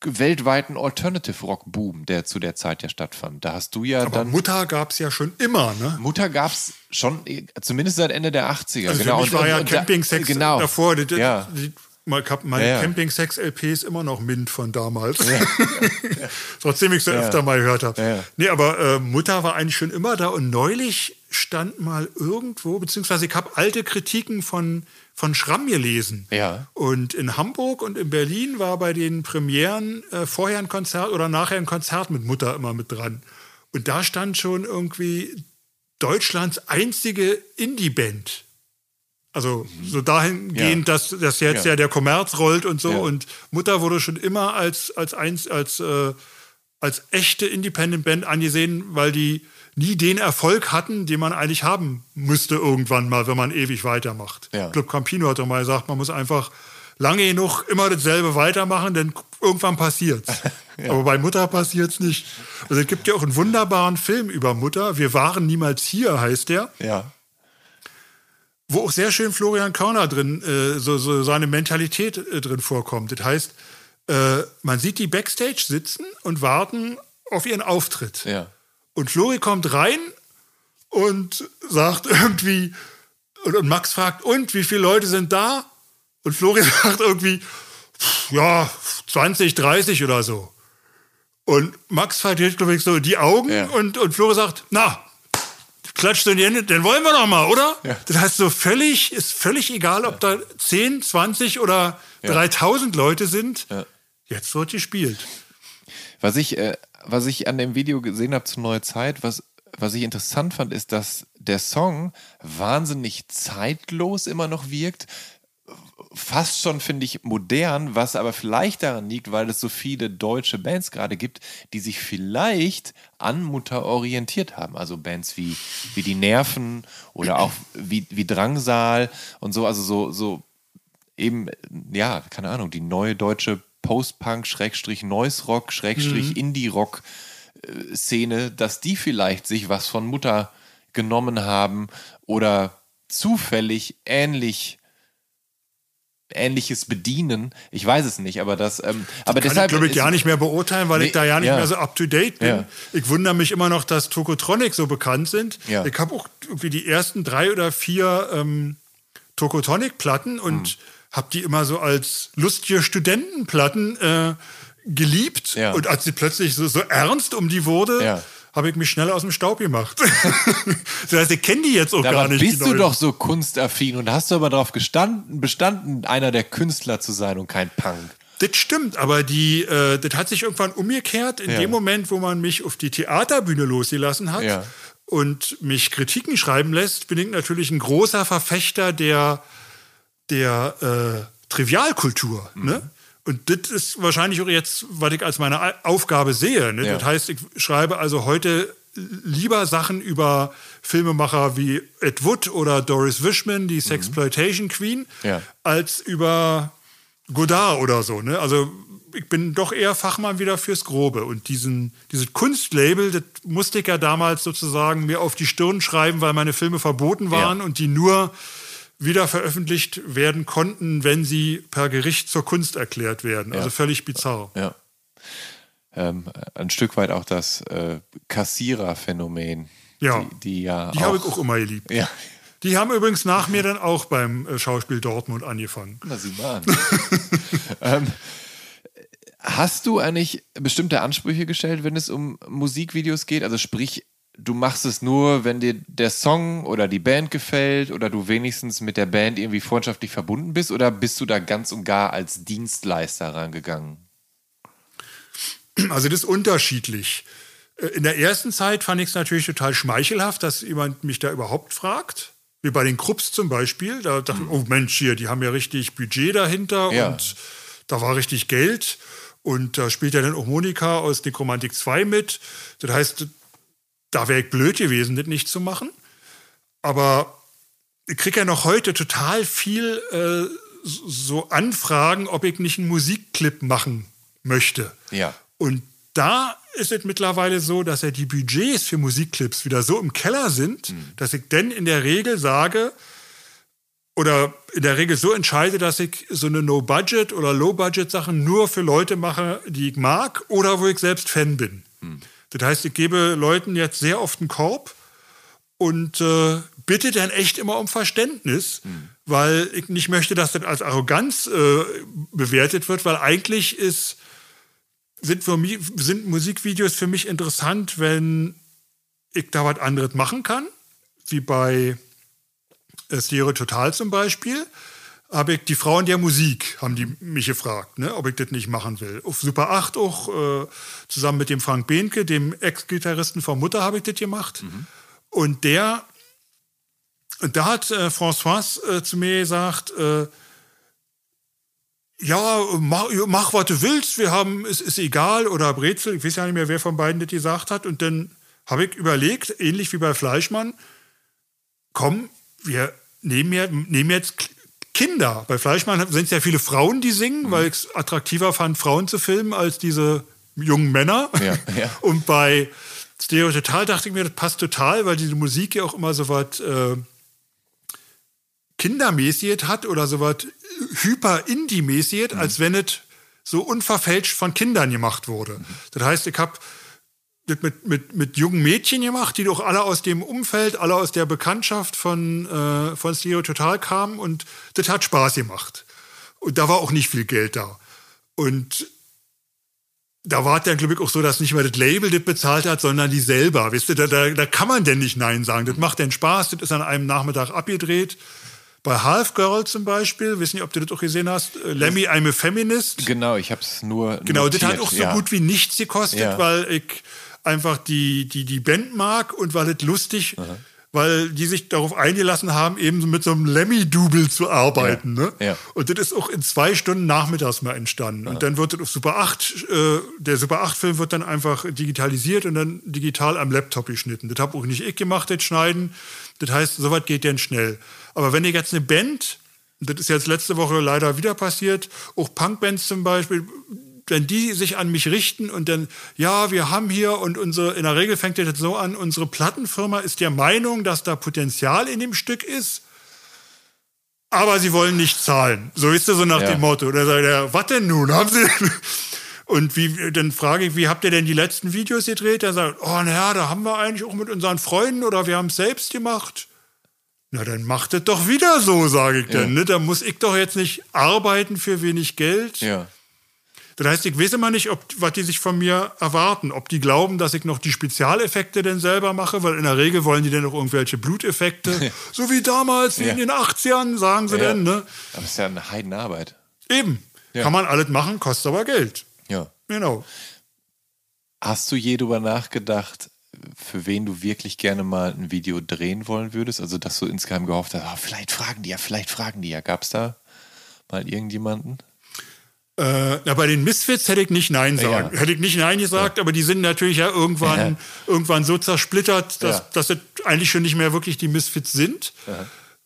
weltweiten Alternative Rock Boom, der zu der Zeit ja stattfand. Da hast du ja aber dann. Mutter gab es ja schon immer. Ne? Mutter gab es schon, zumindest seit Ende der 80er. Also genau. für mich war Und- ja Camping-Sex genau. davor. Die, ja. die, mal- ich meine Ja, ja. Camping-Sex-LP ist immer noch Mint von damals. [laughs] Trotzdem ich sie Ja. öfter mal gehört habe. Ja, ja. Nee, aber äh, Mutter war eigentlich schon immer da und neulich stand mal irgendwo, beziehungsweise ich habe alte Kritiken von, von Schramm gelesen. Ja. Und in Hamburg und in Berlin war bei den Premieren äh, vorher ein Konzert oder nachher ein Konzert mit Mutter immer mit dran. Und da stand schon irgendwie Deutschlands einzige Indie-Band. Also so dahingehend, Ja. dass, dass jetzt Ja. ja. der Kommerz rollt und so. Ja. Und Mutter wurde schon immer als, als, eins, als, äh, als echte Independent-Band angesehen, weil die nie den Erfolg hatten, den man eigentlich haben müsste irgendwann mal, wenn man ewig weitermacht. Ja. Glaube, Campino hat doch mal gesagt, man muss einfach lange genug immer dasselbe weitermachen, denn irgendwann passiert's. [laughs] Aber bei Mutter passiert's nicht. Also es gibt ja auch einen wunderbaren Film über Mutter. Wir waren niemals hier, heißt der Ja. Wo auch sehr schön Florian Körner drin, äh, so, so seine Mentalität äh, drin vorkommt. Das heißt, äh, man sieht die Backstage sitzen und warten auf ihren Auftritt. Ja. Und Flori kommt rein und sagt [laughs] irgendwie, und, und Max fragt, und wie viele Leute sind da? Und Flori [laughs] sagt irgendwie, ja, 20, 30 oder so. Und Max verdreht, glaube ich, so die Augen Ja. und, und Flori sagt, na, klatscht in die Hände, den wollen wir doch mal, oder? Ja. Das heißt, so völlig, ist völlig egal, ob da 10, 20 oder 3000 Leute sind. Jetzt wird gespielt. Was ich, äh, was ich an dem Video gesehen habe zu Neue Zeit, was, was ich interessant fand, ist, dass der Song wahnsinnig zeitlos immer noch wirkt. Fast schon, finde ich, modern, was aber vielleicht daran liegt, weil es so viele deutsche Bands gerade gibt, die sich vielleicht an Mutter orientiert haben. Also Bands wie, wie Die Nerven oder auch wie, wie Drangsal und so, also so, so eben, ja, keine Ahnung, die neue deutsche Post-Punk, Schrägstrich Noise Rock, Schrägstrich Indie-Rock äh, Szene, dass die vielleicht sich was von Mutter genommen haben oder zufällig ähnlich ähnliches bedienen. Ich weiß es nicht, aber das, ähm, aber Kann deshalb ich, glaube ich, gar nicht mehr beurteilen, weil Nee, ich da ja nicht ja. mehr so up to date bin. Ja. Ich wundere mich immer noch, dass Tokotronic so bekannt sind. Ja. Ich habe auch irgendwie die ersten drei oder vier ähm, Tokotronic-Platten und Hm. habe die immer so als lustige Studentenplatten äh, geliebt. Ja. Und als sie plötzlich so, so ernst um die wurde, Ja. Habe ich mich schnell aus dem Staub gemacht. [laughs] das heißt, ich kenne die jetzt auch Dabei gar nicht. bist du doch so kunstaffin und hast du aber darauf gestanden, bestanden, einer der Künstler zu sein und kein Punk. Das stimmt, aber die, äh, das hat sich irgendwann umgekehrt in Ja. dem Moment, wo man mich auf die Theaterbühne losgelassen hat Ja. und mich Kritiken schreiben lässt, bin ich natürlich ein großer Verfechter der, der äh, Trivialkultur. Mhm. Ne? Und das ist wahrscheinlich auch jetzt, was ich als meine Aufgabe sehe. Ne? Ja. Das heißt, ich schreibe also heute lieber Sachen über Filmemacher wie Ed Wood oder Doris Wishman, die Sexploitation mhm. Queen, ja. als über Godard oder so. Ne? Also ich bin doch eher Fachmann wieder fürs Grobe. Und diesen, dieses Kunstlabel, das musste ich ja damals sozusagen mir auf die Stirn schreiben, weil meine Filme verboten waren ja. und die nur wieder veröffentlicht werden konnten, wenn sie per Gericht zur Kunst erklärt werden. Also ja. völlig bizarr. Ja. Ähm, ein Stück weit auch das äh, Kassierer-Phänomen. Ja. Die, die ja. Die habe ich auch immer geliebt. Ja. Die haben übrigens nach mir dann auch beim äh, Schauspiel Dortmund angefangen. Na, sieh mal an. [laughs] ähm, hast du eigentlich bestimmte Ansprüche gestellt, wenn es um Musikvideos geht? Also sprich, du machst es nur, wenn dir der Song oder die Band gefällt oder du wenigstens mit der Band irgendwie freundschaftlich verbunden bist oder bist du da ganz und gar als Dienstleister rangegangen? Also das ist unterschiedlich. Äh, in der ersten Zeit fand ich es natürlich total schmeichelhaft, dass jemand mich da überhaupt fragt. Wie bei den Krupps zum Beispiel. Da dachte ich, oh Mensch, hier, die haben ja richtig Budget dahinter ja. und da war richtig Geld. Und da spielt ja dann auch Monika aus Nekromantik 2 mit. Das heißt, da wäre ich blöd gewesen, das nicht zu machen. Aber ich kriege ja noch heute total viel äh, so Anfragen, ob ich nicht einen Musikclip machen möchte. Ja. Und da ist es mittlerweile so, dass ja die Budgets für Musikclips wieder so im Keller sind, mhm. dass ich dann in der Regel sage, oder in der Regel so entscheide, dass ich so eine No-Budget- oder Low-Budget-Sachen nur für Leute mache, die ich mag oder wo ich selbst Fan bin. Mhm. Das heißt, ich gebe Leuten jetzt sehr oft einen Korb und äh, bitte dann echt immer um Verständnis, mhm. weil ich nicht möchte, dass das als Arroganz äh, bewertet wird, weil eigentlich ist, sind, für mich, sind Musikvideos für mich interessant, wenn ich da was anderes machen kann, wie bei äh, Stereo Total zum Beispiel habe ich die Frauen der Musik, haben die mich gefragt, ne, ob ich das nicht machen will. Auf Super 8 auch, äh, zusammen mit dem Frank Behnke, dem Ex-Gitarristen von Mutter, habe ich das gemacht. Mhm. Und der, und da hat äh, François äh, zu mir gesagt, äh, ja, mach, mach, was du willst, wir haben, es ist egal, oder Brezel, ich weiß ja nicht mehr, wer von beiden das gesagt hat. Und dann habe ich überlegt, ähnlich wie bei Fleischmann, komm, wir nehmen, nehmen jetzt Kinder. Bei Fleischmann sind es ja viele Frauen, die singen, mhm. weil ich es attraktiver fand, Frauen zu filmen als diese jungen Männer. Ja, ja. [laughs] Und bei Stereo Total dachte ich mir, das passt total, weil diese Musik ja auch immer so was äh, Kindermäßiges hat oder so was hyper-indie-mäßiges, mhm. als wenn es so unverfälscht von Kindern gemacht wurde. Mhm. Das heißt, ich habe mit, mit, mit jungen Mädchen gemacht, die doch alle aus dem Umfeld, alle aus der Bekanntschaft von, äh, von Stereo Total kamen und das hat Spaß gemacht. Und da war auch nicht viel Geld da. Und da war es dann, glaube ich, auch so, dass nicht mehr das Label das bezahlt hat, sondern die selber. Wisst ihr, da, da, da kann man denn nicht Nein sagen. Das macht denn Spaß, das ist an einem Nachmittag abgedreht. Bei Half Girl zum Beispiel, wissen nicht, ob du das auch gesehen hast, äh, Lemmy, I'm a Feminist. Genau, ich habe es nur. Genau, notiert, das hat auch so ja. gut wie nichts gekostet, ja. weil ich einfach die, die, die Band mag und weil es lustig, Aha. weil die sich darauf eingelassen haben, eben mit so einem Lemmy-Double zu arbeiten. Ja. Ne? Ja. Und das ist auch in zwei Stunden nachmittags mal entstanden. Aha. Und dann wird das auf Super 8, äh, der Super 8-Film wird dann einfach digitalisiert und dann digital am Laptop geschnitten. Das habe auch nicht ich gemacht, das Schneiden. Das heißt, soweit geht dann schnell. Aber wenn ihr jetzt eine Band das ist jetzt letzte Woche leider wieder passiert. Auch Punkbands zum Beispiel, wenn die sich an mich richten und dann, ja, wir haben hier und unsere, in der Regel fängt das so an, unsere Plattenfirma ist der Meinung, dass da Potenzial in dem Stück ist, aber sie wollen nicht zahlen. So ist es so nach ja. dem Motto. Oder sagt er, was denn nun? Haben sie. [laughs] Und wie, dann frage ich, wie habt ihr denn die letzten Videos gedreht? Er sagt, oh, naja, da haben wir eigentlich auch mit unseren Freunden oder wir haben es selbst gemacht. Na, dann macht es doch wieder so, sage ich ja. dann. Ne? Da muss ich doch jetzt nicht arbeiten für wenig Geld. Ja. Das heißt, ich weiß immer nicht, ob, was die sich von mir erwarten. Ob die glauben, dass ich noch die Spezialeffekte denn selber mache, weil in der Regel wollen die dann noch irgendwelche Bluteffekte. [laughs] so wie damals, wie ja. in den 80ern, sagen sie ja. denn. Ne? Aber das ist ja eine Heidenarbeit. Eben. Ja. Kann man alles machen, kostet aber Geld. Ja. Genau. Hast du je darüber nachgedacht, für wen du wirklich gerne mal ein Video drehen wollen würdest? Also, dass du insgeheim gehofft hast, oh, vielleicht fragen die ja, vielleicht fragen die ja. Gab es da mal irgendjemanden? Äh, na, bei den Misfits hätte ich nicht Nein sagen. Ja. Hätte ich nicht Nein gesagt, ja. aber die sind natürlich ja irgendwann, ja. irgendwann so zersplittert, dass, dass es eigentlich schon nicht mehr wirklich die Misfits sind.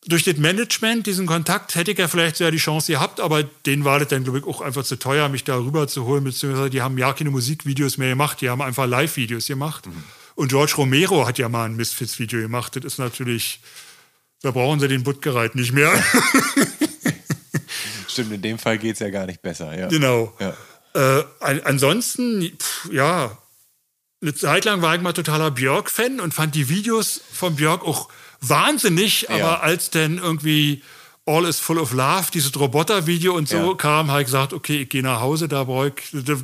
Durch das Management, diesen Kontakt, hätte ich ja vielleicht sehr die Chance gehabt, aber denen war das dann, glaube ich, auch einfach zu teuer, mich da rüber zu holen, beziehungsweise die haben ja keine Musikvideos mehr gemacht, die haben einfach Live-Videos gemacht. Mhm. Und George Romero hat ja mal ein Misfits-Video gemacht. Das ist natürlich, da brauchen sie den Buttgereit nicht mehr. [laughs] Stimmt, in dem Fall geht es ja gar nicht besser. Ja. Genau. Ja. Äh, ansonsten, pff, ja, eine Zeit lang war ich mal totaler Björk-Fan und fand die Videos von Björk auch wahnsinnig, ja. aber als dann irgendwie All is Full of Love, dieses Roboter-Video und so ja. kam, habe ich gesagt, okay, ich gehe nach Hause, da brauche ich, da,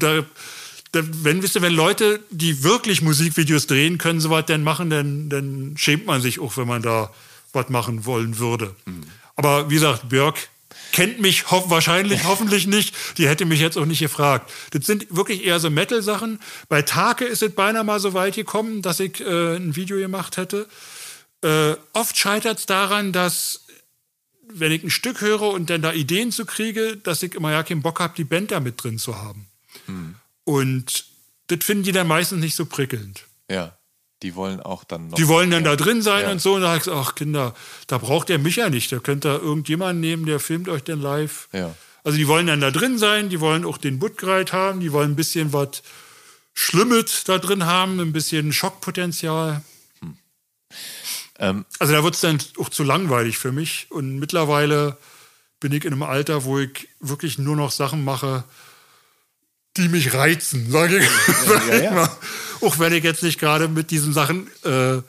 da, wenn, wisst ihr, wenn Leute, die wirklich Musikvideos drehen können, sowas dann machen, dann, dann schämt man sich auch, wenn man da was machen wollen würde. Mhm. Aber wie gesagt, Björk kennt mich ho wahrscheinlich, hoffentlich nicht. Die hätte mich jetzt auch nicht gefragt. Das sind wirklich eher so Metal-Sachen. Bei Take ist es beinahe mal so weit gekommen, dass ich äh, ein Video gemacht hätte. Äh, oft scheitert es daran, dass wenn ich ein Stück höre und dann da Ideen zu kriege, dass ich immer ja keinen Bock habe, die Band da mit drin zu haben. Hm. Und das finden die dann meistens nicht so prickelnd. Ja. Die wollen auch dann noch. Die wollen dann da drin sein ja. und so. Und da sagst du, ach Kinder, da braucht ihr mich ja nicht. Da könnt ihr irgendjemanden nehmen, der filmt euch dann live. Ja. Also die wollen dann da drin sein, die wollen auch den Buttgreit haben, die wollen ein bisschen was Schlimmes da drin haben, ein bisschen Schockpotenzial. Hm. Ähm. Also da wird es dann auch zu langweilig für mich. Und mittlerweile bin ich in einem Alter, wo ich wirklich nur noch Sachen mache, die mich reizen, sage ich, ja, ja, ja. [laughs] Auch wenn ich jetzt nicht gerade mit diesen Sachen äh,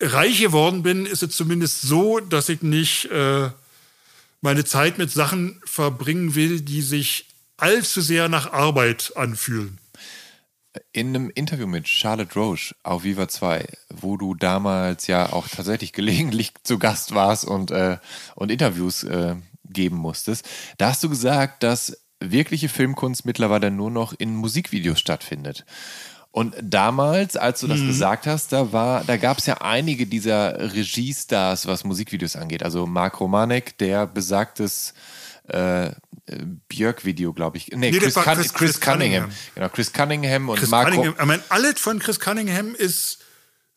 reich geworden bin, ist es zumindest so, dass ich nicht äh, meine Zeit mit Sachen verbringen will, die sich allzu sehr nach Arbeit anfühlen. In einem Interview mit Charlotte Roche auf Viva 2, wo du damals ja auch tatsächlich [laughs] gelegentlich zu Gast warst und, äh, und Interviews äh, geben musstest, da hast du gesagt, dass wirkliche Filmkunst mittlerweile nur noch in Musikvideos stattfindet. Und damals, als du das mhm. gesagt hast, da war, da gab es ja einige dieser Regiestars, was Musikvideos angeht. Also Mark Romanek, der besagtes äh, Björk-Video, glaube ich. Nee, nee Chris, Chris, Chris, Chris, Cunningham. Cunningham. Genau, Chris Cunningham und Chris Mark Cunningham. Ich meine, alles von Chris Cunningham ist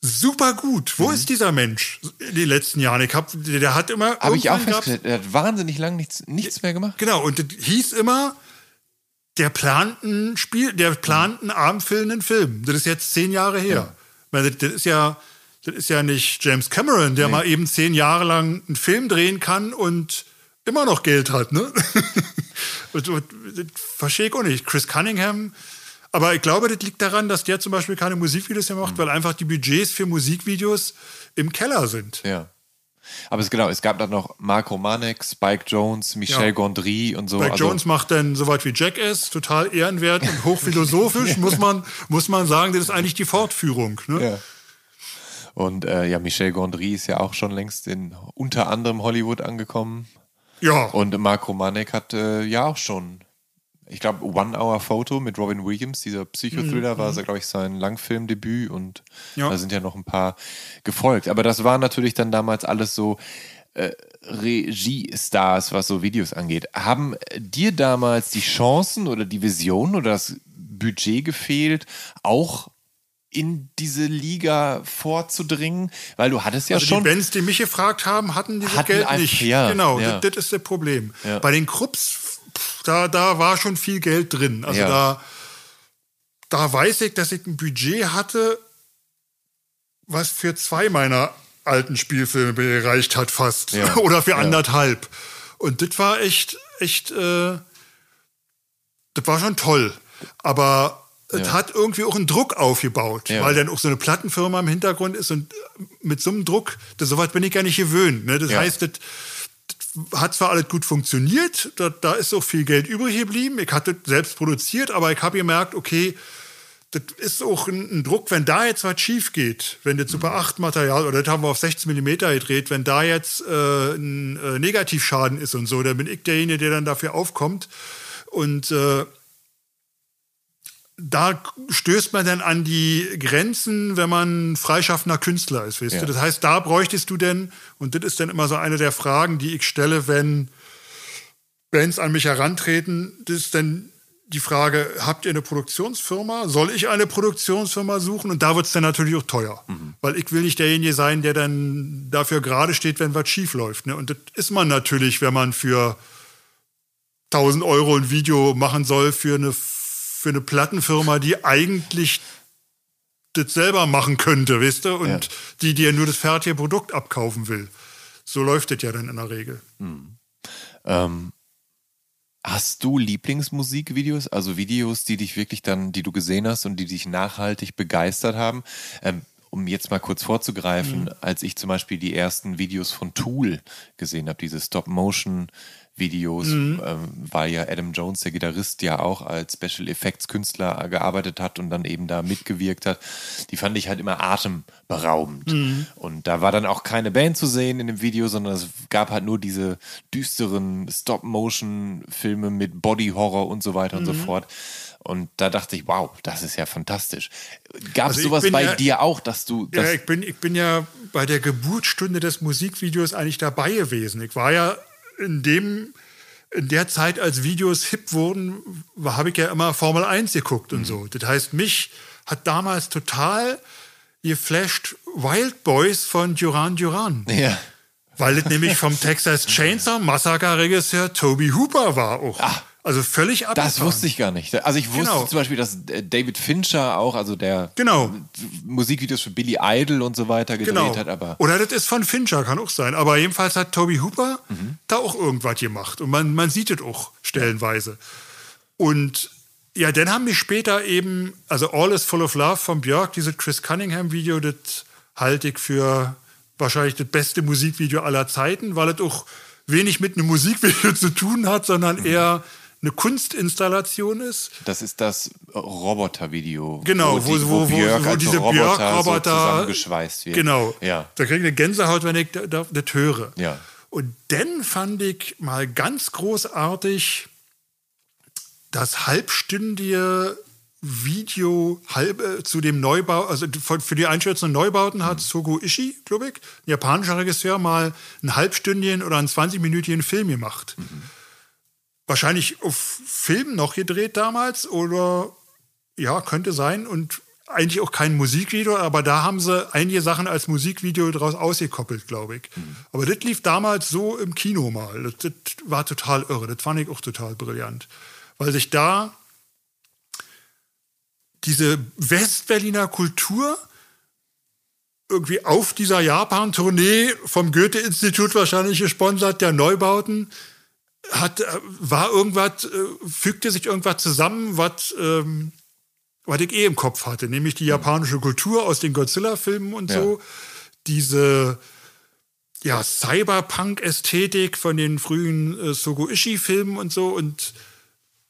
super gut. Wo mhm. ist dieser Mensch in den letzten Jahren? Ich hab, der hat immer. Habe ich auch festgestellt, er hat wahnsinnig lang nichts, nichts mehr gemacht. Genau, und das hieß immer, der plant einen Spiel, der plant einen abendfüllenden Film. Das ist jetzt zehn Jahre her. Ja. Das ist ja, das ist ja nicht James Cameron, der nee. mal eben zehn Jahre lang einen Film drehen kann und immer noch Geld hat, ne? [laughs] Verstehe ich auch nicht. Chris Cunningham, aber ich glaube, das liegt daran, dass der zum Beispiel keine Musikvideos mehr macht, mhm. weil einfach die Budgets für Musikvideos im Keller sind. Ja. Aber es, genau, es gab dann noch Marco Manek, Spike Jones, Michel ja. Gondry und so. Spike also, Jones macht dann soweit wie Jackass, total ehrenwert und hochphilosophisch, [laughs] muss, man, muss man sagen, das ist eigentlich die Fortführung. Ne? Ja. Und äh, ja, Michel Gondry ist ja auch schon längst in unter anderem Hollywood angekommen. Ja. Und Marco Manek hat äh, ja auch schon ich glaube, One Hour Photo mit Robin Williams, dieser Psychothriller, mhm. war, so, glaube ich, sein Langfilmdebüt und ja. da sind ja noch ein paar gefolgt. Aber das war natürlich dann damals alles so äh, Regie-Stars, was so Videos angeht. Haben dir damals die Chancen oder die Vision oder das Budget gefehlt, auch in diese Liga vorzudringen? Weil du hattest ja also schon. Die Bands, die mich gefragt haben, hatten dieses hatten Geld nicht. Ja, genau, ja. Das, das, ist das Problem. Ja. Bei den Krupps da, da war schon viel Geld drin. Also ja. da, da weiß ich, dass ich ein Budget hatte, was für zwei meiner alten Spielfilme gereicht hat fast. Ja. [laughs] Oder für anderthalb. Und das war echt, echt, äh, das war schon toll. Aber ja. es hat irgendwie auch einen Druck aufgebaut, ja. weil dann auch so eine Plattenfirma im Hintergrund ist und mit so einem Druck, das, sowas bin ich gar nicht gewöhnt. Ne? Das ja. heißt, das, hat zwar alles gut funktioniert, da, da, ist auch viel Geld übrig geblieben. Ich hatte selbst produziert, aber ich habe gemerkt, okay, das ist auch ein, ein, Druck, wenn da jetzt was schief geht, wenn das Super 8 Material oder das haben wir auf 16 mm gedreht, wenn da jetzt äh, ein äh, Negativschaden ist und so, dann bin ich derjenige, der dann dafür aufkommt. Und äh, da stößt man dann an die Grenzen, wenn man freischaffender Künstler ist, weißt ja. du? Das heißt, da bräuchtest du denn, und das ist dann immer so eine der Fragen, die ich stelle, wenn Bands an mich herantreten, das ist dann die Frage, habt ihr eine Produktionsfirma? Soll ich eine Produktionsfirma suchen? Und da wird es dann natürlich auch teuer. Mhm. Weil ich will nicht derjenige sein, der dann dafür gerade steht, wenn was schief läuft. Ne? Und das ist man natürlich, wenn man für 1000 Euro ein Video machen soll für eine, für eine Plattenfirma, die eigentlich das selber machen könnte, weißt du? Und ja. die dir nur das fertige Produkt abkaufen will. So läuft das ja dann in der Regel. Mhm. Ähm, Hast du Lieblingsmusikvideos, also Videos, die dich wirklich dann, die du gesehen hast und die dich nachhaltig begeistert haben? Ähm, um jetzt mal kurz vorzugreifen, mhm. als ich zum Beispiel die ersten Videos von Tool gesehen habe, diese Stop-Motion Videos, mhm. ähm, weil ja Adam Jones, der Gitarrist, ja auch als Special Effects Künstler gearbeitet hat und dann eben da mitgewirkt hat. Die fand ich halt immer atemberaubend. Mhm. Und da war dann auch keine Band zu sehen in dem Video, sondern es gab halt nur diese düsteren Stop-Motion-Filme mit Body-Horror und so weiter mhm. und so mhm. fort. Und da dachte ich, wow, das ist ja fantastisch. Gab es also sowas bei ja, dir auch, dass du. ja, ich bin, ich bin ja bei der Geburtsstunde des Musikvideos eigentlich dabei gewesen. Ich war ja in dem in der Zeit, als Videos hip wurden, habe ich ja immer Formel 1 geguckt und mhm. so. Das heißt, mich hat damals total geflasht Wild Boys von Duran Duran. Ja. Weil das nämlich vom Texas [laughs] Chainsaw Massacre Regisseur Toby Hooper war auch. Ach. Also völlig abgefahren. Das wusste ich gar nicht. Also ich wusste genau. zum Beispiel, dass äh, David Fincher auch, also der genau. Musikvideos für Billy Idol und so weiter gedreht genau. hat. Aber Oder das ist von Fincher, kann auch sein. Aber jedenfalls hat Toby Hooper mhm. da auch irgendwas gemacht. Und man, man sieht es auch stellenweise. Und ja, dann haben wir später eben, also All is Full of Love von Björk, dieses Chris Cunningham-Video, das halte ich für wahrscheinlich das beste Musikvideo aller Zeiten, weil es auch wenig mit einem Musikvideo [laughs] zu tun hat, sondern mhm. Eine Kunstinstallation ist. Das ist das Robotervideo. Genau, wo, wo, wo, Björk wo, wo diese Björk-Roboter so zusammengeschweißt wird. Genau. Ja. Da kriege ich eine Gänsehaut, wenn ich das höre. Ja. Und dann fand ich mal ganz großartig das halbstündige Video halb, äh, zu dem Neubau, also für die einschätzenden Neubauten hat mhm. Sogo Ishii, glaube ich, ein japanischer Regisseur, mal einen halbstündigen oder einen 20-minütigen Film gemacht. Mhm wahrscheinlich auf Film noch gedreht damals oder ja, könnte sein und eigentlich auch kein Musikvideo, aber da haben sie einige Sachen als Musikvideo daraus ausgekoppelt, glaube ich. Mhm. Aber das lief damals so im Kino mal. Das, das, war total irre. Das fand ich auch total brillant. Weil sich da diese Westberliner Kultur irgendwie auf dieser Japan-Tournee vom Goethe-Institut wahrscheinlich gesponsert, der Neubauten, hat, äh, war irgendwas, äh, fügte sich irgendwas zusammen, was, ähm, was ich eh im Kopf hatte, nämlich die japanische Kultur aus den Godzilla-Filmen und ja. so. Diese ja, Cyberpunk-Ästhetik von den frühen äh, Sogo-Ishi-Filmen und so. Und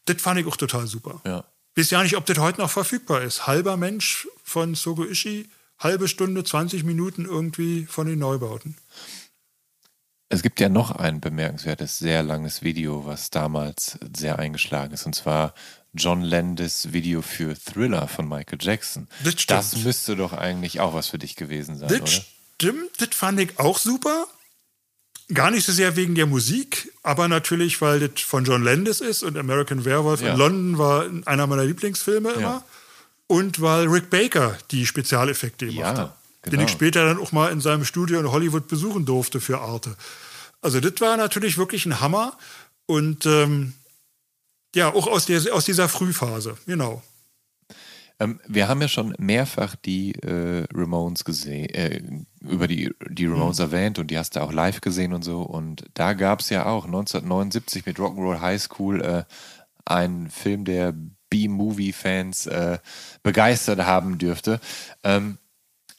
das fand ich auch total super. Ja. Weiß ja nicht, ob das heute noch verfügbar ist. Halber Mensch von Sogo Ishi, halbe Stunde, 20 Minuten irgendwie von den Neubauten. Es gibt ja noch ein bemerkenswertes, sehr langes Video, was damals sehr eingeschlagen ist, und zwar John Landis Video für Thriller von Michael Jackson. Das, stimmt. das müsste doch eigentlich auch was für dich gewesen sein, das oder? Stimmt, das fand ich auch super. Gar nicht so sehr wegen der Musik, aber natürlich, weil das von John Landis ist und American Werewolf ja. in London war einer meiner Lieblingsfilme immer. Ja. Und weil Rick Baker die Spezialeffekte gemacht ja. hat genau. den ich später dann auch mal in seinem Studio in Hollywood besuchen durfte für Arte. Also das war natürlich wirklich ein Hammer und ähm, ja, auch aus, der, aus dieser Frühphase, genau. Ähm, wir haben ja schon mehrfach die äh, Ramones gesehen, äh, über die, die Ramones mhm. erwähnt und die hast du auch live gesehen und so. Und da gab es ja auch 1979 mit Rock'n'Roll High School äh, einen Film, der B-Movie-Fans äh, begeistert haben dürfte. Ähm,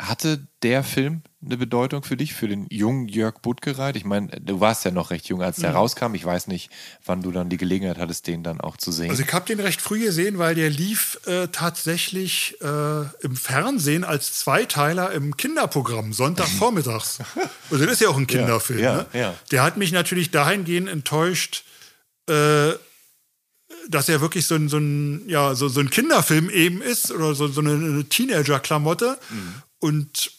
hatte der Film eine Bedeutung für dich, für den jungen Jörg Buttgereit? Ich meine, du warst ja noch recht jung, als der mhm. rauskam. Ich weiß nicht, wann du dann die Gelegenheit hattest, den dann auch zu sehen. Also ich habe den recht früh gesehen, weil der lief äh, tatsächlich äh, im Fernsehen als Zweiteiler im Kinderprogramm, Sonntagvormittags. [laughs] also das ist ja auch ein Kinderfilm. Ja, ja, ne? ja. Der hat mich natürlich dahingehend enttäuscht, äh, dass er wirklich so ein, so ein, ja, so, so ein Kinderfilm eben ist oder so, so eine Teenager-Klamotte. Mhm. Und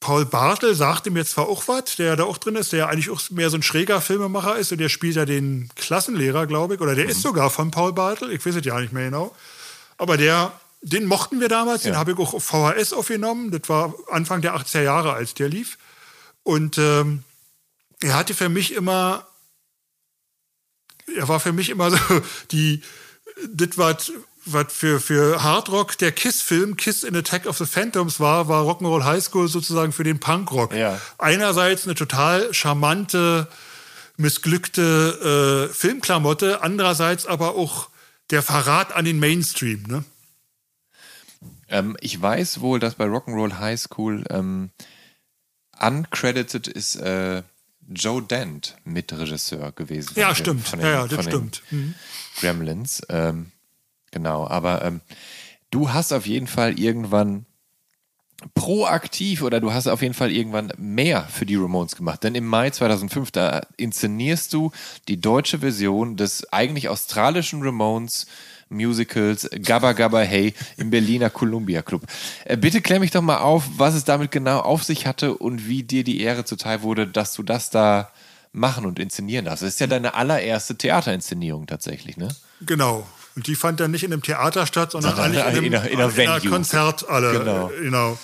Paul Bartel sagte mir zwar auch was, der da auch drin ist, der eigentlich auch mehr so ein schräger Filmemacher ist und der spielt ja den Klassenlehrer, glaube ich, oder der mhm. ist sogar von Paul Bartel, ich weiß es ja nicht mehr genau. Aber der, den mochten wir damals, ja. den habe ich auch auf VHS aufgenommen. Das war Anfang der 80er Jahre, als der lief. Und ähm, er hatte für mich immer, er war für mich immer [laughs] so die, das war was für, für Hardrock der Kiss-Film Kiss in Attack of the Phantoms war, war Rock'n'Roll High School sozusagen für den Punkrock. Ja. Einerseits eine total charmante, missglückte äh, Filmklamotte, andererseits aber auch der Verrat an den Mainstream. Ne? Ähm, ich weiß wohl, dass bei Rock'n'Roll High School ähm, uncredited ist äh, Joe Dent Mitregisseur gewesen. Ja, stimmt. Den, ja, ja, das stimmt. Mhm. Gremlins. Ähm, Genau, aber ähm, du hast auf jeden Fall irgendwann proaktiv oder du hast auf jeden Fall irgendwann mehr für die Ramones gemacht. Denn im Mai 2005, da inszenierst du die deutsche Version des eigentlich australischen Ramones Musicals Gabba Gabba Hey im Berliner Columbia Club. Äh, bitte klär mich doch mal auf, was es damit genau auf sich hatte und wie dir die Ehre zuteil wurde, dass du das da machen und inszenieren darfst. Das ist ja deine allererste Theaterinszenierung tatsächlich, ne? Genau. Und die fand dann nicht in einem Theater statt, sondern eigentlich in, einem, in, einer, in, einer, in einer Konzerthalle. Genau. genau.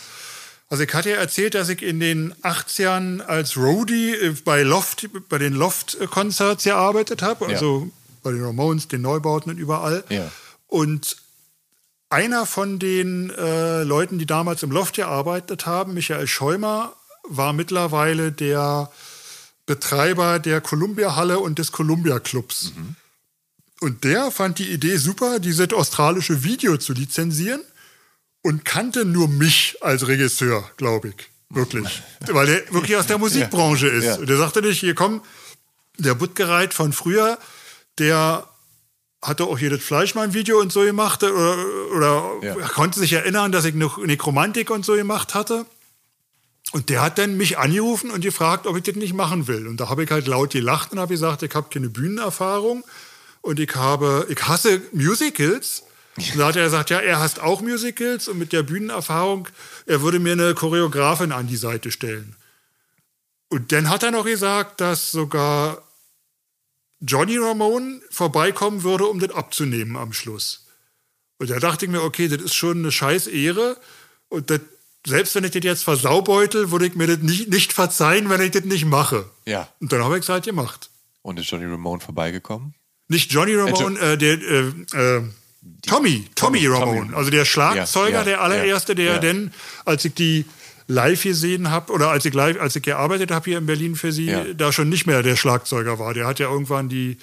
Also ich hatte ja erzählt, dass ich in den 80ern als Roadie äh, bei Loft, bei den Loft-Konzerts gearbeitet habe, also ja. bei den Ramones, den Neubauten und überall. Ja. Und einer von den äh, Leuten, die damals im Loft gearbeitet haben, Michael Schäumer, war mittlerweile der Betreiber der Columbia-Halle und des Columbia-Clubs. Mhm. Und der fand die Idee super, dieses australische Video zu lizenzieren und kannte nur mich als Regisseur, glaube ich. Wirklich. Weil der wirklich aus der Musikbranche ist. Ja. Und der sagte nicht, hier komm, der Buttgereit von früher, der hatte auch jedes Fleischmann-Video und so gemacht oder, oder ja. konnte sich erinnern, dass ich noch Nekromantik und so gemacht hatte. Und der hat dann mich angerufen und gefragt, ob ich das nicht machen will. Und da habe ich halt laut gelacht und habe gesagt, ich habe keine Bühnenerfahrung und ich habe, ich hasse Musicals. Und da hat er gesagt, ja, er hasst auch Musicals und mit der Bühnenerfahrung, er würde mir eine Choreografin an die Seite stellen. Und dann hat er noch gesagt, dass sogar Johnny Ramone vorbeikommen würde, um das abzunehmen am Schluss. Und da dachte ich mir, okay, das ist schon eine scheiß Ehre. Und das, selbst wenn ich das jetzt versaubeutel, würde ich mir das nicht, nicht verzeihen, wenn ich das nicht mache. Ja. Und dann habe ich es halt gemacht. Und ist Johnny Ramone vorbeigekommen? Nicht Johnny Ramone, äh, der äh, äh, Tommy, Tommy, Ramone, also der Schlagzeuger, ja, ja, der allererste, der ja. denn, als ich die live gesehen habe oder als ich live, als ich gearbeitet habe hier in Berlin für sie, da schon nicht mehr der Schlagzeuger war. Der hat ja irgendwann die,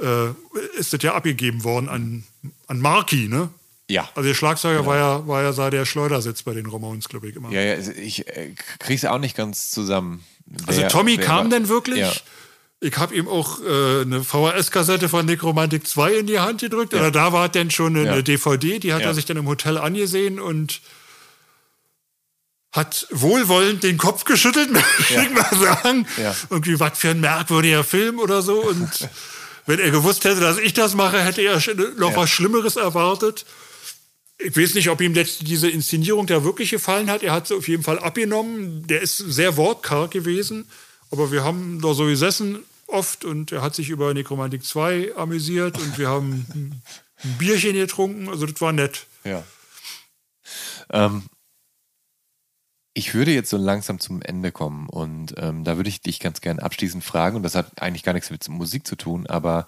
äh, ist das ja abgegeben worden an, an Marky, ne? Ja. Also der Schlagzeuger genau. war ja, war ja der Schleudersitz bei den Ramones, glaube ich immer. Ja, ja, ich äh, krieg's auch nicht ganz zusammen. Also wer, also Tommy kam war, denn wirklich? Ich habe ihm auch äh, eine VHS-Kassette von Necromantic 2 in die Hand gedrückt. Ja. Oder da war dann schon eine, ja. DVD, die hat ja. er sich dann im Hotel angesehen und hat wohlwollend den Kopf geschüttelt, [laughs] möchte ich mal sagen. Irgendwie, was für ein merkwürdiger Film oder so. Und [laughs] wenn er gewusst hätte, dass ich das mache, hätte er noch was Schlimmeres erwartet. Ich weiß nicht, ob ihm diese Inszenierung da wirklich gefallen hat. Er hat sie auf jeden Fall abgenommen. Der ist sehr wortkarg gewesen. Aber wir haben da so gesessen oft und er hat sich über Nekromantik 2 amüsiert und wir haben ein Bierchen getrunken. Also das war nett. Ja. Ähm, ich würde jetzt so langsam zum Ende kommen und ähm, da würde ich dich ganz gern abschließend fragen und das hat eigentlich gar nichts mit Musik zu tun, aber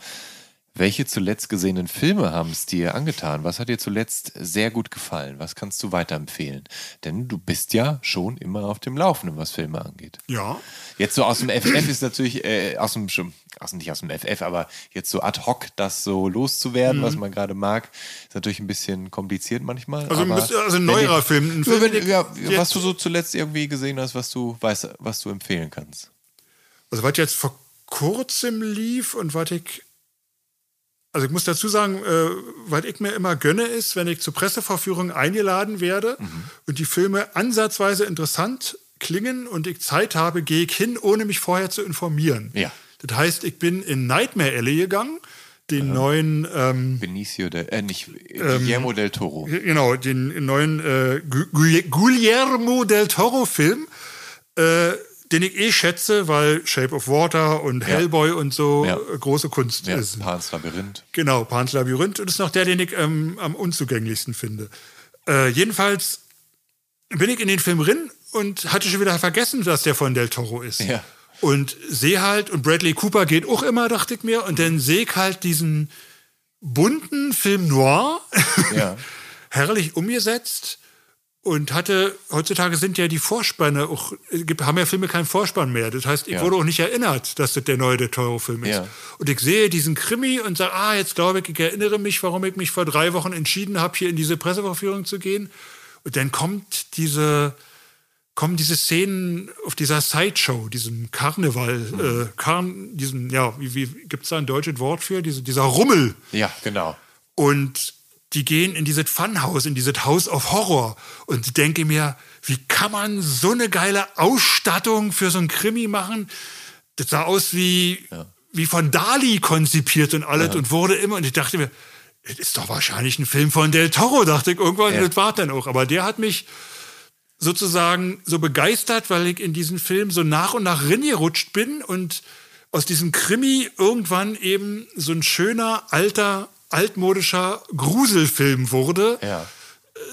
welche zuletzt gesehenen Filme haben es dir angetan? Was hat dir zuletzt sehr gut gefallen? Was kannst du weiterempfehlen? Denn du bist ja schon immer auf dem Laufenden, was Filme angeht. Ja. Jetzt so aus dem FF ist natürlich, äh, aus dem, aus, nicht aus dem FF, aber jetzt so ad hoc das so loszuwerden, mhm. was man gerade mag, ist natürlich ein bisschen kompliziert manchmal. Also, aber also ein neuerer ich, Film. Ein Film wenn, ja, was du so zuletzt irgendwie gesehen hast, was du weißt, was du empfehlen kannst. Also was jetzt vor kurzem lief und was ich also ich muss dazu sagen, äh, was ich mir immer gönne, ist, wenn ich zur Presseverführung eingeladen werde mhm. und die Filme ansatzweise interessant klingen und ich Zeit habe, gehe ich hin, ohne mich vorher zu informieren. Ja. Das heißt, ich bin in Nightmare Alley gegangen, den mhm. neuen ähm, Benicio del, äh, nicht ähm, Guillermo del Toro. Genau, den neuen äh, Guillermo del Toro Film äh, den ich eh schätze, weil Shape of Water und Hellboy und so Ja. äh, große Kunst Ja, ist. Pans Labyrinth. Genau, Pans Labyrinth und ist noch der, den ich ähm, am unzugänglichsten finde. Äh, jedenfalls bin ich in den Film drin und hatte schon wieder vergessen, dass der von Del Toro ist. Ja. Und sehe halt, und Bradley Cooper geht auch immer, dachte ich mir, und dann sehe ich halt diesen bunten Film noir, Ja. [laughs] herrlich umgesetzt und hatte, heutzutage sind ja die Vorspanne auch, äh, haben ja Filme keinen Vorspann mehr. Das heißt, ich Ja. wurde auch nicht erinnert, dass das der neue Del Toro-Film ist. Ja. Und ich sehe diesen Krimi und sage, ah, jetzt glaube ich, ich erinnere mich, warum ich mich vor drei Wochen entschieden habe, hier in diese Presseverführung zu gehen. Und dann kommt diese, kommen diese Szenen auf dieser Sideshow, diesem Karneval, Mhm. äh, Karn, diesem, ja, wie, wie gibt es da ein deutsches Wort für? Diese, dieser Rummel. Ja, genau. Und die gehen in dieses Funhouse, in dieses House of Horror. Und denke mir, wie kann man so eine geile Ausstattung für so ein Krimi machen? Das sah aus wie, wie von Dali konzipiert und alles und wurde immer. Und ich dachte mir, das ist doch wahrscheinlich ein Film von Del Toro, dachte ich irgendwann. Ja. Das war dann auch. Aber der hat mich sozusagen so begeistert, weil ich in diesen Film so nach und nach reingerutscht bin und aus diesem Krimi irgendwann eben so ein schöner, alter, altmodischer Gruselfilm wurde, Ja.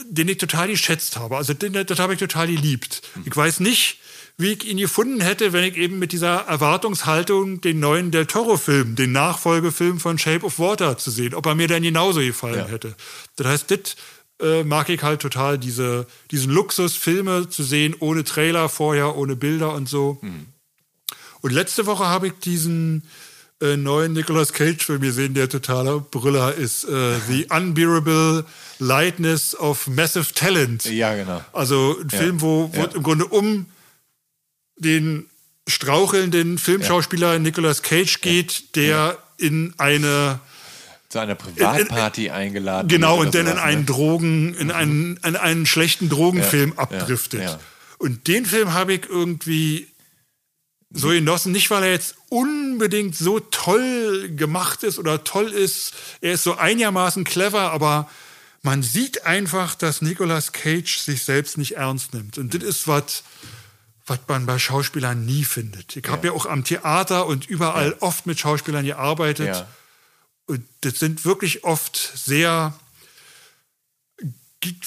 den ich total geschätzt habe. Also den, das habe ich total geliebt. Ich weiß nicht, wie ich ihn gefunden hätte, wenn ich eben mit dieser Erwartungshaltung den neuen Del Toro-Film, den Nachfolgefilm von Shape of Water zu sehen, ob er mir dann genauso gefallen Ja. hätte. Das heißt, das äh, mag ich halt total, diese, diesen Luxus, Filme zu sehen, ohne Trailer vorher, ohne Bilder und so. Und letzte Woche habe ich diesen äh, neuen Nicolas Cage-Film gesehen, der totaler Brüller ist. Äh, The Unbearable Lightness of Massive Talent. Ja, genau. Also ein Film, wo, wo Ja. im Grunde um den strauchelnden Filmschauspieler Nicolas Cage geht, der in eine Zu einer Privatparty eingeladen. Genau, und dann in einen ne? Drogen, in einen, in einen schlechten Drogenfilm Ja, ja, abdriftet. ja. Und den Film habe ich irgendwie so genossen, nicht weil er jetzt unbedingt so toll gemacht ist oder toll ist. Er ist so einigermaßen clever, aber man sieht einfach, dass Nicolas Cage sich selbst nicht ernst nimmt. Und das ist was, was man bei Schauspielern nie findet. Ich habe ja auch am Theater und überall oft mit Schauspielern gearbeitet. Ja. Und das sind wirklich oft sehr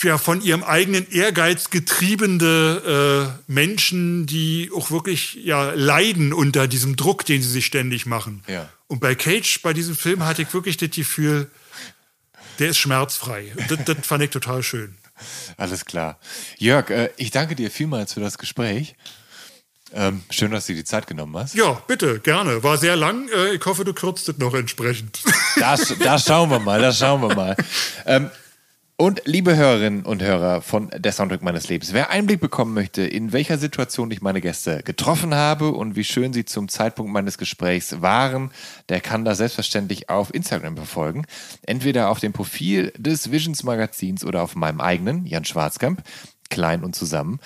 ja, von ihrem eigenen Ehrgeiz getriebene äh, Menschen, die auch wirklich ja, leiden unter diesem Druck, den sie sich ständig machen. Ja. Und bei Cage, bei diesem Film, hatte ich wirklich das Gefühl, der ist schmerzfrei. Und das, das fand ich total schön. [laughs] Alles klar. Jörg, äh, ich danke dir vielmals für das Gespräch. Ähm, schön, dass du dir die Zeit genommen hast. Ja, bitte, gerne. War sehr lang. Äh, ich hoffe, du kürzt es noch entsprechend. Das, das schauen wir mal, das schauen wir mal. Ähm, [laughs] und liebe Hörerinnen und Hörer von Der Soundtrack meines Lebens, wer Einblick bekommen möchte, in welcher Situation ich meine Gäste getroffen habe und wie schön sie zum Zeitpunkt meines Gesprächs waren, der kann das selbstverständlich auf Instagram verfolgen. Entweder auf dem Profil des Visions Magazins oder auf meinem eigenen, Jan Schwarzkamp, klein und zusammen.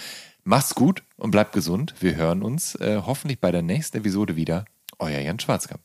Macht's gut und bleibt gesund. Wir hören uns äh, hoffentlich bei der nächsten Episode wieder. Euer Jan Schwarzkamp.